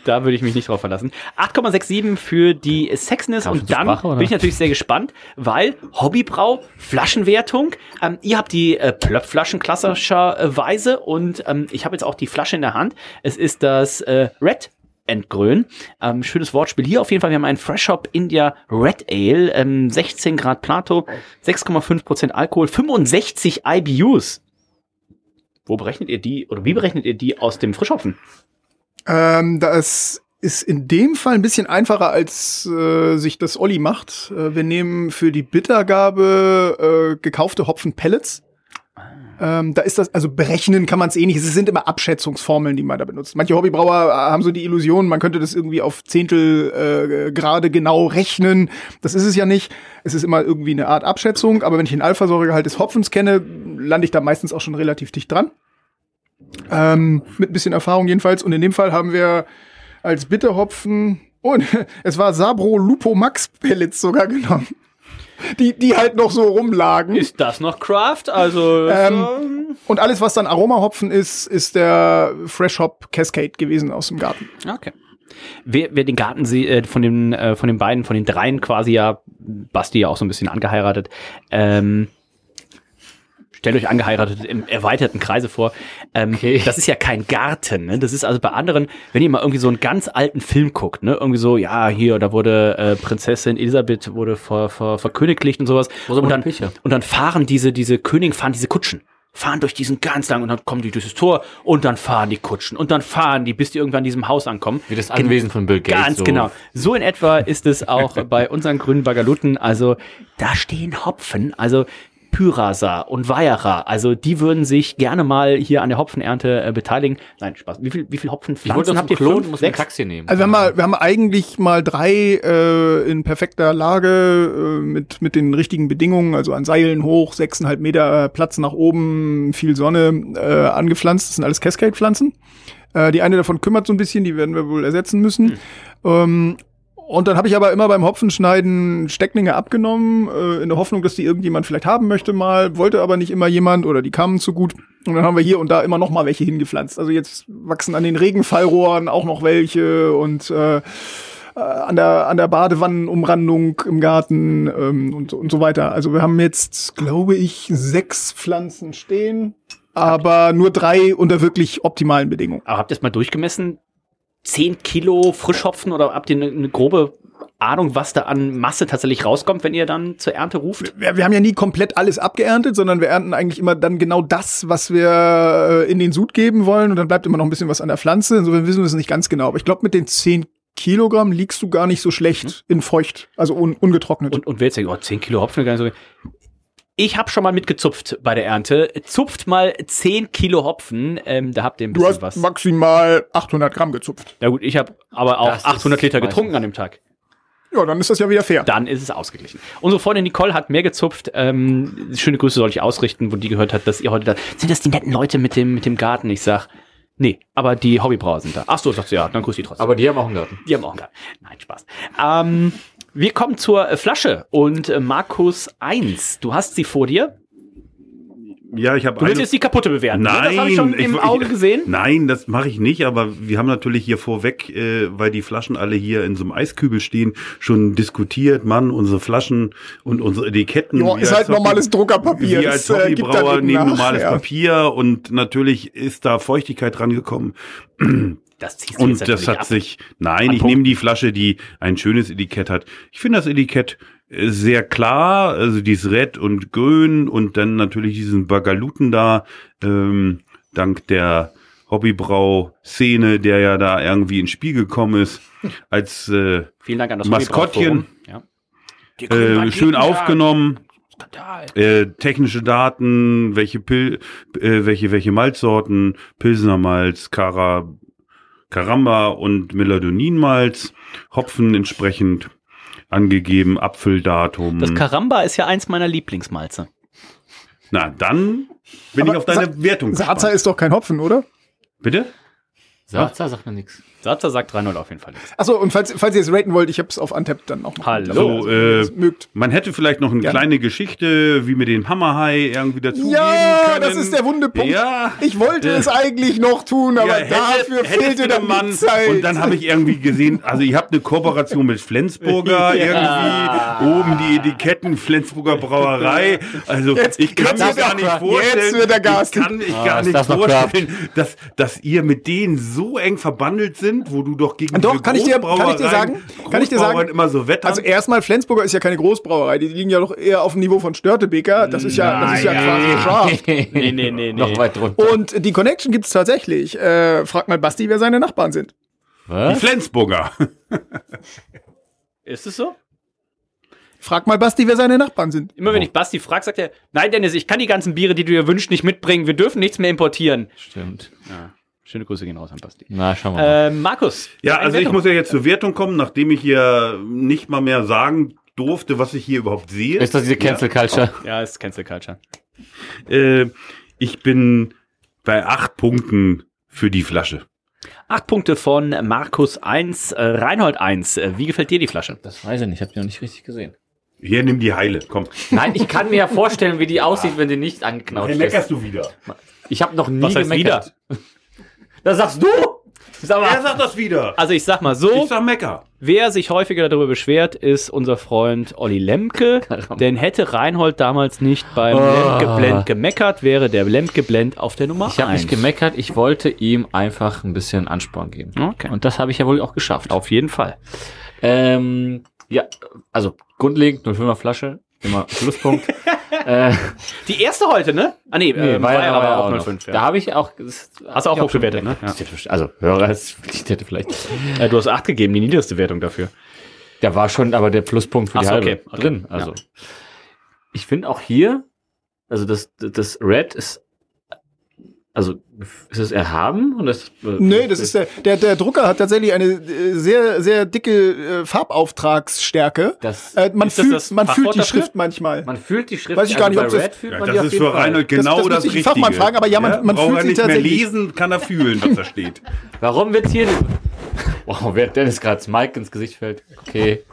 Da würde ich mich nicht drauf verlassen. 8,67 für die schon und dann Sprache, bin ich natürlich sehr gespannt, weil Hobbybrau, Flaschenwertung, ähm, ihr habt die äh, Plöpflaschen klassischerweise und ähm, ich habe jetzt auch die Flasche in der Hand. Es ist das äh, Red Entgrün. Ähm, schönes Wortspiel hier auf jeden Fall. Wir haben einen Fresh Hop India Red Ale, ähm, 16 Grad Plato, 6,5% Alkohol, 65 IBUs. Wo berechnet ihr die oder wie berechnet ihr die aus dem Frischhopfen? Ähm, das ist in dem Fall ein bisschen einfacher, als äh, sich das Olli macht. Äh, wir nehmen für die Bittergabe äh, gekaufte Hopfen-Pellets. Ähm, da ist das, also berechnen kann man es eh nicht. Es sind immer Abschätzungsformeln, die man da benutzt. Manche Hobbybrauer äh, haben so die Illusion, man könnte das irgendwie auf Zehntel äh, gerade genau rechnen. Das ist es ja nicht. Es ist immer irgendwie eine Art Abschätzung. Aber wenn ich den Alphasäuregehalt des Hopfens kenne, lande ich da meistens auch schon relativ dicht dran. Ähm, mit ein bisschen Erfahrung jedenfalls. Und in dem Fall haben wir als Bitterhopfen und es war Sabro Lupo Max Pellets sogar genommen. Die, die halt noch so rumlagen. Ist das noch Craft? Also Ähm, und alles, was dann Aromahopfen ist, ist der Fresh Hop Cascade gewesen aus dem Garten. okay. Wer, wer den Garten äh, von den äh, von den beiden, von den dreien quasi ja, Basti ja auch so ein bisschen angeheiratet, ähm, stellt euch angeheiratet im erweiterten Kreise vor. Ähm, okay. Das ist ja kein Garten. Ne? Das ist also bei anderen, wenn ihr mal irgendwie so einen ganz alten Film guckt, ne? irgendwie so, ja, hier, da wurde äh, Prinzessin Elisabeth wurde ver, ver, und sowas. Und dann, und dann fahren diese, diese Königen, fahren diese Kutschen fahren durch diesen ganz lang und dann kommen die durch das Tor und dann fahren die Kutschen und dann fahren die, bis die irgendwann in diesem Haus ankommen. Wie das Anwesen von Bill Gates. Ganz so. genau. So in etwa ist es auch bei unseren grünen Bagaluten. Also da stehen Hopfen. Also Pyrasa und Weierer. Also die würden sich gerne mal hier an der Hopfenernte äh, beteiligen. Nein, Spaß. Wie viel, wie viel Hopfenpflanzen habt ihr? Klon, Fünf, muss sechs? Taxi nehmen. Also wir haben, mal, wir haben eigentlich mal drei äh, in perfekter Lage äh, mit, mit den richtigen Bedingungen, also an Seilen hoch, sechseinhalb Meter Platz nach oben, viel Sonne äh, angepflanzt. Das sind alles Cascade-Pflanzen. Äh, die eine davon kümmert so ein bisschen, die werden wir wohl ersetzen müssen. Hm. Ähm, und dann habe ich aber immer beim Hopfenschneiden Stecklinge abgenommen, äh, in der Hoffnung, dass die irgendjemand vielleicht haben möchte mal, wollte aber nicht immer jemand oder die kamen zu gut. Und dann haben wir hier und da immer noch mal welche hingepflanzt. Also jetzt wachsen an den Regenfallrohren auch noch welche und äh, äh an der an der Badewannenumrandung im Garten ähm, und, und so weiter. Also wir haben jetzt, glaube ich, sechs Pflanzen stehen, aber nur drei unter wirklich optimalen Bedingungen. Aber habt ihr es mal durchgemessen? 10 Kilo Frischhopfen oder habt ihr eine, eine grobe Ahnung, was da an Masse tatsächlich rauskommt, wenn ihr dann zur Ernte ruft? Wir, wir, haben ja nie komplett alles abgeerntet, sondern wir ernten eigentlich immer dann genau das, was wir äh, in den Sud geben wollen und dann bleibt immer noch ein bisschen was an der Pflanze. Insofern wissen wir es nicht ganz genau. Aber ich glaube, mit den 10 Kilogramm liegst du gar nicht so schlecht mhm. in feucht, also un ungetrocknet. Und, und wer jetzt denkt, oh, 10 Kilo Hopfen, gar nicht so. Ich habe schon mal mitgezupft bei der Ernte. Zupft mal 10 Kilo Hopfen, ähm, da habt ihr ein bisschen was. Du hast was. maximal 800 Gramm gezupft. Ja gut, ich habe aber auch das 800 Liter getrunken an dem Tag. Ja, dann ist das ja wieder fair. Dann ist es ausgeglichen. Unsere Freundin Nicole hat mehr gezupft. Ähm, schöne Grüße soll ich ausrichten, wo die gehört hat, dass ihr heute da. Sind das die netten Leute mit dem, mit dem Garten? Ich sag, nee, aber die Hobbybrauer sind da. Ach so, sagt sie ja, dann grüß die trotzdem. Aber die haben auch einen Garten. Die haben auch einen Garten. Nein, Spaß. Ähm, wir kommen zur Flasche und äh, Markus 1, du hast sie vor dir. Ja, ich habe. Du willst jetzt die kaputte bewerten? Nein, ne? das habe ich schon im ich, Auge gesehen. Nein, das mache ich nicht. Aber wir haben natürlich hier vorweg, äh, weil die Flaschen alle hier in so einem Eiskübel stehen, schon diskutiert. Mann, unsere Flaschen und unsere Etiketten. Ja, ist halt normales Druckerpapier. Wir als äh, Hobbybrauer nehmen normales ja. Papier und natürlich ist da Feuchtigkeit dran Das zieht und das hat ab. sich, nein, An ich nehme die Flasche, die ein schönes Etikett hat. Ich finde das Etikett sehr klar, also dieses Red und Grün und dann natürlich diesen Bagaluten da, ähm, dank der Hobbybrau-Szene, der ja da irgendwie ins Spiel gekommen ist, als äh, Vielen Dank an das Maskottchen. Ja. Äh, schön aufgenommen. Äh, technische Daten, welche Pil äh, welche welche Malzsorten, Pilsner Malz, Cara, Caramba und Meladonin Malz, Hopfen entsprechend angegeben, Apfeldatum. Das Karamba ist ja eins meiner Lieblingsmalze. Na, dann bin Aber ich auf deine Sa Wertung Sarza ist doch kein Hopfen, oder? Bitte? Sarza sagt man nichts. Satzer sagt 3-0 auf jeden Fall. Achso, und falls, falls ihr es raten wollt, ich habe es auf Antep dann noch mal. Hallo. Also, äh, mögt. Man hätte vielleicht noch eine Gerne. kleine Geschichte, wie mit dem Hammerhai irgendwie dazu Ja, können. das ist der wunde Punkt. Ja. Ich wollte äh, es eigentlich noch tun, aber ja, dafür hätte, fehlte der Mann. Zeit. Und dann habe ich irgendwie gesehen, also ihr habt eine Kooperation mit Flensburger ja. irgendwie, oben die Etiketten, Flensburger Brauerei. Also jetzt, ich kann mir gar nicht vorstellen, jetzt wird der Gas. ich kann mich ah, gar nicht vorstellen, dass, dass ihr mit denen so eng verbandelt sind sind, wo du doch gegen Doch, kann ich dir, kann ich dir sagen, kann ich dir sagen, immer so wettern. Also erstmal Flensburger ist ja keine Großbrauerei, die liegen ja doch eher auf dem Niveau von Störtebeker. Das ist ja, das ist ja, ja quasi scharf. nee, nee, nee, nee. Noch weit drunter. Und die Connection gibt's tatsächlich. Äh, frag mal Basti, wer seine Nachbarn sind. Was? Die Flensburger. ist es so? Frag mal Basti, wer seine Nachbarn sind. Immer wenn ich Basti frage, sagt er, nein Dennis, ich kann die ganzen Biere, die du dir wünschst, nicht mitbringen. Wir dürfen nichts mehr importieren. Stimmt. Ja. Schöne Grüße gehen raus an Basti. Na, schauen wir mal. Äh, Markus. Ja, also ich muss ja jetzt zur Wertung kommen, nachdem ich hier nicht mal mehr sagen durfte, was ich hier überhaupt sehe. Ist das diese Cancel Culture? Ja, ja ist Cancel Culture. Äh, ich bin bei acht Punkten für die Flasche. Acht Punkte von Markus 1, äh, Reinhold 1. Äh, wie gefällt dir die Flasche? Das weiß ich nicht, ich habe die noch nicht richtig gesehen. Hier, nimm die Heile, komm. Nein, ich kann mir ja vorstellen, wie die aussieht, wenn die nicht angeknautscht ist. meckerst du wieder. Ich habe noch nie Was heißt gemeckert. wieder? Das sagst du? Sag mal. Er sagt das wieder. Also ich sag mal so. Ich sag Mecker. Wer sich häufiger darüber beschwert, ist unser Freund Olli Lemke. denn hätte Reinhold damals nicht beim oh. Lemke Blend gemeckert, wäre der Lemke Blend auf der Nummer Ich habe nicht gemeckert, ich wollte ihm einfach ein bisschen Ansporn geben. Okay. Und das habe ich ja wohl auch geschafft. Auf jeden Fall. Ähm, ja, also grundlegend 05er Flasche, immer Schlusspunkt. äh, die erste heute, ne? Ah nee, nee ähm, war, ja, aber auch 05. Ja. Da habe ich auch Hast du auch hochgewertet, ne? Ja. Also Hörer ist hätte vielleicht. äh, du hast acht gegeben, die niedrigste Wertung dafür. Da war schon aber der Pluspunkt für die so, halbe okay, okay. drin. Also ja. ich finde auch hier, also das das Red ist also ist es erhaben? Und das, äh, nee, das ist der, der, der Drucker hat tatsächlich eine äh, sehr, sehr dicke äh, Farbauftragsstärke. Das, äh, man fühlt, das man fühlt die dafür? Schrift manchmal. Man fühlt die Schrift. Weiß ich gar nicht, also ob das, ja, das ist für Reinhold genau das, das, das Richtige. Fachmann fragen, aber ja, man, ja, man fühlt er nicht mehr lesen, kann er fühlen, was da steht. Warum wird hier, wow, wer Dennis gerade Mike ins Gesicht fällt. Okay.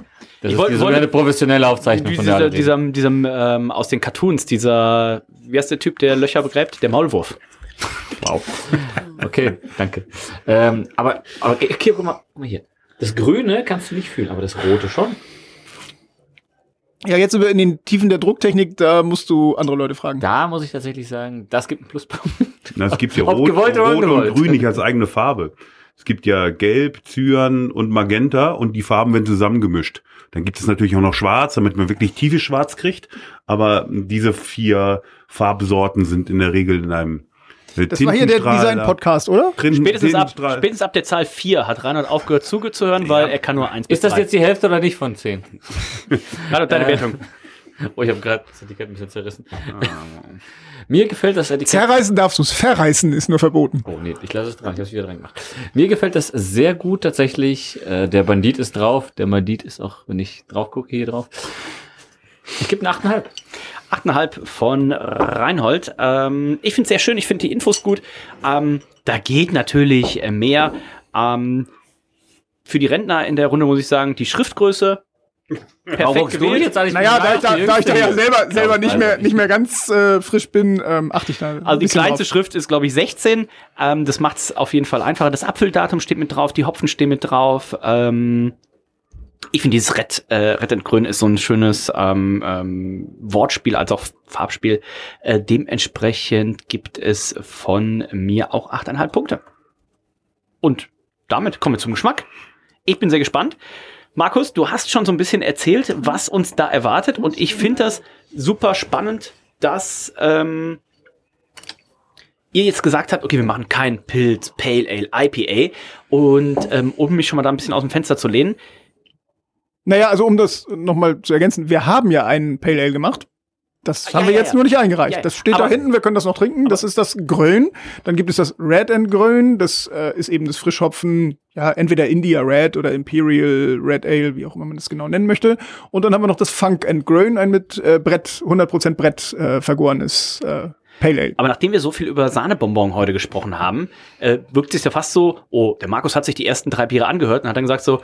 Das ich ist wollte, eine professionelle Aufzeichnung von der diesem, diesem ähm, aus den Cartoons, dieser, wie heißt der Typ, der Löcher begräbt? Der Maulwurf. Wow. Okay, danke. Ähm, aber, aber okay, guck mal, guck mal hier. Das Grüne kannst du nicht fühlen, aber das Rote schon. Ja, jetzt über in den Tiefen der Drucktechnik, da musst du andere Leute fragen. Da muss ich tatsächlich sagen, das gibt einen Pluspunkt. Na, es gibt ja Rot, Rot und Grün nicht als eigene Farbe. Es gibt ja Gelb, Cyan und Magenta und die Farben werden zusammengemischt. Dann gibt es natürlich auch noch Schwarz, damit man wirklich tiefes Schwarz kriegt. Aber diese vier Farbsorten sind in der Regel in einem das war hier der Design-Podcast, oder? Spätestens ab, spätestens ab der Zahl 4 hat Reinhard aufgehört zuzuhören, weil er kann nur 1 Ist das jetzt die Hälfte oder nicht von 10? Reinhard, deine äh, Wertung. Oh, ich habe gerade das Etikett ein bisschen zerrissen. Mir gefällt das Etikett. Zerreißen darfst du es, verreißen ist nur verboten. Oh nee, ich lasse es dran, ich habe es wieder dran gemacht. Mir gefällt das sehr gut tatsächlich. Äh, der Bandit ist drauf, der Bandit ist auch, wenn ich drauf gucke, hier drauf. Ich gebe eine 8,5. 8,5 von Reinhold. Ähm, ich finde es sehr schön, ich finde die Infos gut. Ähm, da geht natürlich mehr. Ähm, für die Rentner in der Runde muss ich sagen, die Schriftgröße. Perfekt gewählt. Jetzt naja, da, da, da ich da ja selber, selber nicht mehr, nicht mehr ganz äh, frisch bin, ähm, achte ich da. Also die kleinste drauf. Schrift ist, glaube ich, 16. Ähm, das macht es auf jeden Fall einfacher. Das Abfülldatum steht mit drauf, die Hopfen stehen mit drauf. Ähm, ich finde dieses Red, äh, Red and Grün ist so ein schönes ähm, ähm, Wortspiel als auch Farbspiel. Äh, dementsprechend gibt es von mir auch 8,5 Punkte. Und damit kommen wir zum Geschmack. Ich bin sehr gespannt. Markus, du hast schon so ein bisschen erzählt, was uns da erwartet. Und ich finde das super spannend, dass ähm, ihr jetzt gesagt habt, okay, wir machen kein Pilz, Pale Ale, IPA. Und ähm, um mich schon mal da ein bisschen aus dem Fenster zu lehnen, naja, also um das nochmal zu ergänzen, wir haben ja einen Pale Ale gemacht. Das ah, haben ja, wir ja, jetzt ja. nur nicht eingereicht. das steht aber, da hinten, wir können das noch trinken. Das ist das Grön. Dann gibt es das Red and Grön. Das äh, ist eben das Frischhopfen, ja, entweder India Red oder Imperial Red Ale, wie auch immer man das genau nennen möchte. Und dann haben wir noch das Funk and Grön, ein mit äh, Brett, 100% Brett äh, vergorenes äh, Pale Ale. Aber nachdem wir so viel über Sahnebonbon heute gesprochen haben, äh, wirkt es ja fast so, oh, der Markus hat sich die ersten drei Biere angehört und hat dann gesagt so,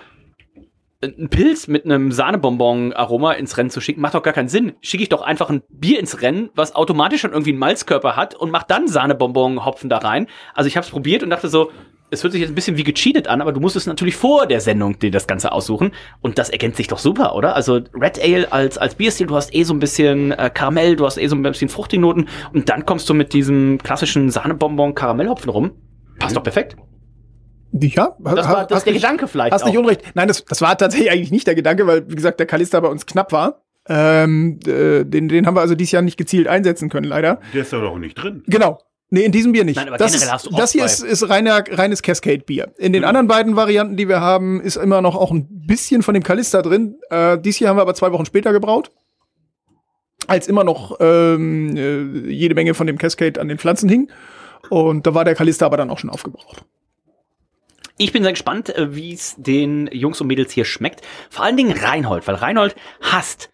ein Pilz mit einem Sahnebonbon-Aroma ins Rennen zu schicken, macht doch gar keinen Sinn. Schicke ich doch einfach ein Bier ins Rennen, was automatisch schon irgendwie einen Malzkörper hat und mach dann Sahnebonbon-Hopfen da rein. Also ich habe es probiert und dachte so, es hört sich jetzt ein bisschen wie gecheatet an, aber du musst es natürlich vor der Sendung dir das Ganze aussuchen. Und das ergänzt sich doch super, oder? Also Red Ale als, als Bierstil, du hast eh so ein bisschen äh, Karamell, du hast eh so ein bisschen fruchtige Noten und dann kommst du mit diesem klassischen Sahnebonbon-Karamellhopfen rum. Passt doch perfekt. Ja, das war das der nicht, Gedanke vielleicht. Hast auch. nicht Unrecht. Nein, das, das war tatsächlich eigentlich nicht der Gedanke, weil, wie gesagt, der Kalister bei uns knapp war. Ähm, äh, den, den haben wir also dieses Jahr nicht gezielt einsetzen können, leider. Der ist doch auch nicht drin. Genau. Nee, in diesem Bier nicht. Nein, aber das, ist, das hier ist, ist reiner, reines Cascade-Bier. In den mhm. anderen beiden Varianten, die wir haben, ist immer noch auch ein bisschen von dem Kalister drin. Äh, dies hier haben wir aber zwei Wochen später gebraut. Als immer noch ähm, äh, jede Menge von dem Cascade an den Pflanzen hing. Und da war der Kalister aber dann auch schon aufgebraucht. Ich bin sehr gespannt, äh, wie es den Jungs und Mädels hier schmeckt. Vor allen Dingen Reinhold, weil Reinhold hasst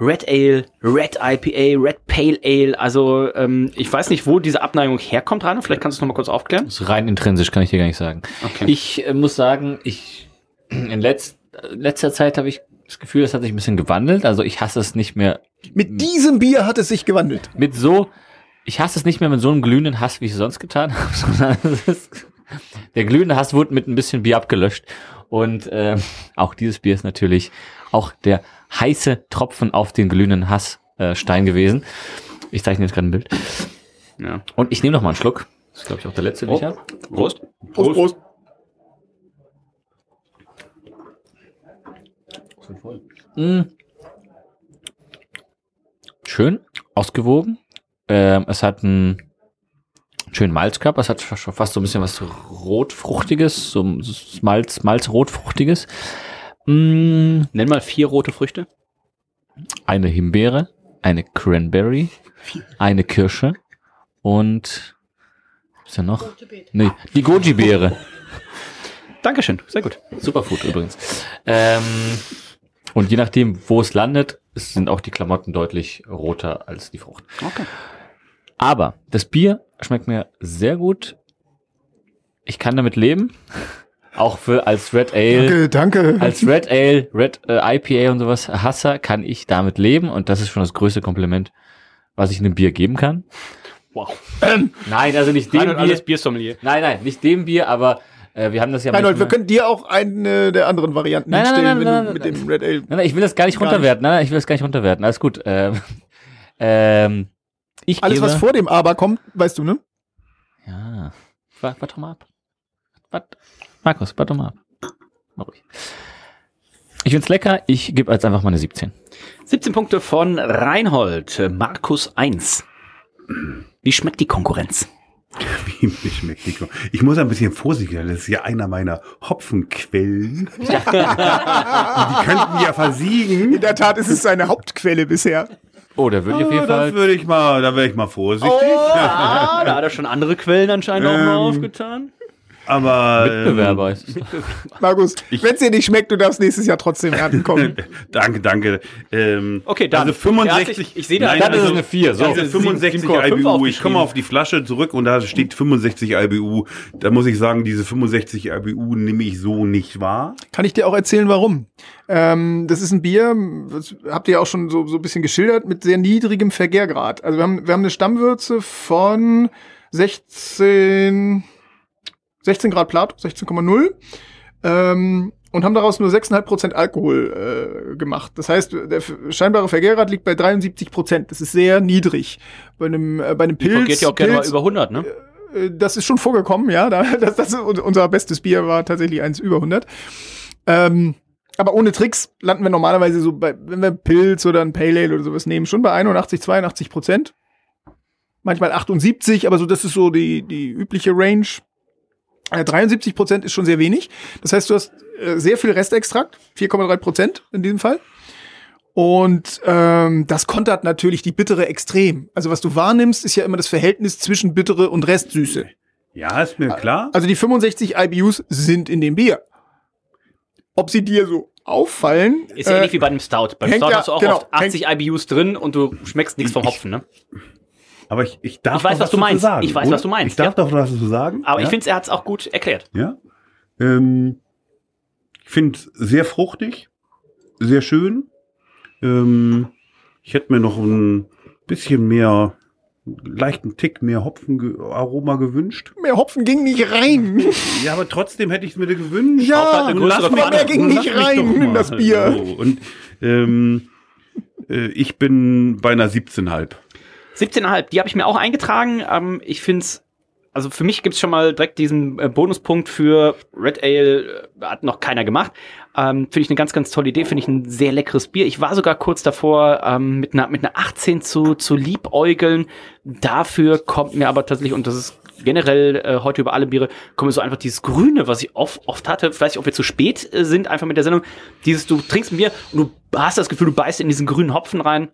Red Ale, Red IPA, Red Pale Ale. Also ähm, ich weiß nicht, wo diese Abneigung herkommt, Reinhold. Vielleicht kannst du es noch mal kurz aufklären. Das ist rein intrinsisch, kann ich dir gar nicht sagen. Okay. Ich äh, muss sagen, ich in letz, letzter Zeit habe ich das Gefühl, es hat sich ein bisschen gewandelt. Also ich hasse es nicht mehr. Mit diesem Bier hat es sich gewandelt. Mit so, ich hasse es nicht mehr mit so einem glühenden Hass, wie ich es sonst getan habe, sondern es ist Der glühende Hass wurde mit ein bisschen Bier abgelöscht. Und äh, auch dieses Bier ist natürlich auch der heiße Tropfen auf den glühenden Hassstein äh, gewesen. Ich zeichne jetzt gerade ein Bild. Ja. Und ich nehme noch mal einen Schluck. Das ist, glaube ich, auch der letzte, den oh. ich habe. Prost. Prost, Prost. Mm. Schön, ausgewogen. Ähm, es hat einen schönen Malzkörper. Es hat schon fast so ein bisschen was rotfruchtiges, so Malz, Malz-rotfruchtiges. Mm. Nenn mal vier rote Früchte. Eine Himbeere, eine Cranberry, eine Kirsche und was ist ja noch? Nee, die Goji-Beere. Dankeschön, sehr gut. Superfood übrigens. Ähm, und je nachdem, wo es landet, sind auch die Klamotten deutlich roter als die Frucht. Okay. Aber das Bier schmeckt mir sehr gut. Ich kann damit leben. Auch für als Red Ale. Danke, danke. Als Red Ale, Red äh, IPA und sowas Hasser kann ich damit leben und das ist schon das größte Kompliment, was ich einem Bier geben kann. Wow. Ähm, nein, also nicht dem Bier. Alles Biersommelier. Nein, nein, nicht dem Bier, aber äh, wir haben das ja Reinhold, wir können dir auch eine der anderen Varianten nein, hinstellen, nein, nein, wenn nein, du mit nein, dem Red Ale. Nein, nein, ich will das gar nicht Gar runterwerten. Nein, nein, ich will das gar nicht runterwerten. Alles gut. Ähm, ähm, ich Alles, gebe, was vor dem Aber kommt, weißt du, ne? Ja. Warte, mal ab. Warte. Markus, warte mal ab. Mal ruhig. Ich find's lecker. Ich gebe jetzt einfach mal eine 17. 17 Punkte von Reinhold. Markus 1. Wie schmeckt die Konkurrenz? Wie schmeckt die Konkurrenz? Ich muss ein bisschen vorsichtig sein. Das ist ja einer meiner Hopfenquellen. die könnten ja versiegen. In der Tat ist es seine Hauptquelle bisher. Oh, da würde ich auf jeden Fall. das würde ich mal, da wäre ich mal vorsichtig. Oh, ah, da hat er schon andere Quellen anscheinend auch mal Ähm, aufgetan. Aber Mitbewerber ist es. Markus, wenn es dir nicht schmeckt, du darfst nächstes Jahr trotzdem ernten kommen. danke, danke. Ähm, Okay, dann. Also 65. Herzlich- ich sehe da Nein, eine- Das ist also, eine 4. So. also 65 7,5 IBU. Ich komme auf die Flasche zurück und da steht 65 IBU. Da muss ich sagen, diese 65 IBU nehme ich so nicht wahr. Kann ich dir auch erzählen, warum? Ähm, das ist ein Bier, das habt ihr auch schon so, so ein bisschen geschildert, mit sehr niedrigem Vergärgrad. Also wir haben, wir haben eine Stammwürze von 16, 16 Grad Plato, 16,0. Ähm, und haben daraus nur 6,5% Alkohol äh, gemacht. Das heißt, der scheinbare Vergärgrad liegt bei 73%. Das ist sehr niedrig. Bei einem, äh, bei einem Die Pilz, vergeht ja auch gerne mal über 100, ne? äh, das ist schon vorgekommen, ja. Da, das, das ist, unser bestes Bier war tatsächlich eins über 100. Ähm, aber ohne Tricks landen wir normalerweise so bei, wenn wir Pilz oder ein Pale Ale oder sowas nehmen, schon bei 81, 82 Prozent. Manchmal 78, aber so, das ist so die, die übliche Range. Äh, 73 Prozent ist schon sehr wenig. Das heißt, du hast äh, sehr viel Restextrakt, 4,3 Prozent in diesem Fall. Und ähm, das kontert natürlich die bittere extrem. Also was du wahrnimmst, ist ja immer das Verhältnis zwischen bittere und Restsüße. Ja, ist mir klar. Also die 65 IBUs sind in dem Bier. Ob sie dir so auffallen, Ist ja ähnlich wie bei einem Stout. Beim Stout ja- hast du auch genau, oft 80 IBUs drin und du schmeckst nichts vom Hopfen, ne? Aber ich, ich darf Ich weiß, doch was du meinst. Sagen, Ich weiß, oder? was du meinst, Ich darf ja. doch was zu sagen. Aber ja? ich finde, er hat es auch gut erklärt. Ja. Ähm, ich finde es sehr fruchtig, sehr schön. Ähm, ich hätte mir noch ein bisschen mehr, leichten Tick mehr Hopfenaroma gewünscht. mehr Hopfen ging nicht rein. Ja, aber trotzdem hätte ich es mir gewünscht. Ja, aber Pfanne. mehr ging Lass nicht rein in das Bier. So, und ähm, äh, ich bin bei einer 17,5. 17,5, die habe ich mir auch eingetragen. Ähm, ich finde es, also für mich gibt es schon mal direkt diesen äh, Bonuspunkt für Red Ale, äh, hat noch keiner gemacht. Ähm, finde ich eine ganz, ganz tolle Idee, finde ich ein sehr leckeres Bier. Ich war sogar kurz davor, ähm, mit einer mit einer 18 zu, zu liebäugeln. Dafür kommt mir aber tatsächlich, und das ist generell äh, heute über alle Biere, kommt mir so einfach dieses Grüne, was ich oft, oft hatte, nicht, ob wir zu spät äh, sind, einfach mit der Sendung, dieses, du trinkst ein Bier und du hast das Gefühl, du beißt in diesen grünen Hopfen rein.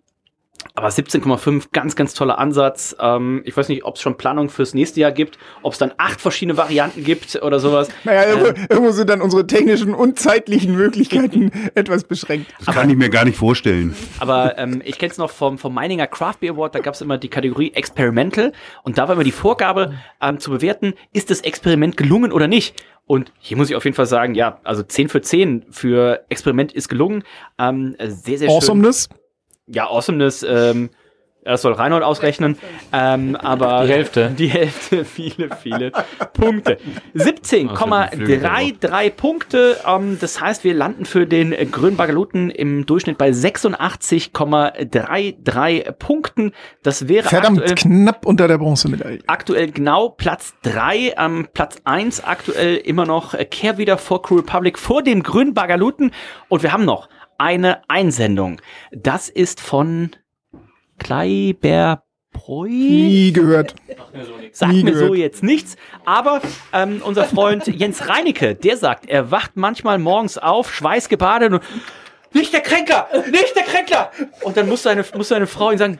Aber 17,5, ganz, ganz toller Ansatz. Ähm, ich weiß nicht, ob es schon Planung fürs nächste Jahr gibt, ob es dann acht verschiedene Varianten gibt oder sowas. Naja, irgendwo, Ähm, irgendwo sind dann unsere technischen und zeitlichen Möglichkeiten etwas beschränkt. Das kann ich mir gar nicht vorstellen. aber ähm, ich kenne es noch vom, vom Meininger Craft Beer Award, da gab es immer die Kategorie Experimental und da war immer die Vorgabe ähm, zu bewerten, ist das Experiment gelungen oder nicht. Und hier muss ich auf jeden Fall sagen, ja, also 10 für 10 für Experiment ist gelungen. Ähm, sehr, sehr schön. Awesomeness. Ja, Awesomeness, ähm, Das soll Reinhold ausrechnen. Ähm, aber die Hälfte. Die Hälfte, viele, viele Punkte. 17,33 Punkte. Ähm, das heißt, wir landen für den grünen Bagaluten im Durchschnitt bei 86,33 Punkten. Das wäre verdammt aktuell, knapp unter der Bronzemedaille. Aktuell genau Platz 3. Ähm, Platz 1 aktuell immer noch Kehrwieder vor Crew Republic vor dem grünen Bagaluten. Und wir haben noch eine Einsendung. Das ist von Kleiber Nie gehört. Sagt Nie mir gehört. so jetzt nichts. Aber ähm, unser Freund Jens Reinecke, der sagt, er wacht manchmal morgens auf, schweißgebadet und nicht der Kränker, nicht der Kränkler. Und dann muss seine, muss seine Frau ihm sagen,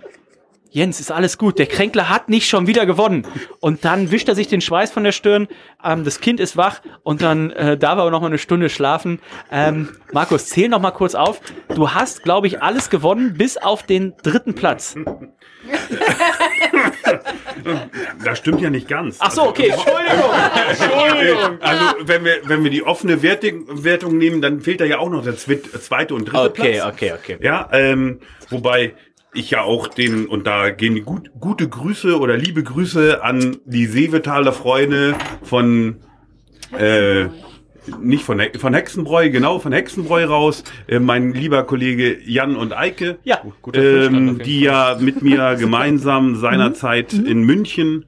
Jens, ist alles gut, der Kränkler hat nicht schon wieder gewonnen. Und dann wischt er sich den Schweiß von der Stirn, ähm, das Kind ist wach und dann äh, darf er aber noch mal eine Stunde schlafen. Ähm, Markus, zähl noch mal kurz auf. Du hast, glaube ich, alles gewonnen, bis auf den dritten Platz. das stimmt ja nicht ganz. Ach so, okay, Entschuldigung. Entschuldigung. Also, wenn wir, wenn wir die offene Wertung, Wertung nehmen, dann fehlt da ja auch noch der zweite und dritte okay, Platz. Okay, okay, okay. Ja, ähm, wobei ich ja auch den, und da gehen gut, gute Grüße oder liebe Grüße an die Seevetaler Freunde von, äh, nicht von, von Hexenbräu, genau, von Hexenbräu raus, äh, mein lieber Kollege Jan und Eike, ja, ähm, die ja mit mir gemeinsam seinerzeit mhm. in München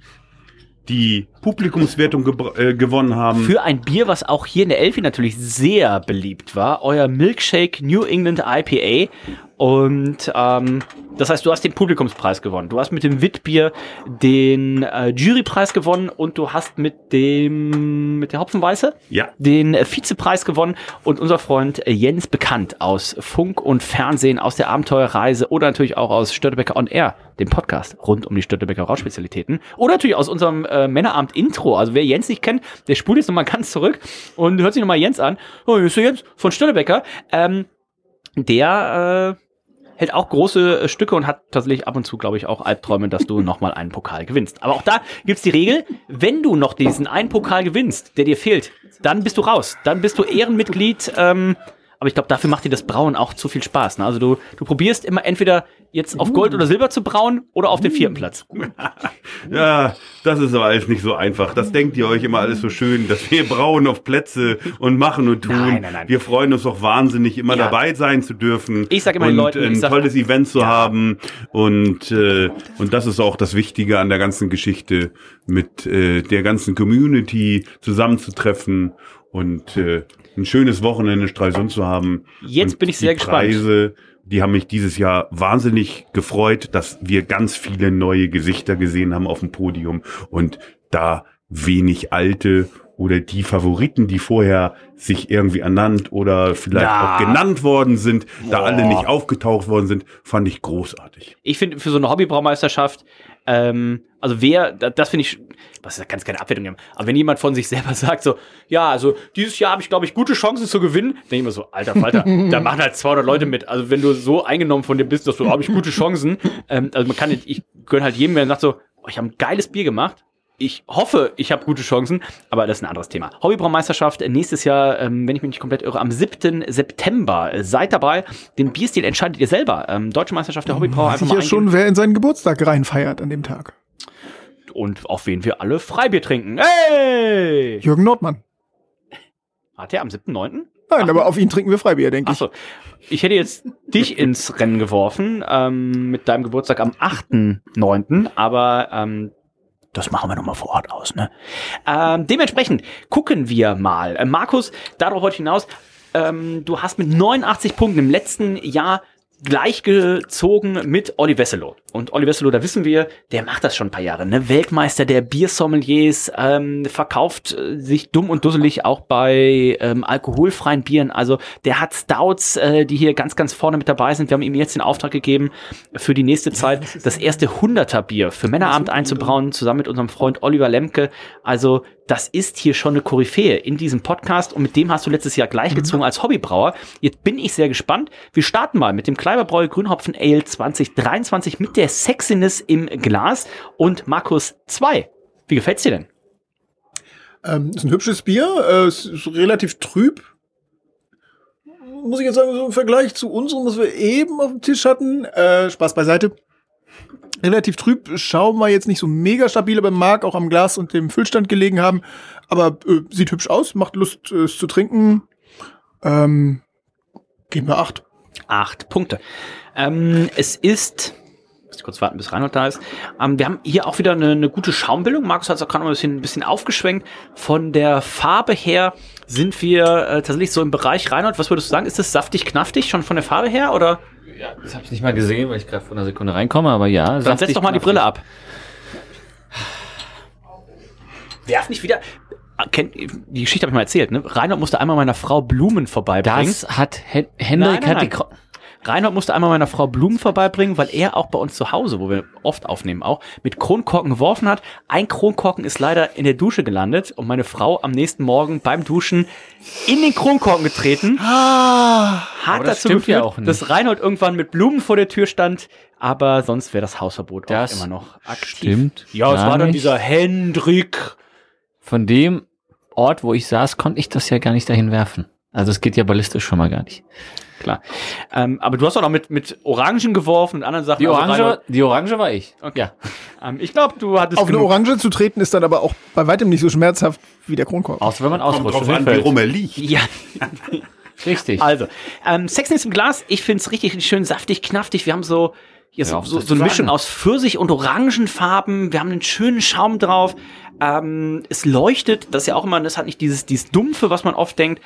die Publikumswertung äh, gewonnen haben. Für ein Bier, was auch hier in der Elfi natürlich sehr beliebt war, euer Milkshake New England IPA. Und ähm, das heißt, du hast den Publikumspreis gewonnen. Du hast mit dem Witbier den äh, Jurypreis gewonnen und du hast mit dem mit der Hopfenweiße ja. den äh, Vizepreis gewonnen. Und unser Freund äh, Jens bekannt aus Funk und Fernsehen, aus der Abenteuerreise oder natürlich auch aus Störtebecker on Air, dem Podcast rund um die Störtebecker Rauschspezialitäten. Oder natürlich aus unserem äh, Männeramt Intro. Also wer Jens nicht kennt, der spult jetzt nochmal ganz zurück und hört sich nochmal Jens an. Oh, hier ist der Jens von Störtebecker. Ähm, der äh, hält auch große äh, Stücke und hat tatsächlich ab und zu, glaube ich, auch Albträume, dass du nochmal einen Pokal gewinnst. Aber auch da gibt's die Regel, wenn du noch diesen einen Pokal gewinnst, der dir fehlt, dann bist du raus. Dann bist du Ehrenmitglied ähm, aber ich glaube, dafür macht dir das Brauen auch zu viel Spaß. Ne? Also du, du probierst immer entweder jetzt auf Gold oder Silber zu brauen oder auf den vierten Platz. ja, das ist aber alles nicht so einfach. Das denkt ihr euch immer alles so schön, dass wir brauen auf Plätze und machen und tun. Nein, nein, nein. Wir freuen uns auch wahnsinnig, immer ja. dabei sein zu dürfen. Ich sage immer den Leuten, ein sag, tolles Event zu ja. haben. Und, äh, und das ist auch das Wichtige an der ganzen Geschichte, mit äh, der ganzen Community zusammenzutreffen und äh, ein schönes Wochenende in Stralsund zu haben. Jetzt und bin ich sehr Preise, die haben mich dieses Jahr wahnsinnig gefreut, dass wir ganz viele neue Gesichter gesehen haben auf dem Podium und da wenig alte oder die Favoriten, die vorher sich irgendwie ernannt oder vielleicht ja. auch genannt worden sind, Boah. da alle nicht aufgetaucht worden sind, fand ich großartig. Ich finde für so eine Hobbybraumeisterschaft ähm, also wer, das finde ich, was kann es keine Abwertung nehmen, aber wenn jemand von sich selber sagt so, ja, also dieses Jahr habe ich glaube ich gute Chancen zu gewinnen, denke ich mir so, alter Falter, da machen halt 200 Leute mit. Also wenn du so eingenommen von dir bist, dass du habe ich gute Chancen, ähm, also man kann, nicht, ich gönne halt jedem, der sagt so, oh, ich habe ein geiles Bier gemacht, ich hoffe, ich habe gute Chancen, aber das ist ein anderes Thema. Hobbybraumeisterschaft nächstes Jahr, ähm, wenn ich mich nicht komplett irre, am 7. September. Seid dabei. Den Bierstil entscheidet ihr selber. Ähm, Deutsche Meisterschaft der Hobbybrauer. Weiß ich ja schon, wer in seinen Geburtstag reinfeiert an dem Tag. Und auf wen wir alle Freibier trinken. Hey! Jürgen Nordmann. Hat er am 7.9.? Nein, Ach, aber auf ihn trinken wir Freibier, denke ich. Achso. Ich hätte jetzt dich ins Rennen geworfen ähm, mit deinem Geburtstag am 8.9., aber ähm, das machen wir nochmal vor Ort aus. Ne? Ähm, dementsprechend gucken wir mal. Äh, Markus, darauf wollte ich hinaus. Ähm, du hast mit 89 Punkten im letzten Jahr gleichgezogen mit Olli Wesselow. Und Olli Wesselow, da wissen wir, der macht das schon ein paar Jahre. Ne? Weltmeister der Biersommeliers, ähm, verkauft äh, sich dumm und dusselig auch bei ähm, alkoholfreien Bieren. Also der hat Stouts, äh, die hier ganz, ganz vorne mit dabei sind. Wir haben ihm jetzt den Auftrag gegeben, für die nächste Zeit das erste 100er Bier für Männerabend einzubrauen, zusammen mit unserem Freund Oliver Lemke. Also das ist hier schon eine Koryphäe in diesem Podcast und mit dem hast du letztes Jahr gleichgezogen mhm. als Hobbybrauer. Jetzt bin ich sehr gespannt. Wir starten mal mit dem Kleiberbräu Grünhopfen Ale 2023 mit der Sexiness im Glas und Markus 2. Wie gefällt's dir denn? Ähm, ist ein hübsches Bier, äh, ist relativ trüb. Muss ich jetzt sagen, so im Vergleich zu unserem, was wir eben auf dem Tisch hatten. Äh, Spaß beiseite. relativ trüb. Schaum war jetzt nicht so mega stabil, aber mag auch am Glas und dem Füllstand gelegen haben. Aber äh, sieht hübsch aus, macht Lust, äh, es zu trinken. Ähm, geben wir acht. Acht Punkte. Ähm, es ist ich kurz warten, bis Reinhold da ist. Ähm, wir haben hier auch wieder eine, eine gute Schaumbildung. Markus hat es auch gerade noch ein bisschen, ein bisschen aufgeschwenkt. Von der Farbe her sind wir äh, tatsächlich so im Bereich Reinhold. Was würdest du sagen? Ist das saftig, knaftig schon von der Farbe her oder? Ja, das habe ich nicht mal gesehen, weil ich gerade vor einer Sekunde reinkomme, aber ja. Dann setz doch mal die Brille ab. Werf nicht wieder. Kennt, die Geschichte habe ich mal erzählt, ne? Reinhold musste einmal meiner Frau Blumen vorbeibringen. Das hat Hen Hendrik Nein, nein, hat die nein. Reinhold musste einmal meiner Frau Blumen vorbeibringen, weil er auch bei uns zu Hause, wo wir oft aufnehmen auch, mit Kronkorken geworfen hat. Ein Kronkorken ist leider in der Dusche gelandet und meine Frau am nächsten Morgen beim Duschen in den Kronkorken getreten. Ah, Hat dazu stimmt geführt, ja dass Reinhold irgendwann mit Blumen vor der Tür stand, aber sonst wäre das Hausverbot Das auch immer noch aktiv. stimmt Ja, es war dann dieser Hendrik. von dem Ort, wo ich saß, konnte ich das ja gar nicht dahin werfen. Also es geht ja ballistisch schon mal gar nicht. Klar. Ähm, aber du hast auch noch mit, mit Orangen geworfen und anderen Sachen. Die Also Orange, Reinhold, die Orange war ich. Okay. Ja. ähm, ich glaube, du hattest auf eine genug. Orange zu treten ist dann aber auch bei weitem nicht so schmerzhaft wie der Kronkorken. Außer wenn man Kommt ausrutscht. drauf und an, wie rum er liegt. Ja, Richtig. Also, ähm, Sex ist im Glas, ich find's richtig, richtig schön saftig, knaftig. Wir haben so, hier so, Ja, so, das so eine Mischung aus Pfirsich und Orangenfarben. Wir haben einen schönen Schaum drauf. Ähm, es leuchtet, das ist ja auch immer, das hat nicht dieses, dieses Dumpfe, was man oft denkt.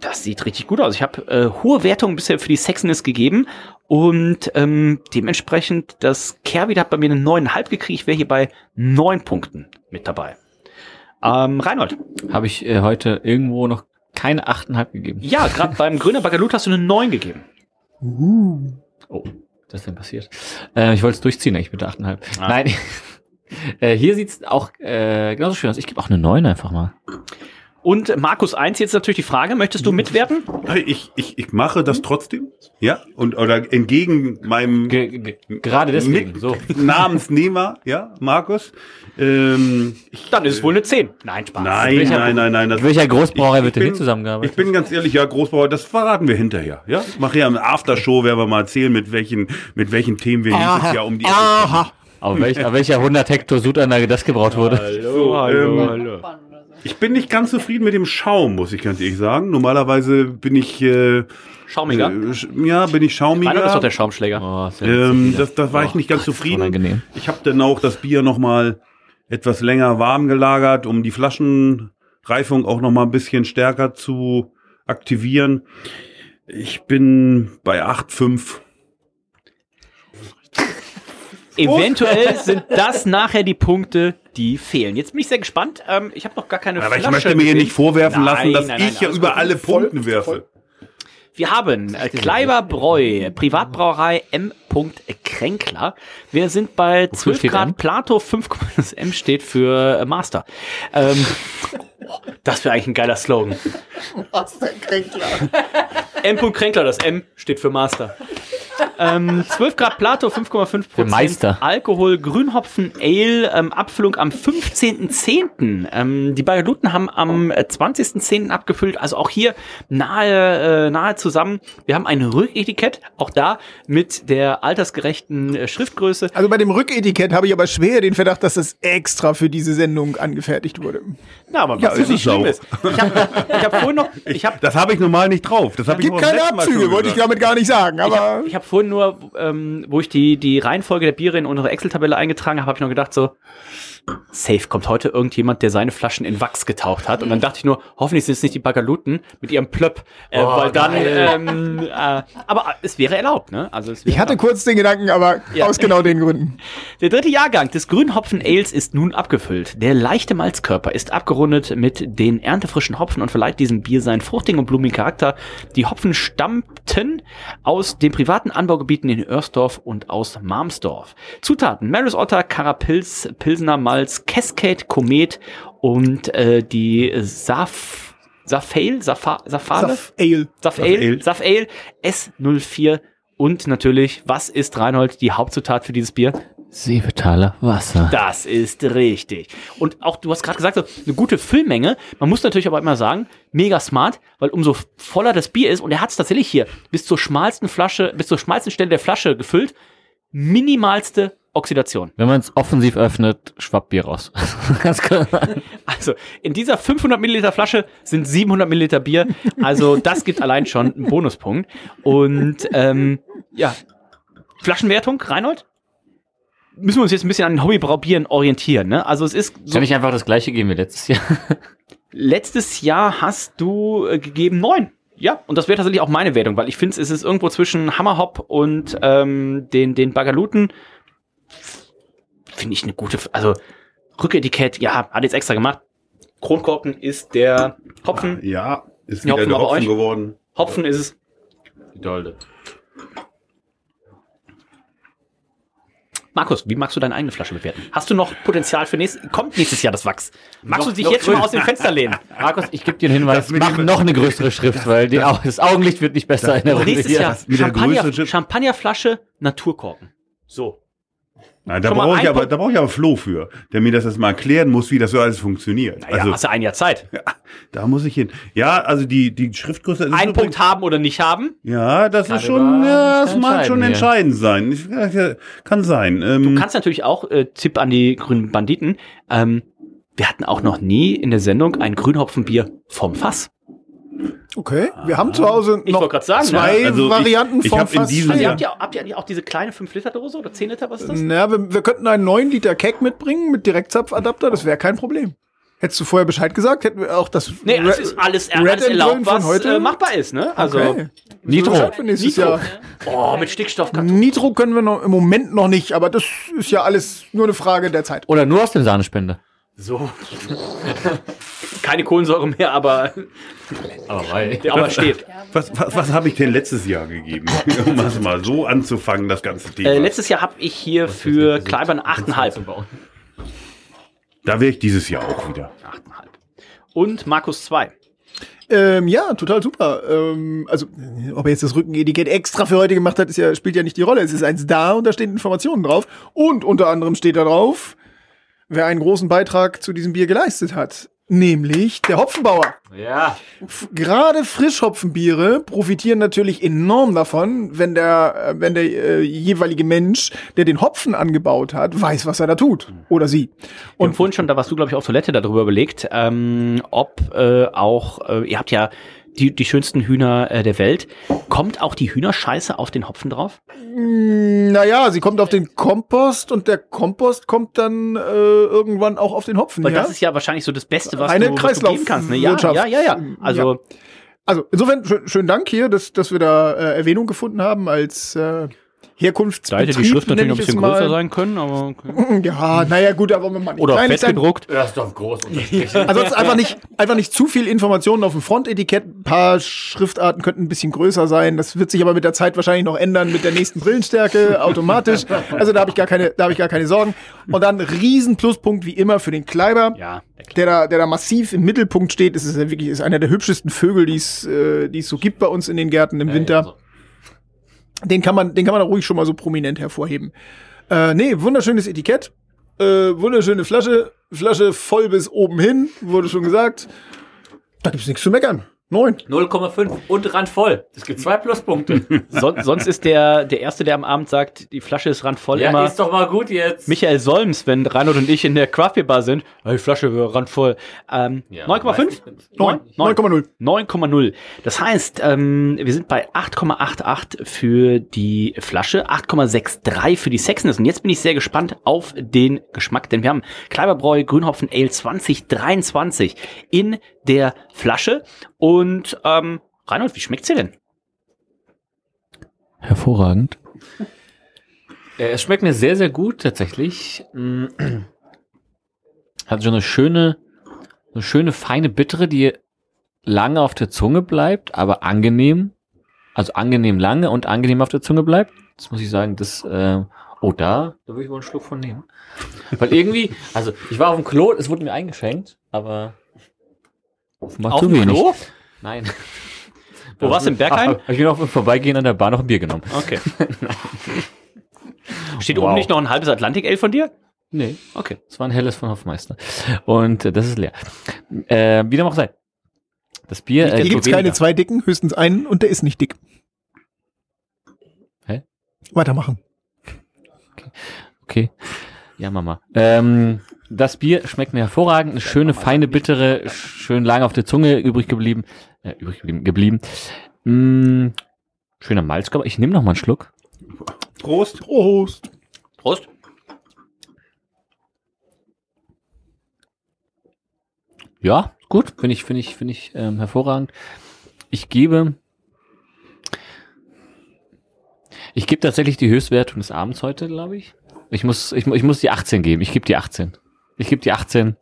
Das sieht richtig gut aus. Ich habe äh, hohe Wertungen bisher für die Sexiness gegeben und ähm, dementsprechend das Kerwid hat bei mir eine 9,5 gekriegt. Ich wäre hier bei neun Punkten mit dabei. Ähm, Reinhold. Habe ich äh, heute irgendwo noch keine 8,5 gegeben. Ja, gerade beim Grüner Bagalut hast du eine 9 gegeben. Oh, was ist denn passiert? Äh, ich wollte es durchziehen, eigentlich mit der 8,5. Ah. Nein. äh, hier sieht's auch äh, genauso schön aus. Ich gebe auch eine 9 einfach mal. Und Markus 1, jetzt natürlich die Frage, möchtest du mitwerten? Ich, ich, ich mache das trotzdem, ja, und oder entgegen meinem Ge ge gerade deswegen. Mit- So. Namensnehmer, ja, Markus. Ähm, ich, Dann ist es wohl eine 10. Nein, Spaß. nein, welcher- nein, nein, nein. Das, welcher Großbrauerei Ich- ich wird denn hier zusammengearbeitet? Ich bin ganz ehrlich, ja, Großbauer, das verraten wir hinterher, ja. Nachher im Aftershow werden wir mal erzählen, mit welchen, mit welchen Themen wir nächstes Jahr um die. Aha. auf, welch, auf welcher 100 Hektar Sudanlage das gebraut wurde. So, ähm, Ich bin nicht ganz zufrieden mit dem Schaum, muss ich ganz ehrlich sagen. Normalerweise bin ich, äh, Schaumiger. äh, sch- ja, bin ich schaumiger. Reinhold ist doch der Schaumschläger. Oh, ist ja Ähm, das, das war ich Oh nicht ganz Gott, zufrieden. Unangenehm. Ich habe dann auch das Bier noch mal etwas länger warm gelagert, um die Flaschenreifung auch noch mal ein bisschen stärker zu aktivieren. Ich bin bei 8,5. Eventuell sind das nachher die Punkte, die fehlen. Jetzt bin ich sehr gespannt. Ähm, ich habe noch gar keine Aber ich Flasche möchte mir hier nicht vorwerfen Nein, lassen, dass nein, nein, ich ja alles über alle Punkte werfe. Wir haben äh, Kleiber Bräu, Privatbrauerei M. Kränkler. Wir sind bei 12 steht Grad M? Plato, 5, das M steht für äh, Master. Ähm, das wäre eigentlich ein geiler Slogan. M. Kränkler, das M steht für Master. Ähm, 12 Grad Plato, 5,5 Für Meister. Alkohol, Grünhopfen, Ale, ähm, Abfüllung am 15.10. Ähm, die Bagaluten haben am äh, 20.10. abgefüllt, also auch hier nahe, äh, nahe zusammen. Wir haben ein Rücketikett, auch da mit der altersgerechten äh, Schriftgröße. Also bei dem Rücketikett habe ich aber schwer den Verdacht, dass das extra für diese Sendung angefertigt wurde. Na, aber Ja, ja, ist nicht es schlimm auch. ist. Ich habe ich hab vorhin noch, ich habe Das habe ich normal nicht drauf. Das habe ich Gibt keine Abzüge, wollte ich damit gar nicht sagen, Ich aber habe ich hab vorhin nur, ähm, wo ich die, die Reihenfolge der Biere in unsere Excel-Tabelle eingetragen habe, habe ich nur gedacht so, safe kommt heute irgendjemand, der seine Flaschen in Wachs getaucht hat. Und dann dachte ich nur, hoffentlich sind es nicht die Bagaluten mit ihrem Plöpp. Äh, Oh, weil dann, ähm, äh, aber es wäre erlaubt, ne? Also es wäre ich hatte erlaubt. kurz den Gedanken, aber Ja. aus genau den Gründen. Der dritte Jahrgang des Grünhopfen Ales ist nun abgefüllt. Der leichte Malzkörper ist abgerundet mit den erntefrischen Hopfen und verleiht diesem Bier seinen fruchtigen und blumigen Charakter. Die Hopfen stammten aus den privaten Anbaugebieten in Örsdorf und aus Marmsdorf. Zutaten: Maris Otter, Carapils, Pilsener Malz, Cascade, Komet und äh, die Saf Safail, Safa Safale? Saf Ale. Safale, Safale S04 und natürlich, was ist Reinhold die Hauptzutat für dieses Bier? Seevetaler Wasser. Das ist richtig. Und auch, du hast gerade gesagt, so eine gute Füllmenge. Man muss natürlich aber immer sagen, mega smart, weil umso voller das Bier ist, und er hat es tatsächlich hier bis zur schmalsten Flasche, bis zur schmalsten Stelle der Flasche gefüllt, minimalste Oxidation. Wenn man es offensiv öffnet, schwappt Bier raus. also in dieser 500 Milliliter Flasche sind 700 Milliliter Bier. Also das gibt allein schon einen Bonuspunkt. Und ähm, ja, Flaschenwertung, Reinhold? Müssen wir uns jetzt ein bisschen an den Hobbybraubieren orientieren. Ne? Also es ist so Kann ich einfach das gleiche geben wie letztes Jahr? letztes Jahr hast du äh, gegeben neun. Ja, und das wäre tatsächlich auch meine Wertung, weil ich finde, es ist irgendwo zwischen Hammerhop und ähm, den, den Bagaluten finde ich eine gute, also Rücketikett, ja, hat jetzt extra gemacht. Kronkorken ist der Hopfen. Ja, ist wieder Hopfen der Hopfen geworden. Hopfen ist es. Die Dolde. Markus, wie magst du deine eigene Flasche bewerten? Hast du noch Potenzial für nächstes? Kommt nächstes Jahr das Wachs? Magst noch, du dich jetzt schon mal aus dem Fenster lehnen? Markus, ich gebe dir einen Hinweis, mach noch eine größere Schrift, weil die, das Augenlicht wird nicht besser in der Runde. Nächstes Jahr Champagner, Champagnerflasche, Naturkorken. So. Na, da brauche ich aber, da brauche ich aber Flo für, der mir das jetzt mal erklären muss, wie das so alles funktioniert. Naja, also, hast du ein Jahr Zeit. Ja, da muss ich hin. Ja, also die, die Schriftgröße ist Ein Punkt haben oder nicht haben? Ja, das kann ist schon, ja, das mag schon entscheidend sein. Ich, kann sein. Ähm, du kannst natürlich auch, äh, Tipp an die grünen Banditen, ähm, wir hatten auch noch nie in der Sendung ein Grünhopfenbier vom Fass. Okay, wir haben zu Hause noch sagen, zwei ja. also Varianten ich, ich vom Fass. Also habt, ihr, habt ihr auch diese kleine 5-Liter-Dose oder 10 Liter, was ist das? Naja, wir, wir könnten einen 9 Liter Keck mitbringen mit Direktzapfadapter, das wäre kein Problem. Hättest du vorher Bescheid gesagt, hätten wir auch das Nee, es ist alles, alles erlaubt, was heute? Äh, machbar ist, ne? Also okay. Nitro. Nitro. Jahr. Oh, mit Stickstoff. Nitro können wir noch im Moment noch nicht, aber das ist ja alles nur eine Frage der Zeit. Oder nur aus dem Sahnespender. So. Keine Kohlensäure mehr, aber. Aber. Der aber steht. Was, was, was habe ich denn letztes Jahr gegeben? Um das mal so anzufangen, das ganze Thema. Äh, letztes Jahr habe ich hier für Kleibern 8,5. Da wäre ich dieses Jahr auch wieder. 8,5. Und Markus 2. Ähm, ja, total super. Ähm, also, ob er jetzt das Rückenetikett extra für heute gemacht hat, ist ja, spielt ja nicht die Rolle. Es ist eins da und da stehen Informationen drauf. Und unter anderem steht da drauf, wer einen großen Beitrag zu diesem Bier geleistet hat. Nämlich der Hopfenbauer. Ja. Gerade Frischhopfenbiere profitieren natürlich enorm davon, wenn der, äh, wenn der äh, jeweilige Mensch, der den Hopfen angebaut hat, weiß, was er da tut. Oder sie. Und vorhin schon, da warst du, glaube ich, auf Toilette darüber überlegt, ähm, ob äh, auch, äh, ihr habt ja die, die schönsten Hühner äh, der Welt. Kommt auch die Hühnerscheiße auf den Hopfen drauf? Mm, naja, sie kommt auf den Kompost und der Kompost kommt dann äh, irgendwann auch auf den Hopfen. Weil ja? das ist ja wahrscheinlich so das Beste, was, Eine du, was du geben kannst. Ne? Ja, ja, ja, ja. Also, ja. also insofern schön, schönen Dank hier, dass, dass wir da äh, Erwähnung gefunden haben als äh, Herkunftsbetrieb. Da hätte die Schrift natürlich noch ein bisschen größer sein können, aber okay. Ja, naja, gut, aber wenn man nicht Oder fett gedruckt. Das ist doch groß. Ansonsten einfach nicht, einfach nicht zu viel Informationen auf dem Frontetikett. Ein paar Schriftarten könnten ein bisschen größer sein. Das wird sich aber mit der Zeit wahrscheinlich noch ändern mit der nächsten Brillenstärke automatisch. Also da habe ich gar keine, da habe ich gar keine Sorgen. Und dann riesen Pluspunkt wie immer für den Kleiber. Ja, der da, der da massiv im Mittelpunkt steht. Das ist ja wirklich, ist einer der hübschesten Vögel, die es, äh, die es so gibt bei uns in den Gärten im ja, Winter. Also den kann man, den kann man ruhig schon mal so prominent hervorheben. Äh, nee, wunderschönes Etikett. Äh, wunderschöne Flasche. Flasche voll bis oben hin, wurde schon gesagt. Da gibt's nichts zu meckern. 9. 0,5 und randvoll. Es gibt zwei Pluspunkte. Son sonst ist der, der Erste, der am Abend sagt, die Flasche ist randvoll ja, immer. ist doch mal gut jetzt. Michael Solms, wenn Reinhold und ich in der Craft Bar sind. Die Flasche wäre randvoll. Ähm, ja, 9,5? 9,0. 9,0. Das heißt, ähm, wir sind bei 8,88 für die Flasche, 8,63 für die Sexiness. Und jetzt bin ich sehr gespannt auf den Geschmack, denn wir haben Kleiberbräu Grünhopfen Ale 2023 in der Flasche. Und ähm, Reinhold, wie schmeckt sie denn? Hervorragend. Äh, es schmeckt mir sehr, sehr gut tatsächlich. Mm. Hat so eine schöne, eine schöne feine Bittere, die lange auf der Zunge bleibt, aber angenehm. Also angenehm lange und angenehm auf der Zunge bleibt. Das muss ich sagen, das, äh, oh, da, da würde ich wohl einen Schluck von nehmen. Weil irgendwie, also ich war auf dem Klo, es wurde mir eingeschenkt, aber Offenbar auf zu wenig. Klo? Nein. Wo warst du im Bergheim? ich bin auf Vorbeigehen an der Bar noch ein Bier genommen. Okay. Steht wow. oben nicht noch ein halbes Atlantik Ale von dir? Nee. Okay. Es war ein helles von Hofmeister. Und äh, das ist leer. Äh, wie dem auch sei. Das Bier. Äh, Hier gibt es keine zwei dicken, höchstens einen und der ist nicht dick. Hä? Weitermachen. Okay. Okay. Ja, Mama. Ähm, das Bier schmeckt mir hervorragend. Eine schöne, feine, bittere, schön lang auf der Zunge übrig geblieben. Äh, übrig geblieben. geblieben. Mm, schöner Malzkörper. Ich nehme noch mal einen Schluck. Prost. Prost. Prost. Ja, gut. Finde ich, finde ich, finde ich ähm, hervorragend. Ich gebe ich gebe tatsächlich die Höchstwertung des Abends heute, glaube ich. Ich muss, ich, ich muss die 18 geben. Ich gebe die 18. Ich gebe die 18.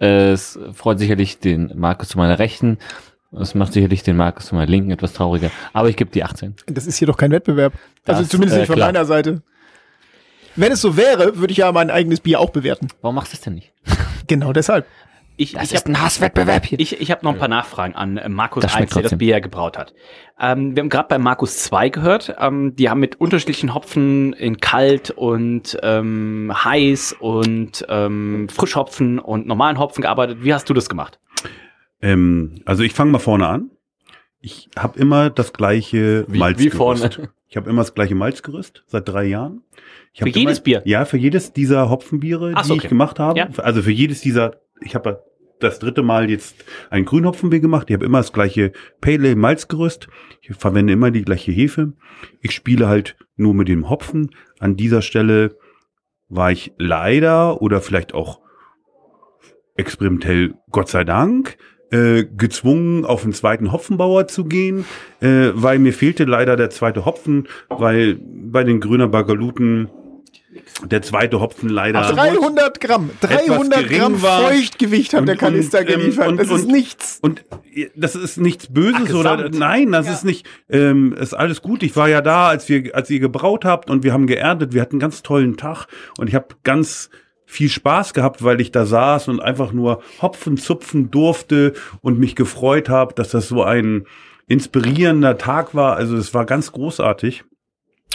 Es freut sicherlich den Markus zu meiner Rechten. Es macht sicherlich den Markus zu meiner Linken etwas trauriger. Aber ich gebe die 18. Das ist hier doch kein Wettbewerb. Das, also zumindest äh, nicht von klar. meiner Seite. Wenn es so wäre, würde ich ja mein eigenes Bier auch bewerten. Warum machst du es denn nicht? Genau deshalb. Ich, Das ich ist ein Hasswettbewerb hier. Ich, ich habe noch ein paar Nachfragen an äh, Markus Das 1, schmeckt der das. Bier ja gebraut hat. Ähm, wir haben gerade bei Markus 2 gehört, ähm, die haben mit unterschiedlichen Hopfen in kalt und ähm, heiß und ähm, Frischhopfen und normalen Hopfen gearbeitet. Wie hast du das gemacht? Ähm, also ich fange mal vorne an. Ich habe immer das gleiche Wie- Malzgerüst. wie vorne? Ich habe immer das gleiche Malzgerüst seit drei Jahren. Ich Für hab jedes immer, Bier? Ja, für jedes dieser Hopfenbiere, Ach so, die okay. ich gemacht habe. Ja. Also für jedes dieser, ich habe das dritte Mal jetzt ein Grünhopfenbier gemacht. Ich habe immer das gleiche Pale Ale Malzgerüst. Ich verwende immer die gleiche Hefe. Ich spiele halt nur mit dem Hopfen. An dieser Stelle war ich leider oder vielleicht auch experimentell, Gott sei Dank, äh, gezwungen, auf den zweiten Hopfenbauer zu gehen, äh, weil mir fehlte leider der zweite Hopfen, weil bei den Grüner Bagaluten der zweite Hopfen leider 300 Gramm. 300 gering Gramm war. Feuchtgewicht hat Und- der Kanister und, ähm, geliefert. und- das ist nichts. Und äh, das ist nichts Böses Ach, oder nein, das ist nicht, ähm, ist alles gut. Ich war ja da, als wir, als ihr gebraut habt und wir haben geerntet. Wir hatten einen ganz tollen Tag und ich habe ganz viel Spaß gehabt, weil ich da saß und einfach nur Hopfen zupfen durfte und mich gefreut habe, dass das so ein inspirierender Tag war. Also es war ganz großartig.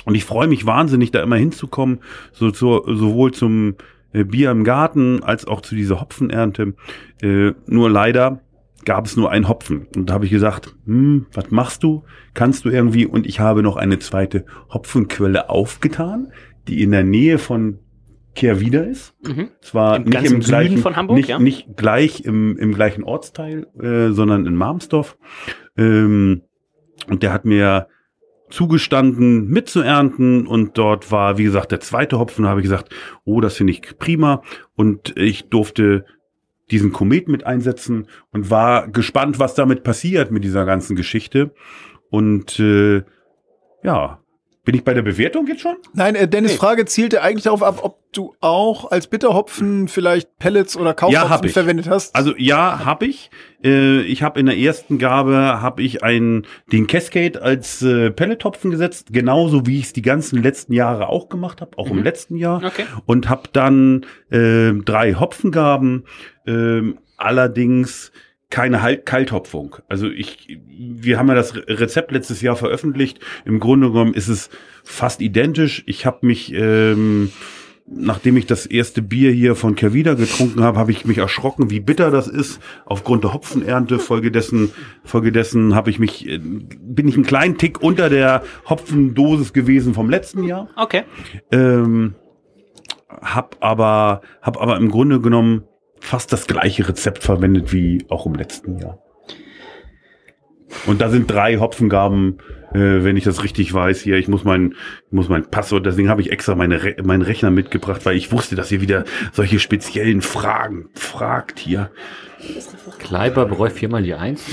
Und ich freue mich wahnsinnig, da immer hinzukommen, so, so, sowohl zum äh, Bier im Garten als auch zu dieser Hopfenernte. Äh, nur leider gab es nur einen Hopfen. Und da habe ich gesagt, hm, was machst du? Kannst du irgendwie? Und ich habe noch eine zweite Hopfenquelle aufgetan, die in der Nähe von Kehrwieder ist. Mhm. Zwar Im nicht im im Süden gleichen, von Hamburg, nicht, ja? nicht gleich im, im gleichen Ortsteil, äh, sondern in Marmsdorf. Ähm, und der hat mir zugestanden, mitzuernten. Und dort war, wie gesagt, der zweite Hopfen, da habe ich gesagt, oh, das finde ich prima. Und ich durfte diesen Komet mit einsetzen und war gespannt, was damit passiert mit dieser ganzen Geschichte. Und äh, ja, bin ich bei der Bewertung jetzt schon? Nein, äh, Dennis Frage zielte eigentlich darauf ab, ob du auch als Bitterhopfen vielleicht Pellets oder Ja, hab Kaufhopfen ich. verwendet hast. Also ja, habe ich. Äh, ich habe in der ersten Gabe habe ich einen den Cascade als äh, Pelletopfen gesetzt, genauso wie ich es die ganzen letzten Jahre auch gemacht habe, auch im letzten Jahr. Okay. Und habe dann äh, drei Hopfengaben, ähm, allerdings keine halt Kalthopfung. Also ich, wir haben ja das Re- Rezept letztes Jahr veröffentlicht. Im Grunde genommen ist es fast identisch. Ich habe mich ähm, nachdem ich das erste Bier hier von Kervida getrunken habe, habe ich mich erschrocken, wie bitter das ist aufgrund der Hopfenernte. Folgedessen, folgedessen habe ich mich, äh, bin ich einen kleinen Tick unter der Hopfendosis gewesen vom letzten Jahr. Okay. Ähm, hab aber, hab aber im Grunde genommen fast das gleiche Rezept verwendet wie auch im letzten Jahr. Und da sind drei Hopfengaben, äh, wenn ich das richtig weiß hier. Ich muss mein, ich muss mein Passwort, deswegen habe ich extra meine Re meinen Rechner mitgebracht, weil ich wusste, dass ihr wieder solche speziellen Fragen fragt hier. Kleiber bereut viermal die Eins.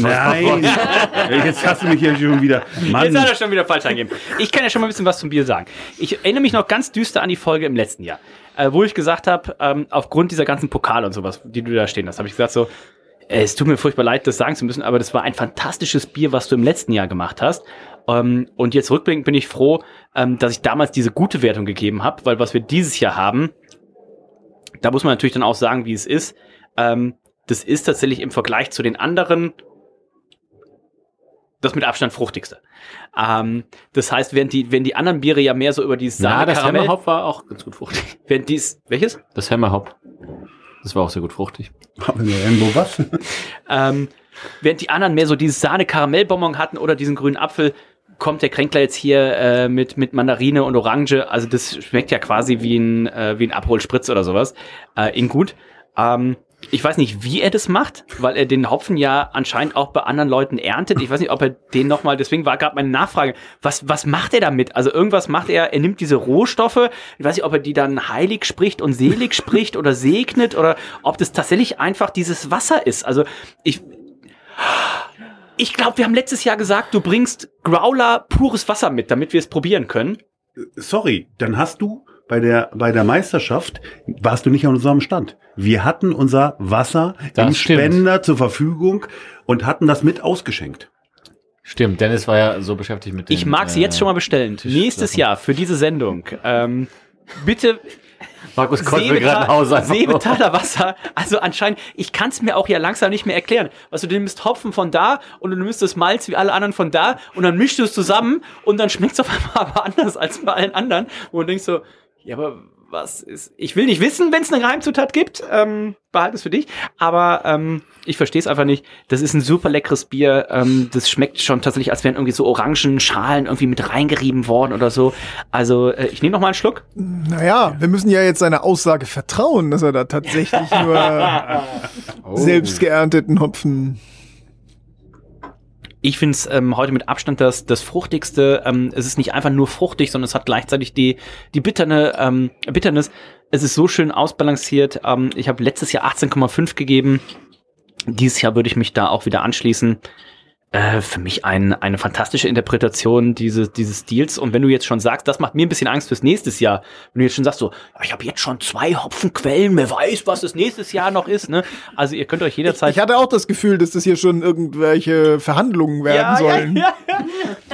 Nein, jetzt hast du mich hier schon wieder. Mann. Jetzt hat er schon wieder falsch eingegeben. Ich kann ja schon mal ein bisschen was zum Bier sagen. Ich erinnere mich noch ganz düster an die Folge im letzten Jahr, äh, wo ich gesagt habe, ähm, aufgrund dieser ganzen Pokale und sowas, die du da stehen hast, habe ich gesagt so, äh, es tut mir furchtbar leid, das sagen zu müssen, aber das war ein fantastisches Bier, was du im letzten Jahr gemacht hast. Ähm, und jetzt rückblickend bin ich froh, ähm, dass ich damals diese gute Wertung gegeben habe, weil was wir dieses Jahr haben, da muss man natürlich dann auch sagen, wie es ist. Ähm, das ist tatsächlich im Vergleich zu den anderen das mit Abstand fruchtigste. Ähm, das heißt, während die, wenn die anderen Biere ja mehr so über die Ja, Sahne das Karamell, Hammerhop war auch ganz gut fruchtig. während dies, welches? Das Hammerhop. Das war auch sehr gut fruchtig. Haben wir irgendwo was? Ähm, während die anderen mehr so dieses Sahne Karamellbonbon hatten oder diesen grünen Apfel, kommt der Kränkler jetzt hier äh, mit, mit Mandarine und Orange. Also das schmeckt ja quasi wie ein, äh, wie ein Abholspritz oder sowas. Äh, in gut. Ähm, ich weiß nicht, wie er das macht, weil er den Hopfen ja anscheinend auch bei anderen Leuten erntet. Ich weiß nicht, ob er den nochmal, deswegen war gerade meine Nachfrage, was, was macht er damit? Also irgendwas macht er, er nimmt diese Rohstoffe, ich weiß nicht, ob er die dann heilig spricht und selig spricht oder segnet oder ob das tatsächlich einfach dieses Wasser ist. Also ich, ich glaube, wir haben letztes Jahr gesagt, du bringst Growler pures Wasser mit, damit wir es probieren können. Sorry, dann hast du bei der, bei der Meisterschaft warst du nicht an unserem Stand. Wir hatten unser Wasser das im stimmt. Spender zur Verfügung und hatten das mit ausgeschenkt. Stimmt, Dennis war ja so beschäftigt mit dem. Ich mag sie äh, jetzt schon mal bestellen. Nächstes Jahr für diese Sendung. Ähm, bitte Markus konnte mir gerade nach Hause Seebetaler Wasser. Also anscheinend, ich kann es mir auch ja langsam nicht mehr erklären. Was du nimmst Hopfen von da und du nimmst das Malz wie alle anderen von da und dann mischst du es zusammen und dann schmeckt es auf einmal aber anders als bei allen anderen. Wo du denkst so, ja, aber was ist. Ich will nicht wissen, wenn es eine Geheimzutat gibt. Ähm, behalte es für dich. Aber ähm, ich verstehe es einfach nicht. Das ist ein super leckeres Bier. Ähm, das schmeckt schon tatsächlich, als wären irgendwie so orangen Schalen irgendwie mit reingerieben worden oder so. Also äh, ich nehme noch mal einen Schluck. Naja, wir müssen ja jetzt seiner Aussage vertrauen, dass er da tatsächlich nur oh. selbst geernteten Hopfen ich finde es ähm, heute mit Abstand das, das fruchtigste. Ähm, es ist nicht einfach nur fruchtig, sondern es hat gleichzeitig die, die bitterne, ähm, Bitternis. Es ist so schön ausbalanciert. Ähm, ich habe letztes Jahr 18,5 gegeben. Dieses Jahr würde ich mich da auch wieder anschließen äh, für mich ein, eine fantastische Interpretation dieses, dieses Stils. Und wenn du jetzt schon sagst, das macht mir ein bisschen Angst fürs nächste Jahr, wenn du jetzt schon sagst, so, ich habe jetzt schon zwei Hopfenquellen, wer weiß, was das nächstes Jahr noch ist. Ne? Also ihr könnt euch jederzeit. Ich, ich hatte auch das Gefühl, dass das hier schon irgendwelche Verhandlungen werden ja, sollen. Ja, ja.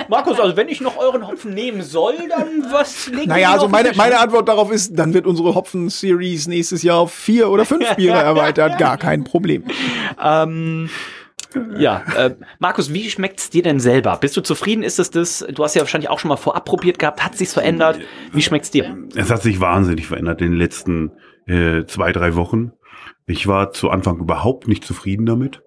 Markus, also wenn ich noch euren Hopfen nehmen soll, dann was legt Naja, also meine, meine Antwort darauf ist, dann wird unsere Hopfen-Series nächstes Jahr auf vier oder fünf Biere erweitert. Gar kein Problem. Ähm. Ja, äh, Markus, wie schmeckt's dir denn selber? Bist du zufrieden? Ist es das? Du hast ja wahrscheinlich auch schon mal vorab probiert gehabt. Hat sich's verändert? Wie schmeckt's dir? Es hat sich wahnsinnig verändert in den letzten äh, zwei, drei Wochen. Ich war zu Anfang überhaupt nicht zufrieden damit.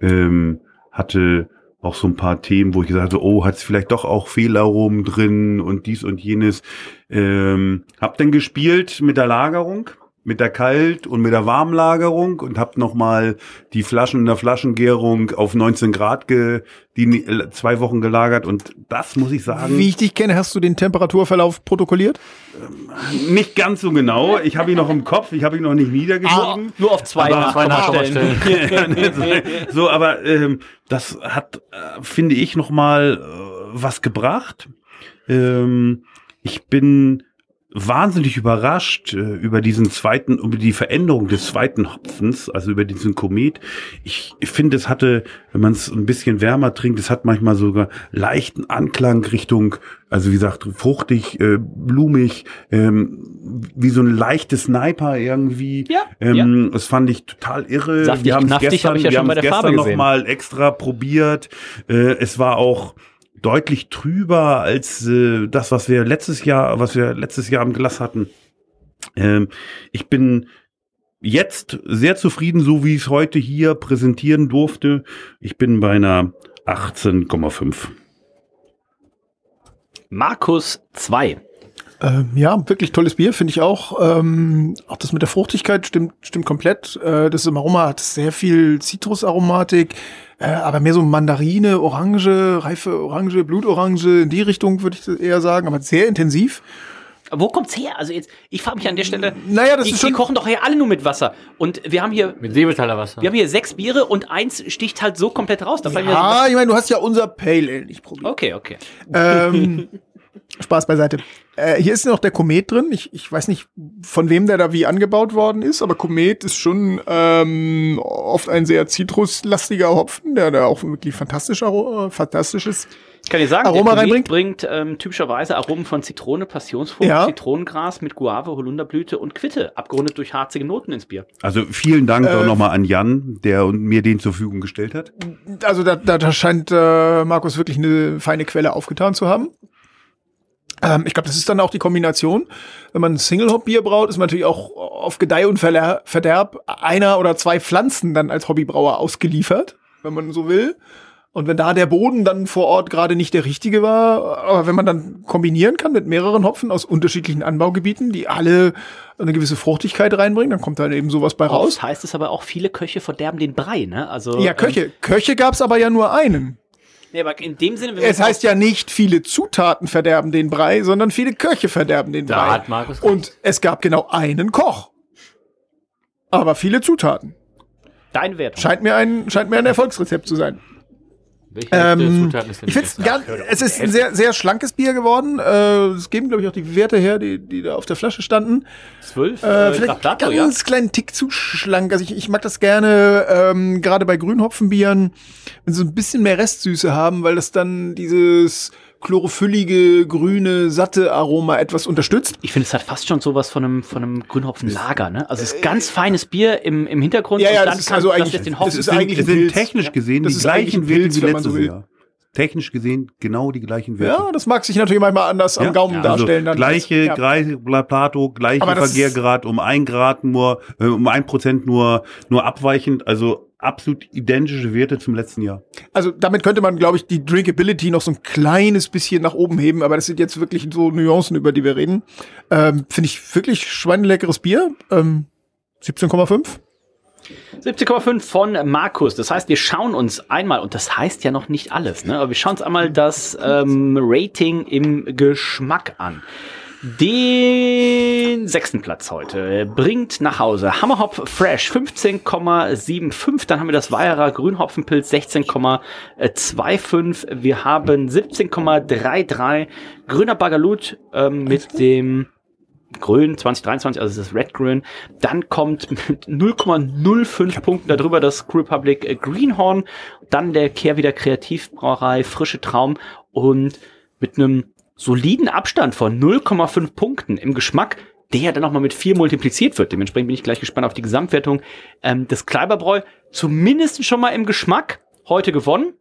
Ähm, hatte auch so ein paar Themen, wo ich gesagt habe, oh, hat es vielleicht doch auch Fehlaromen drin und dies und jenes. Ähm, hab dann gespielt mit der Lagerung mit der Kalt- und mit der Warmlagerung und habe nochmal die Flaschen in der Flaschengärung auf 19 Grad ge, die zwei Wochen gelagert und das muss ich sagen. Wie ich dich kenne, hast du den Temperaturverlauf protokolliert? Ähm, nicht ganz so genau. Ich habe ihn noch im Kopf, ich habe ihn noch nicht niedergeschrieben. Ah, nur auf zwei, aber, zwei Nachstellen. so, aber ähm, das hat, äh, finde ich, nochmal äh, was gebracht. Ähm, ich bin wahnsinnig überrascht äh, über diesen zweiten, über die Veränderung des zweiten Hopfens, also über diesen Komet. Ich, ich finde, es hatte, wenn man es ein bisschen wärmer trinkt, es hat manchmal sogar leichten Anklang Richtung, also wie gesagt, fruchtig, äh, blumig, ähm, wie so ein leichtes Sniper irgendwie. Ja, ähm, ja. Das fand ich total irre. Saftig, wir haben es gestern, hab ich ja wir haben es gestern noch mal extra probiert. Äh, es war auch deutlich trüber als äh, das, was wir letztes Jahr, was wir letztes Jahr im Glas hatten. Ähm, ich bin jetzt sehr zufrieden, so wie ich es heute hier präsentieren durfte. Ich bin bei einer 18,5. Markus 2. Ähm, ja, wirklich tolles Bier, finde ich auch. Ähm, auch das mit der Fruchtigkeit stimmt, stimmt komplett. Äh, das im Aroma hat sehr viel Zitrusaromatik, äh, aber mehr so Mandarine, Orange, reife Orange, Blutorange, in die Richtung würde ich eher sagen, aber sehr intensiv. Wo kommt's her? Also jetzt, ich frage mich an der Stelle. Naja, das die, ist schon. Die kochen doch hier alle nur mit Wasser. Und wir haben hier. Mit Seebetaler Wasser. Wir haben hier sechs Biere und eins sticht halt so komplett raus. Da ja, ich meine, du hast ja unser Pale Ale nicht probiert. Okay, okay. Ähm, Spaß beiseite. Äh, hier ist noch der Komet drin. Ich, ich weiß nicht, von wem der da wie angebaut worden ist, aber Komet ist schon ähm, oft ein sehr zitruslastiger Hopfen, der da auch wirklich fantastisch, äh, fantastisches kann ich sagen, Aroma der reinbringt. bringt ähm, typischerweise Aromen von Zitrone, Passionsfrucht, ja. Zitronengras mit Guave, Holunderblüte und Quitte, abgerundet durch harzige Noten ins Bier. Also vielen Dank äh, auch nochmal an Jan, der mir den zur Verfügung gestellt hat. Also da, da, da scheint äh, Markus wirklich eine feine Quelle aufgetan zu haben. Ähm, ich glaube, das ist dann auch die Kombination. Wenn man Single-Hop-Bier braut, ist man natürlich auch auf Gedeih und Verderb einer oder zwei Pflanzen dann als Hobbybrauer ausgeliefert, wenn man so will. Und wenn da der Boden dann vor Ort gerade nicht der richtige war, aber wenn man dann kombinieren kann mit mehreren Hopfen aus unterschiedlichen Anbaugebieten, die alle eine gewisse Fruchtigkeit reinbringen, dann kommt dann eben sowas bei raus. Das heißt es aber auch, viele Köche verderben den Brei, ne? Also, ja, Köche. Ähm, Köche gab's aber ja nur einen. Nee, aber in dem Sinne, es heißt ja nicht, viele Zutaten verderben den Brei, sondern viele Köche verderben den da Brei. Hat Markus Und es gab genau einen Koch. Aber viele Zutaten. Dein Wert. Scheint mir ein, scheint mir ein Erfolgsrezept zu sein. Ähm, ich finde es ist ein sehr, sehr schlankes Bier geworden. Äh, es geben, glaube ich, auch die Werte her, die, die da auf der Flasche standen. Zwölf? Äh, vielleicht Plato, ganz ja? kleinen Tick zu schlank. Also ich, ich mag das gerne, ähm, gerade bei Grünhopfenbieren, wenn sie so ein bisschen mehr Restsüße haben, weil das dann dieses chlorophyllige, grüne, satte Aroma etwas unterstützt. Ich finde, es hat fast schon sowas von einem, von einem Grünhopfenlager, ne? Also es ist ganz feines Bier im, im Hintergrund ja, ja, und dann das ist also eigentlich, das, den Hopfen. das ist eigentlich sind technisch gesehen das die gleichen Werte wie letztes so Jahr. Technisch gesehen genau die gleichen Werte. Ja, das mag sich natürlich manchmal anders ja, am Gaumen ja, darstellen. Also gleiche ja. gleiche Plato, gleiche Vergärgrad, um ein Grad nur, äh, um ein Prozent nur, nur abweichend. Also absolut identische Werte zum letzten Jahr. Also damit könnte man, glaube ich, die Drinkability noch so ein kleines bisschen nach oben heben, aber das sind jetzt wirklich so Nuancen, über die wir reden. Ähm, Finde ich wirklich schweineleckeres Bier. Ähm, 17,5. 17,5 von Markus. Das heißt, wir schauen uns einmal, und das heißt ja noch nicht alles, ne? aber wir schauen uns einmal das ähm, Rating im Geschmack an. Den sechsten Platz heute bringt nach Hause Hammerhop Fresh 15,75. Dann haben wir das Weierer Grünhopfenpilz 16,25. Wir haben 17,33. Grüner Bagalut ähm, mit dem Grün 2023, also das Red Grün. Dann kommt mit 0,05 Punkten darüber das Crew Republic Greenhorn. Dann der Kehrwieder Kreativbrauerei Frische Traum und mit einem soliden Abstand von 0,5 Punkten im Geschmack, der ja dann nochmal mit 4 multipliziert wird. Dementsprechend bin ich gleich gespannt auf die Gesamtwertung ähm, des Kleiberbräu. Zumindest schon mal im Geschmack heute gewonnen.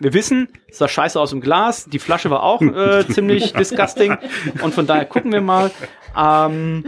Wir wissen, es sah scheiße aus im Glas. Die Flasche war auch äh, ziemlich disgusting. Und von daher gucken wir mal. Ähm,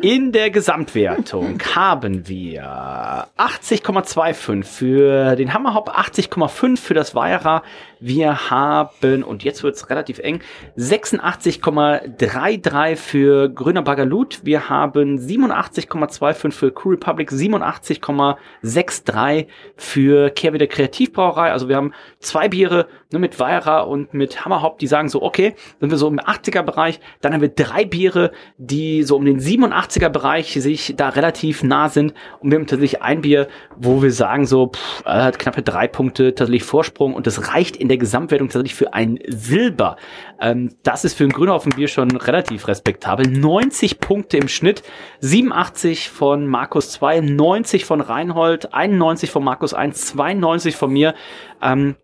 in der Gesamtwertung haben wir 80,25 für den Hammerhop, 80,5 für das Weira. Wir haben, und jetzt wird es relativ eng, 86,33 für Grüner Bagalut. Wir haben 87,25 für Crew Republic, 87,63 für Kehrwieder Kreativbrauerei. Also wir haben zwei Biere ne, mit Weira und mit Hammerhop, die sagen so, okay, sind wir so im 80er Bereich. Dann haben wir drei Biere, die so um den 87er Bereich sich da relativ nah sind. Und wir haben tatsächlich ein Bier, wo wir sagen so, pff, hat knappe drei Punkte tatsächlich Vorsprung und das reicht in der Gesamtwertung tatsächlich für ein Silber. Ähm, das ist für ein Grünhaufen-Bier schon relativ respektabel. 90 Punkte im Schnitt, 87 von Markus 2, 90 von Reinhold, 91 von Markus 1, 92 von mir. Ähm,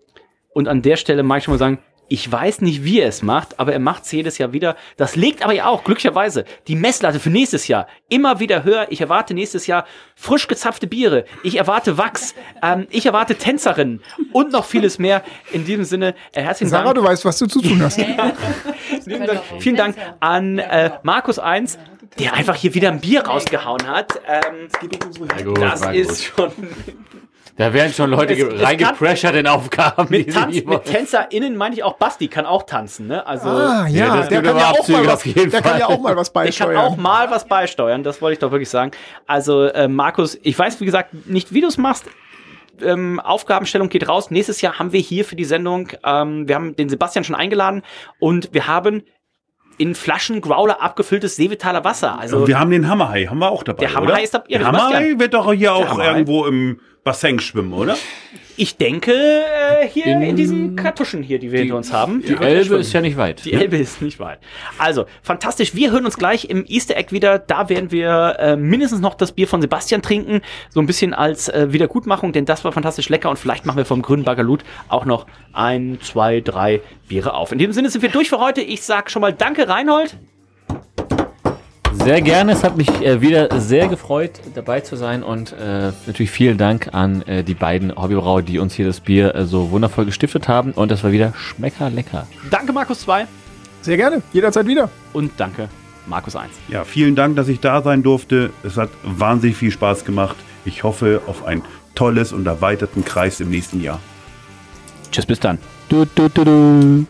und an der Stelle mag ich schon mal sagen, ich weiß nicht, wie er es macht, aber er macht es jedes Jahr wieder. Das legt aber ja auch, glücklicherweise, die Messlatte für nächstes Jahr immer wieder höher. Ich erwarte nächstes Jahr frisch gezapfte Biere. Ich erwarte Wachs. Ähm, ich erwarte Tänzerinnen und noch vieles mehr. In diesem Sinne, äh, herzlichen Sarah, Dank. du weißt, was du zu tun hast. Vielen Dank an äh, Markus 1 der einfach hier wieder ein Bier rausgehauen hat. Ähm, das ist schon da werden schon Leute reingepressured in Aufgaben. Mit, Tanz, mit TänzerInnen meine ich auch Basti kann auch tanzen, ne? Also, ah, ja, ja der, kann ja, auch mal was, der kann ja auch mal was beisteuern. Der kann auch mal was beisteuern, das wollte ich doch wirklich sagen. Also, äh, Markus, ich weiß, wie gesagt, nicht, wie du es machst. Ähm, Aufgabenstellung geht raus. Nächstes Jahr haben wir hier für die Sendung, ähm, wir haben den Sebastian schon eingeladen und wir haben in Flaschen Growler abgefülltes Seevitaler Wasser. Also und wir haben den Hammerhai, haben wir auch dabei. Der Hammerhai ist dabei. Ja, der Hammerhai wird doch hier auch irgendwo im Bassin schwimmen, oder? Ich denke, äh, hier in, in, diesen Kartuschen hier, die wir die, hinter uns haben. Die Elbe ist ja nicht weit. Die ne? Elbe ist nicht weit. Also, fantastisch. Wir hören uns gleich im Easter Egg wieder. Da werden wir äh, mindestens noch das Bier von Sebastian trinken. So ein bisschen als äh, Wiedergutmachung, denn das war fantastisch lecker. Und vielleicht machen wir vom grünen Bagalut auch noch ein, zwei, drei Biere auf. In diesem Sinne sind wir durch für heute. Ich sag schon mal Danke, Reinhold. Sehr gerne. Es hat mich äh, wieder sehr gefreut, dabei zu sein und äh, natürlich vielen Dank an äh, die beiden Hobbybrauer, die uns hier das Bier äh, so wundervoll gestiftet haben und das war wieder schmecker lecker. Danke Markus 2. Sehr gerne, jederzeit wieder. Und danke Markus 1. Ja, vielen Dank, dass ich da sein durfte. Es hat wahnsinnig viel Spaß gemacht. Ich hoffe auf einen tolles und erweiterten Kreis im nächsten Jahr. Tschüss, bis dann. Du, du, du, du.